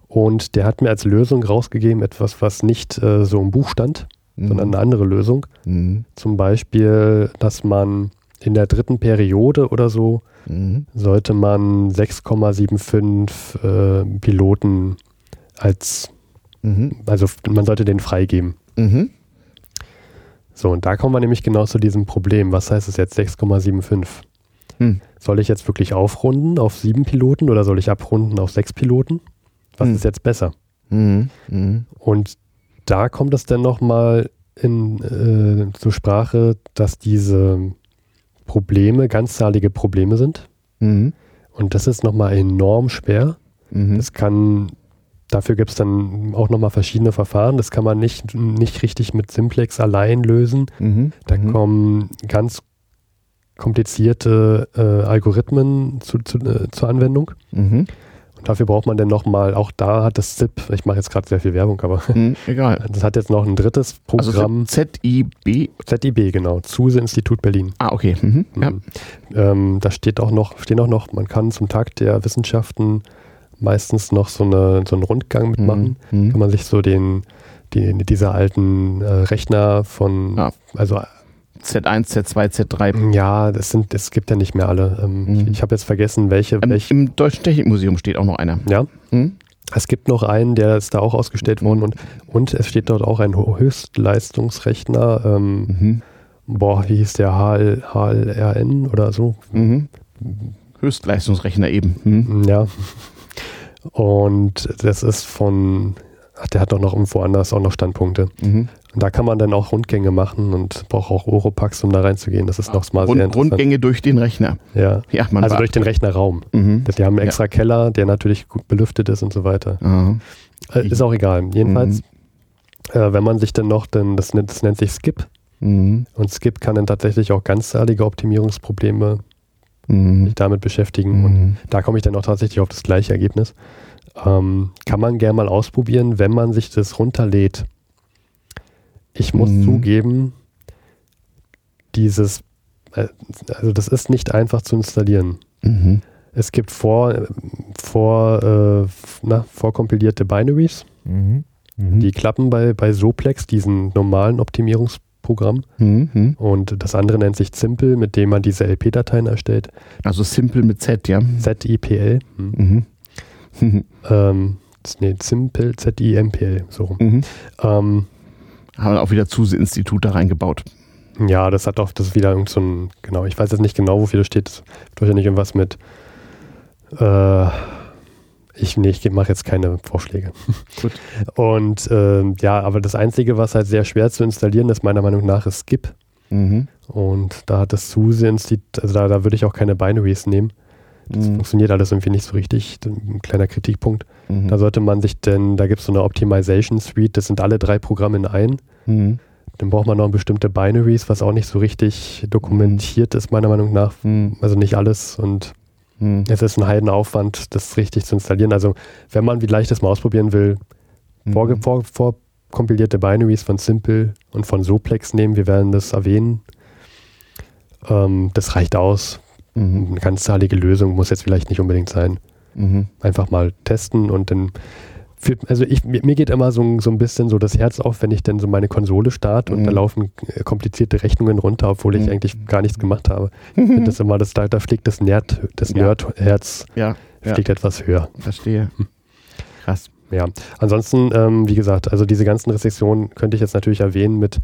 Und der hat mir als Lösung rausgegeben etwas, was nicht äh, so im Buch stand, mhm. sondern eine andere Lösung. Mhm. Zum Beispiel, dass man in der dritten Periode oder so mhm. sollte man 6,75 äh, Piloten als, mhm. also man sollte den freigeben. Mhm. So, und da kommen wir nämlich genau zu diesem Problem. Was heißt es jetzt 6,75? Hm. Soll ich jetzt wirklich aufrunden auf sieben Piloten oder soll ich abrunden auf sechs Piloten? Was hm. ist jetzt besser? Mhm. Mhm. Und da kommt es dann nochmal äh, zur Sprache, dass diese Probleme ganzzahlige Probleme sind. Mhm. Und das ist nochmal enorm schwer. Mhm. Das kann, dafür gibt es dann auch nochmal verschiedene Verfahren. Das kann man nicht, nicht richtig mit Simplex allein lösen. Mhm. Da mhm. kommen ganz komplizierte äh, Algorithmen zu, zu, äh, zur Anwendung. Mhm. Und dafür braucht man dann nochmal, auch da hat das ZIP, ich mache jetzt gerade sehr viel Werbung, aber hm, egal. Das hat jetzt noch ein drittes also Programm. Also ZIB? ZIB, genau. Zuse Institut Berlin. Ah, okay. Mhm. Ja. Ähm, da steht auch noch, stehen auch noch, man kann zum Tag der Wissenschaften meistens noch so, eine, so einen Rundgang mitmachen. Mhm. mhm. Kann man sich so den, die, diese alten äh, Rechner von, ah. also Z1, Z2, Z3. Ja, das sind, es gibt ja nicht mehr alle. Ähm, mhm. Ich, ich habe jetzt vergessen, welche, ähm, welche. Im Deutschen Technikmuseum steht auch noch einer. Ja. Mhm. Es gibt noch einen, der ist da auch ausgestellt worden und, und es steht dort auch ein Höchstleistungsrechner. Ähm, mhm. Boah, wie hieß der? HL, HLRN oder so? Mhm. Höchstleistungsrechner eben. Mhm. Ja. Und das ist von, ach, der hat doch noch irgendwo anders auch noch Standpunkte. Mhm. Und da kann man dann auch Rundgänge machen und braucht auch Oropax, um da reinzugehen. Das ist noch mal Rund, sehr interessant. Rundgänge durch den Rechner. Ja, ja also durch den Rechnerraum. Mhm. Die haben einen extra ja. Keller, der natürlich gut belüftet ist und so weiter. Mhm. Ist auch egal. Jedenfalls, mhm. äh, wenn man sich dann noch, denn das, das nennt sich Skip. Mhm. Und Skip kann dann tatsächlich auch ganzzahlige Optimierungsprobleme mhm. sich damit beschäftigen. Und mhm. da komme ich dann auch tatsächlich auf das gleiche Ergebnis. Ähm, kann man gerne mal ausprobieren, wenn man sich das runterlädt ich muss mhm. zugeben, dieses, äh, also das ist nicht einfach zu installieren. Mhm. Es gibt vor, vor, äh, na, vorkompilierte Binaries, mhm. mhm. die klappen bei, bei Soplex, diesen normalen Optimierungsprogramm. Mhm. Und das andere nennt sich Simple, mit dem man diese LP-Dateien erstellt. Also Simple mit Z, ja. ZIPL. Mhm. ähm, nee, Simple, Z-I-M-P-L, so rum. Ähm, haben auch wieder Zuse-Institut da reingebaut. Ja, das hat auch, das ist wieder irgend so ein, genau, ich weiß jetzt nicht genau, wofür das steht. Das wahrscheinlich irgendwas mit, äh, ich, nee, ich mache jetzt keine Vorschläge. Gut. Und äh, ja, aber das Einzige, was halt sehr schwer zu installieren ist, meiner Meinung nach, ist Skip. Mhm. Und da hat das SUSE-Institut, also da, da würde ich auch keine Binaries nehmen. Das mhm. funktioniert alles irgendwie nicht so richtig. Ein kleiner Kritikpunkt. Mhm. Da sollte man sich denn, da gibt es so eine Optimization Suite, das sind alle drei Programme in ein. Mhm. Dann braucht man noch bestimmte Binaries, was auch nicht so richtig dokumentiert ist, meiner Meinung nach. Mhm. Also nicht alles. Und mhm. es ist ein Heidenaufwand, das richtig zu installieren. Also, wenn man vielleicht das mal ausprobieren will, mhm. vor, vor, vorkompilierte Binaries von Simple und von Soplex nehmen, wir werden das erwähnen. Ähm, das reicht aus. Mhm. Eine ganzzahlige Lösung muss jetzt vielleicht nicht unbedingt sein. Mhm. Einfach mal testen und dann also ich, mir, geht immer so, so ein bisschen so das Herz auf, wenn ich dann so meine Konsole starte und mhm. da laufen äh, komplizierte Rechnungen runter, obwohl ich mhm. eigentlich gar nichts gemacht habe. Ich finde das immer, das, da, da fliegt das Nerd, das ja. Nerdherz ja. fliegt ja. etwas höher. Verstehe. Hm. Krass. Ja, ansonsten, ähm, wie gesagt, also diese ganzen Restriktionen könnte ich jetzt natürlich erwähnen mit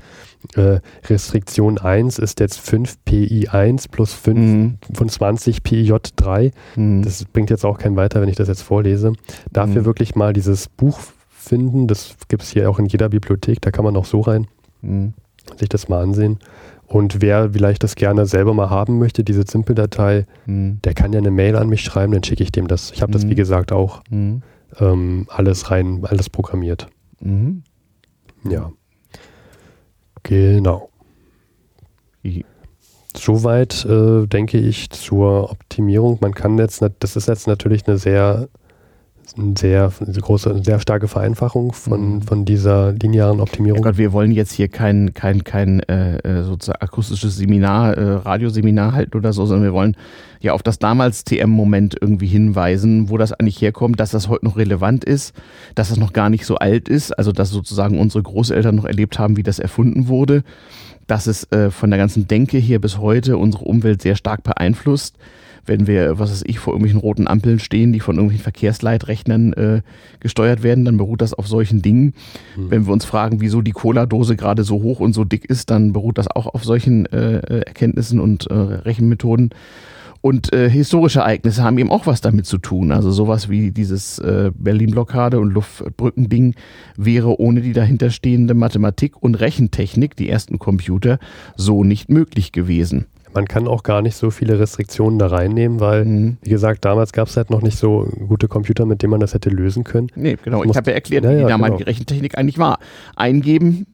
äh, Restriktion 1 ist jetzt 5 PI1 plus 25 mhm. PIJ3. Mhm. Das bringt jetzt auch kein weiter, wenn ich das jetzt vorlese. Dafür mhm. wirklich mal dieses Buch finden, das gibt es hier auch in jeder Bibliothek, da kann man auch so rein mhm. sich das mal ansehen. Und wer vielleicht das gerne selber mal haben möchte, diese Simple-Datei, mhm. der kann ja eine Mail an mich schreiben, dann schicke ich dem das. Ich habe das, wie mhm. gesagt, auch ähm, alles rein, alles programmiert. Mhm. Ja. Genau. Soweit äh, denke ich zur Optimierung. Man kann jetzt, das ist jetzt natürlich eine sehr eine sehr eine große, eine sehr starke Vereinfachung von, mhm. von dieser linearen Optimierung. Ja Gott, wir wollen jetzt hier kein, kein, kein äh, äh, sozusagen akustisches Seminar, äh, Radioseminar halten oder so, sondern wir wollen ja auf das damals TM-Moment irgendwie hinweisen, wo das eigentlich herkommt, dass das heute noch relevant ist, dass das noch gar nicht so alt ist, also dass sozusagen unsere Großeltern noch erlebt haben, wie das erfunden wurde, dass es äh, von der ganzen Denke hier bis heute unsere Umwelt sehr stark beeinflusst wenn wir, was weiß ich, vor irgendwelchen roten Ampeln stehen, die von irgendwelchen Verkehrsleitrechnern äh, gesteuert werden, dann beruht das auf solchen Dingen. Mhm. Wenn wir uns fragen, wieso die Cola-Dose gerade so hoch und so dick ist, dann beruht das auch auf solchen äh, äh Erkenntnissen und äh, Rechenmethoden. Und äh, historische Ereignisse haben eben auch was damit zu tun. Also sowas wie dieses äh, Berlin-Blockade und Luftbrückending wäre ohne die dahinterstehende Mathematik und Rechentechnik, die ersten Computer, so nicht möglich gewesen. Man kann auch gar nicht so viele Restriktionen da reinnehmen, weil, mhm. wie gesagt, damals gab es halt noch nicht so gute Computer, mit denen man das hätte lösen können. Nee, genau. Ich habe ja erklärt, ja, wie ja, damalige genau. Rechentechnik eigentlich war. Eingeben,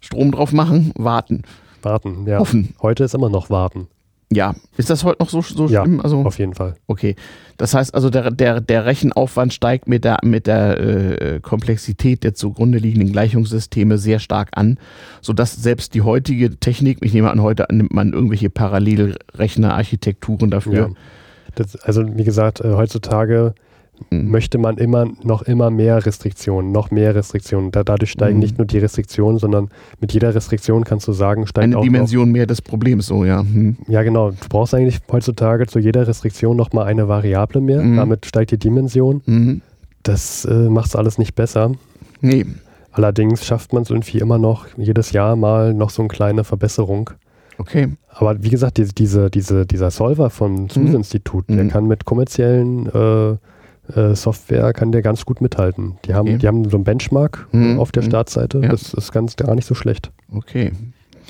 Strom drauf machen, warten. Warten, ja. Hoffen. Heute ist immer noch warten. Ja, ist das heute noch so, so ja, schlimm? Also, auf jeden Fall. Okay. Das heißt also, der, der, der Rechenaufwand steigt mit der, mit der äh, Komplexität der zugrunde liegenden Gleichungssysteme sehr stark an, sodass selbst die heutige Technik, ich nehme an, heute nimmt man irgendwelche Parallelrechnerarchitekturen dafür. Ja. Das, also wie gesagt, äh, heutzutage mhm. möchte man immer noch immer mehr Restriktionen, noch mehr Restriktionen. Da, dadurch steigen mhm. nicht nur die Restriktionen, sondern mit jeder Restriktion kannst du sagen, steigt Eine auch Dimension mehr des Problems, so, ja. Mhm. Ja, genau. Du brauchst eigentlich heutzutage zu jeder Restriktion nochmal eine Variable mehr. Mhm. Damit steigt die Dimension. Mhm. Das äh, macht es alles nicht besser. Nee. Allerdings schafft man es irgendwie immer noch jedes Jahr mal noch so eine kleine Verbesserung. Okay. Aber wie gesagt, diese, diese, diese, dieser Solver vom SUSE-Institut, mhm. der kann mit kommerziellen äh, äh, Software kann der ganz gut mithalten. Die haben, okay. die haben so einen Benchmark mhm. auf der mhm. Startseite. Ja. Das ist ganz gar nicht so schlecht. Okay.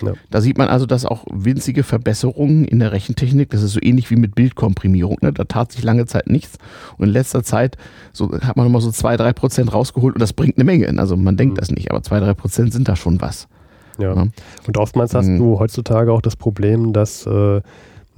Ja. Da sieht man also, dass auch winzige Verbesserungen in der Rechentechnik, das ist so ähnlich wie mit Bildkomprimierung. Ne? Da tat sich lange Zeit nichts und in letzter Zeit so, hat man nochmal so zwei, drei Prozent rausgeholt und das bringt eine Menge. Also man denkt mhm. das nicht, aber zwei, drei Prozent sind da schon was. Ja. ja. Und oftmals hast mhm. du heutzutage auch das Problem, dass äh,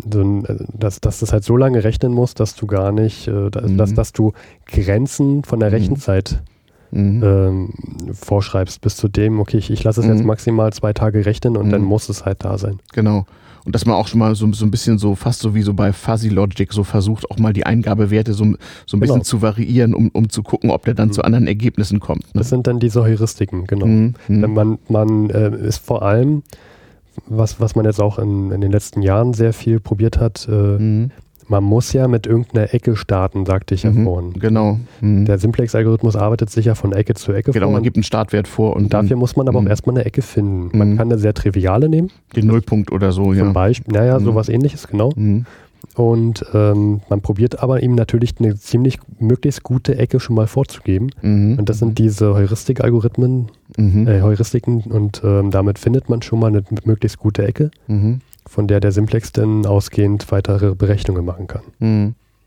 dass, dass das halt so lange rechnen muss, dass du gar nicht, äh, dass, mhm. dass, dass du Grenzen von der mhm. Rechenzeit mhm. ähm, vorschreibst, bis zu dem, okay, ich, ich lasse es jetzt mhm. maximal zwei Tage rechnen und dann mhm. muss es halt da sein. Genau. Und dass man auch schon mal so, so ein bisschen so, fast so wie so bei Fuzzy Logic, so versucht, auch mal die Eingabewerte so, so ein bisschen genau. zu variieren, um, um zu gucken, ob der dann mhm. zu anderen Ergebnissen kommt. Ne? Das sind dann diese Heuristiken, genau. Man, man äh, ist vor allem was, was man jetzt auch in, in den letzten Jahren sehr viel probiert hat, äh, mhm. man muss ja mit irgendeiner Ecke starten, sagte ich ja mhm, vorhin. Genau. Mhm. Der Simplex-Algorithmus arbeitet sich ja von Ecke zu Ecke Genau, vor. man gibt einen Startwert vor. Und dafür muss man aber auch mhm. erstmal eine Ecke finden. Man mhm. kann eine sehr triviale nehmen. Den Nullpunkt oder so, ja. Zum Beispiel, naja, sowas ähnliches, genau. Und ähm, man probiert aber ihm natürlich eine ziemlich möglichst gute Ecke schon mal vorzugeben. Mhm. Und das sind diese Heuristik-Algorithmen, mhm. äh, Heuristiken und ähm, damit findet man schon mal eine möglichst gute Ecke, mhm. von der der Simplex dann ausgehend weitere Berechnungen machen kann.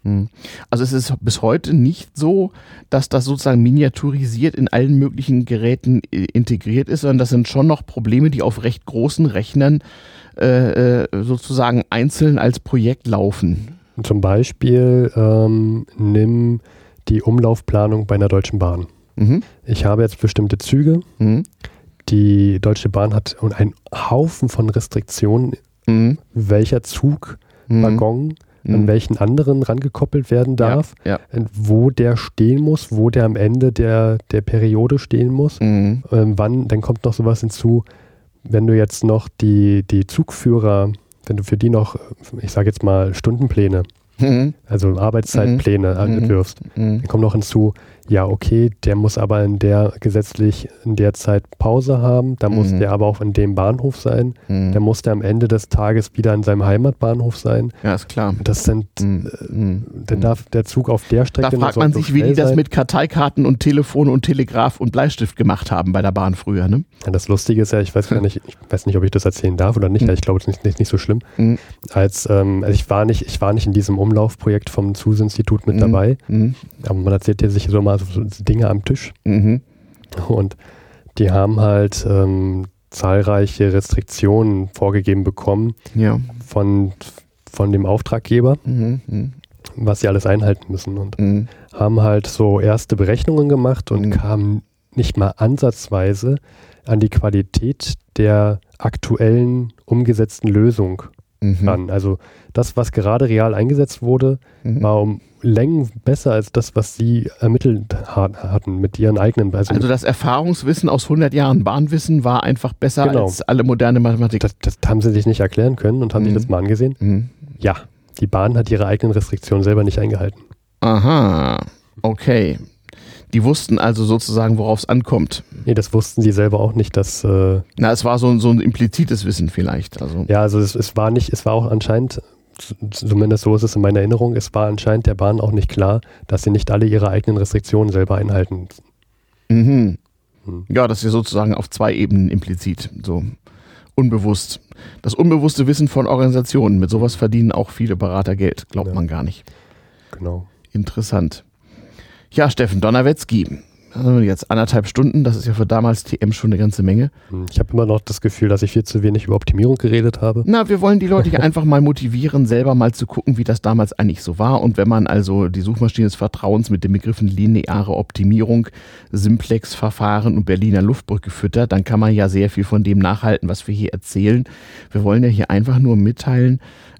Mhm. Also es ist bis heute nicht so, dass das sozusagen miniaturisiert in allen möglichen Geräten äh, integriert ist, sondern das sind schon noch Probleme, die auf recht großen Rechnern äh, äh, sozusagen einzeln als Projekt laufen. Zum Beispiel ähm, nimm die Umlaufplanung bei einer Deutschen Bahn. Mhm. Ich habe jetzt bestimmte Züge. Mhm. Die Deutsche Bahn hat einen Haufen von Restriktionen, mhm. welcher Zug, mhm. Waggon an mhm. welchen anderen rangekoppelt werden darf, ja, ja. wo der stehen muss, wo der am Ende der, der Periode stehen muss, mhm. ähm, wann, dann kommt noch sowas hinzu, wenn du jetzt noch die, die Zugführer, wenn du für die noch, ich sage jetzt mal, Stundenpläne, mhm. also Arbeitszeitpläne mhm. entwirfst, mhm. dann kommt noch hinzu, ja, okay, der muss aber in der gesetzlich in der Zeit Pause haben, da muss mhm. der aber auch in dem Bahnhof sein, mhm. der muss der am Ende des Tages wieder in seinem Heimatbahnhof sein. Ja, ist klar. Das sind, mhm. äh, mhm. dann darf der Zug auf der Strecke. Da fragt man sich, wie die das sein. mit Karteikarten und Telefon und Telegraph und Bleistift gemacht haben bei der Bahn früher, ne? Ja, das Lustige ist ja, ich weiß gar nicht, ich weiß nicht, ob ich das erzählen darf oder nicht, mhm. ich glaube, es ist nicht, nicht, nicht so schlimm. Als, ähm, also ich war nicht, ich war nicht in diesem Umlaufprojekt vom ZUS-Institut mit dabei, aber man erzählt ja sich so mal so Dinge am Tisch. Mhm. Und die haben halt ähm, zahlreiche Restriktionen vorgegeben bekommen ja. von, von dem Auftraggeber, mhm. mhm. was sie alles einhalten müssen. Und mhm. haben halt so erste Berechnungen gemacht und mhm. kamen nicht mal ansatzweise an die Qualität der aktuellen umgesetzten Lösung mhm. ran. Also das, was gerade real eingesetzt wurde, mhm. war um Längen besser als das, was sie ermittelt hatten mit ihren eigenen. Also, also das Erfahrungswissen aus 100 Jahren Bahnwissen war einfach besser genau. als alle moderne Mathematik. Das, das, haben sie sich nicht erklären können und haben mhm. sich das mal angesehen. Mhm. Ja, die Bahn hat ihre eigenen Restriktionen selber nicht eingehalten. Aha, okay. Die wussten also sozusagen, worauf es ankommt. Nee, das wussten sie selber auch nicht, dass. Äh Na, es war so, so ein implizites Wissen vielleicht. Also. Ja, also es, es war nicht, es war auch anscheinend zumindest so ist es in meiner Erinnerung, es war anscheinend der Bahn auch nicht klar, dass sie nicht alle ihre eigenen Restriktionen selber einhalten. Mhm. Hm. Ja, das ist sozusagen auf zwei Ebenen implizit, so unbewusst. Das unbewusste Wissen von Organisationen, mit sowas verdienen auch viele Berater Geld, glaubt ja. man gar nicht. Genau. Interessant. Ja, Steffen Donnerwetzki, also jetzt anderthalb Stunden, das ist ja für damals TM schon eine ganze Menge. Hm, ich habe immer noch das Gefühl, dass ich viel zu wenig über Optimierung geredet habe. Na, wir wollen die Leute hier einfach mal motivieren, selber mal zu gucken, wie das damals eigentlich so war. Und wenn man also die Suchmaschine des Vertrauens mit den Begriffen lineare Optimierung, Simplex-Verfahren und Berliner Luftbrücke füttert, dann kann man ja sehr viel von dem nachhalten, was wir hier erzählen. Wir wollen ja hier einfach nur mitteilen,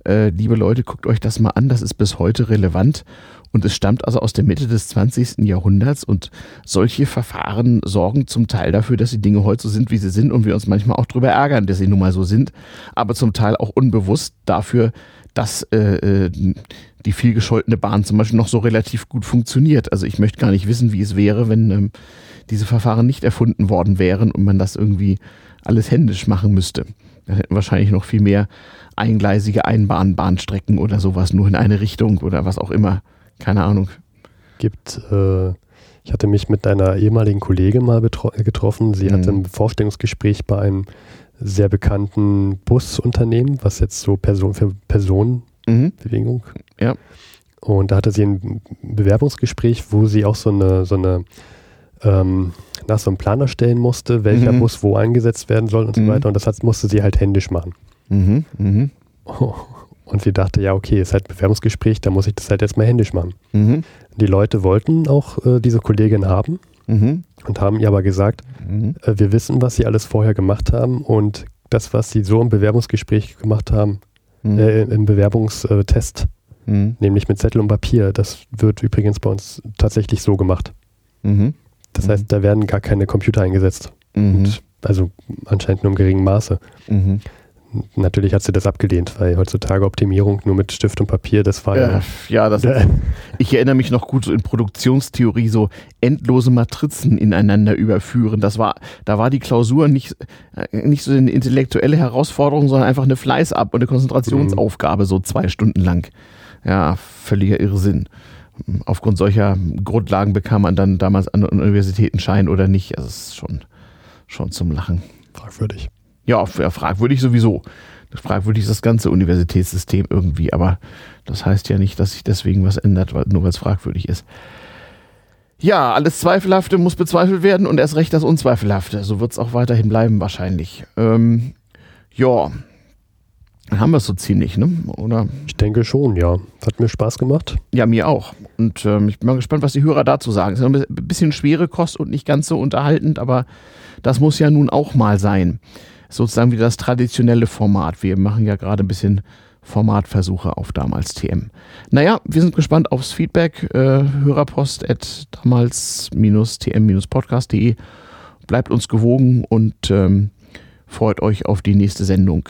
äh, liebe Leute, guckt euch das mal an, das ist bis heute relevant. Und es stammt also aus der Mitte des 20. Jahrhunderts und solche Verfahren sorgen zum Teil dafür, dass die Dinge heute so sind, wie sie sind und wir uns manchmal auch darüber ärgern, dass sie nun mal so sind, aber zum Teil auch unbewusst dafür, dass äh, äh, die vielgescholtene Bahn zum Beispiel noch so relativ gut funktioniert. Also ich möchte gar nicht wissen, wie es wäre, wenn ähm, diese Verfahren nicht erfunden worden wären und man das irgendwie alles händisch machen müsste. Dann hätten wahrscheinlich noch viel mehr eingleisige Einbahnbahnstrecken oder sowas nur in eine Richtung oder was auch immer keine Ahnung. Gibt, äh, ich hatte mich mit einer ehemaligen Kollegin mal getroffen. Sie mhm. hatte ein Vorstellungsgespräch bei einem sehr bekannten Busunternehmen, was jetzt so Person für Personenbewegung. Mhm. Ja. Und da hatte sie ein Bewerbungsgespräch, wo sie auch so eine, so eine ähm, nach so einem Plan erstellen musste, welcher mhm. Bus wo eingesetzt werden soll und so mhm. weiter. Und das hat, musste sie halt händisch machen. Mhm. Mhm. Oh. Und sie dachte, ja, okay, ist halt ein Bewerbungsgespräch, da muss ich das halt jetzt mal händisch machen. Mhm. Die Leute wollten auch äh, diese Kollegin haben mhm. und haben ihr aber gesagt, mhm. äh, wir wissen, was sie alles vorher gemacht haben und das, was sie so im Bewerbungsgespräch gemacht haben, mhm. äh, im Bewerbungstest, mhm. nämlich mit Zettel und Papier, das wird übrigens bei uns tatsächlich so gemacht. Mhm. Das heißt, da werden gar keine Computer eingesetzt. Und also anscheinend nur im geringen Maße. Mhm. Natürlich hat sie das abgelehnt, weil heutzutage Optimierung nur mit Stift und Papier, das war ja. Ja, das, ich erinnere mich noch gut so in Produktionstheorie so endlose Matrizen ineinander überführen. Das war, da war die Klausur nicht, äh, nicht so eine intellektuelle Herausforderung, sondern einfach eine Fleißab- und eine Konzentrationsaufgabe, so zwei Stunden lang. Ja, völliger Irrsinn. Aufgrund solcher Grundlagen bekam man dann damals an Universitäten Schein oder nicht. Also, es ist schon, schon zum Lachen. Fragwürdig. Ja, fragwürdig sowieso. Fragwürdig ist das ganze Universitätssystem irgendwie, aber das heißt ja nicht, dass sich deswegen was ändert, nur weil es fragwürdig ist. Ja, alles Zweifelhafte muss bezweifelt werden und erst recht das Unzweifelhafte. So wird es auch weiterhin bleiben wahrscheinlich. Ähm, ja, haben wir es so ziemlich, ne? Oder? Ich denke schon, ja. Hat mir Spaß gemacht. Ja, mir auch. Und ähm, ich bin mal gespannt, was die Hörer dazu sagen. Es ist ein bisschen schwere Kost und nicht ganz so unterhaltend, aber das muss ja nun auch mal sein sozusagen wieder das traditionelle Format. Wir machen ja gerade ein bisschen Formatversuche auf damals TM. Naja, wir sind gespannt aufs Feedback. Äh, Hörerpost at damals-tm-podcast.de. Bleibt uns gewogen und ähm, freut euch auf die nächste Sendung.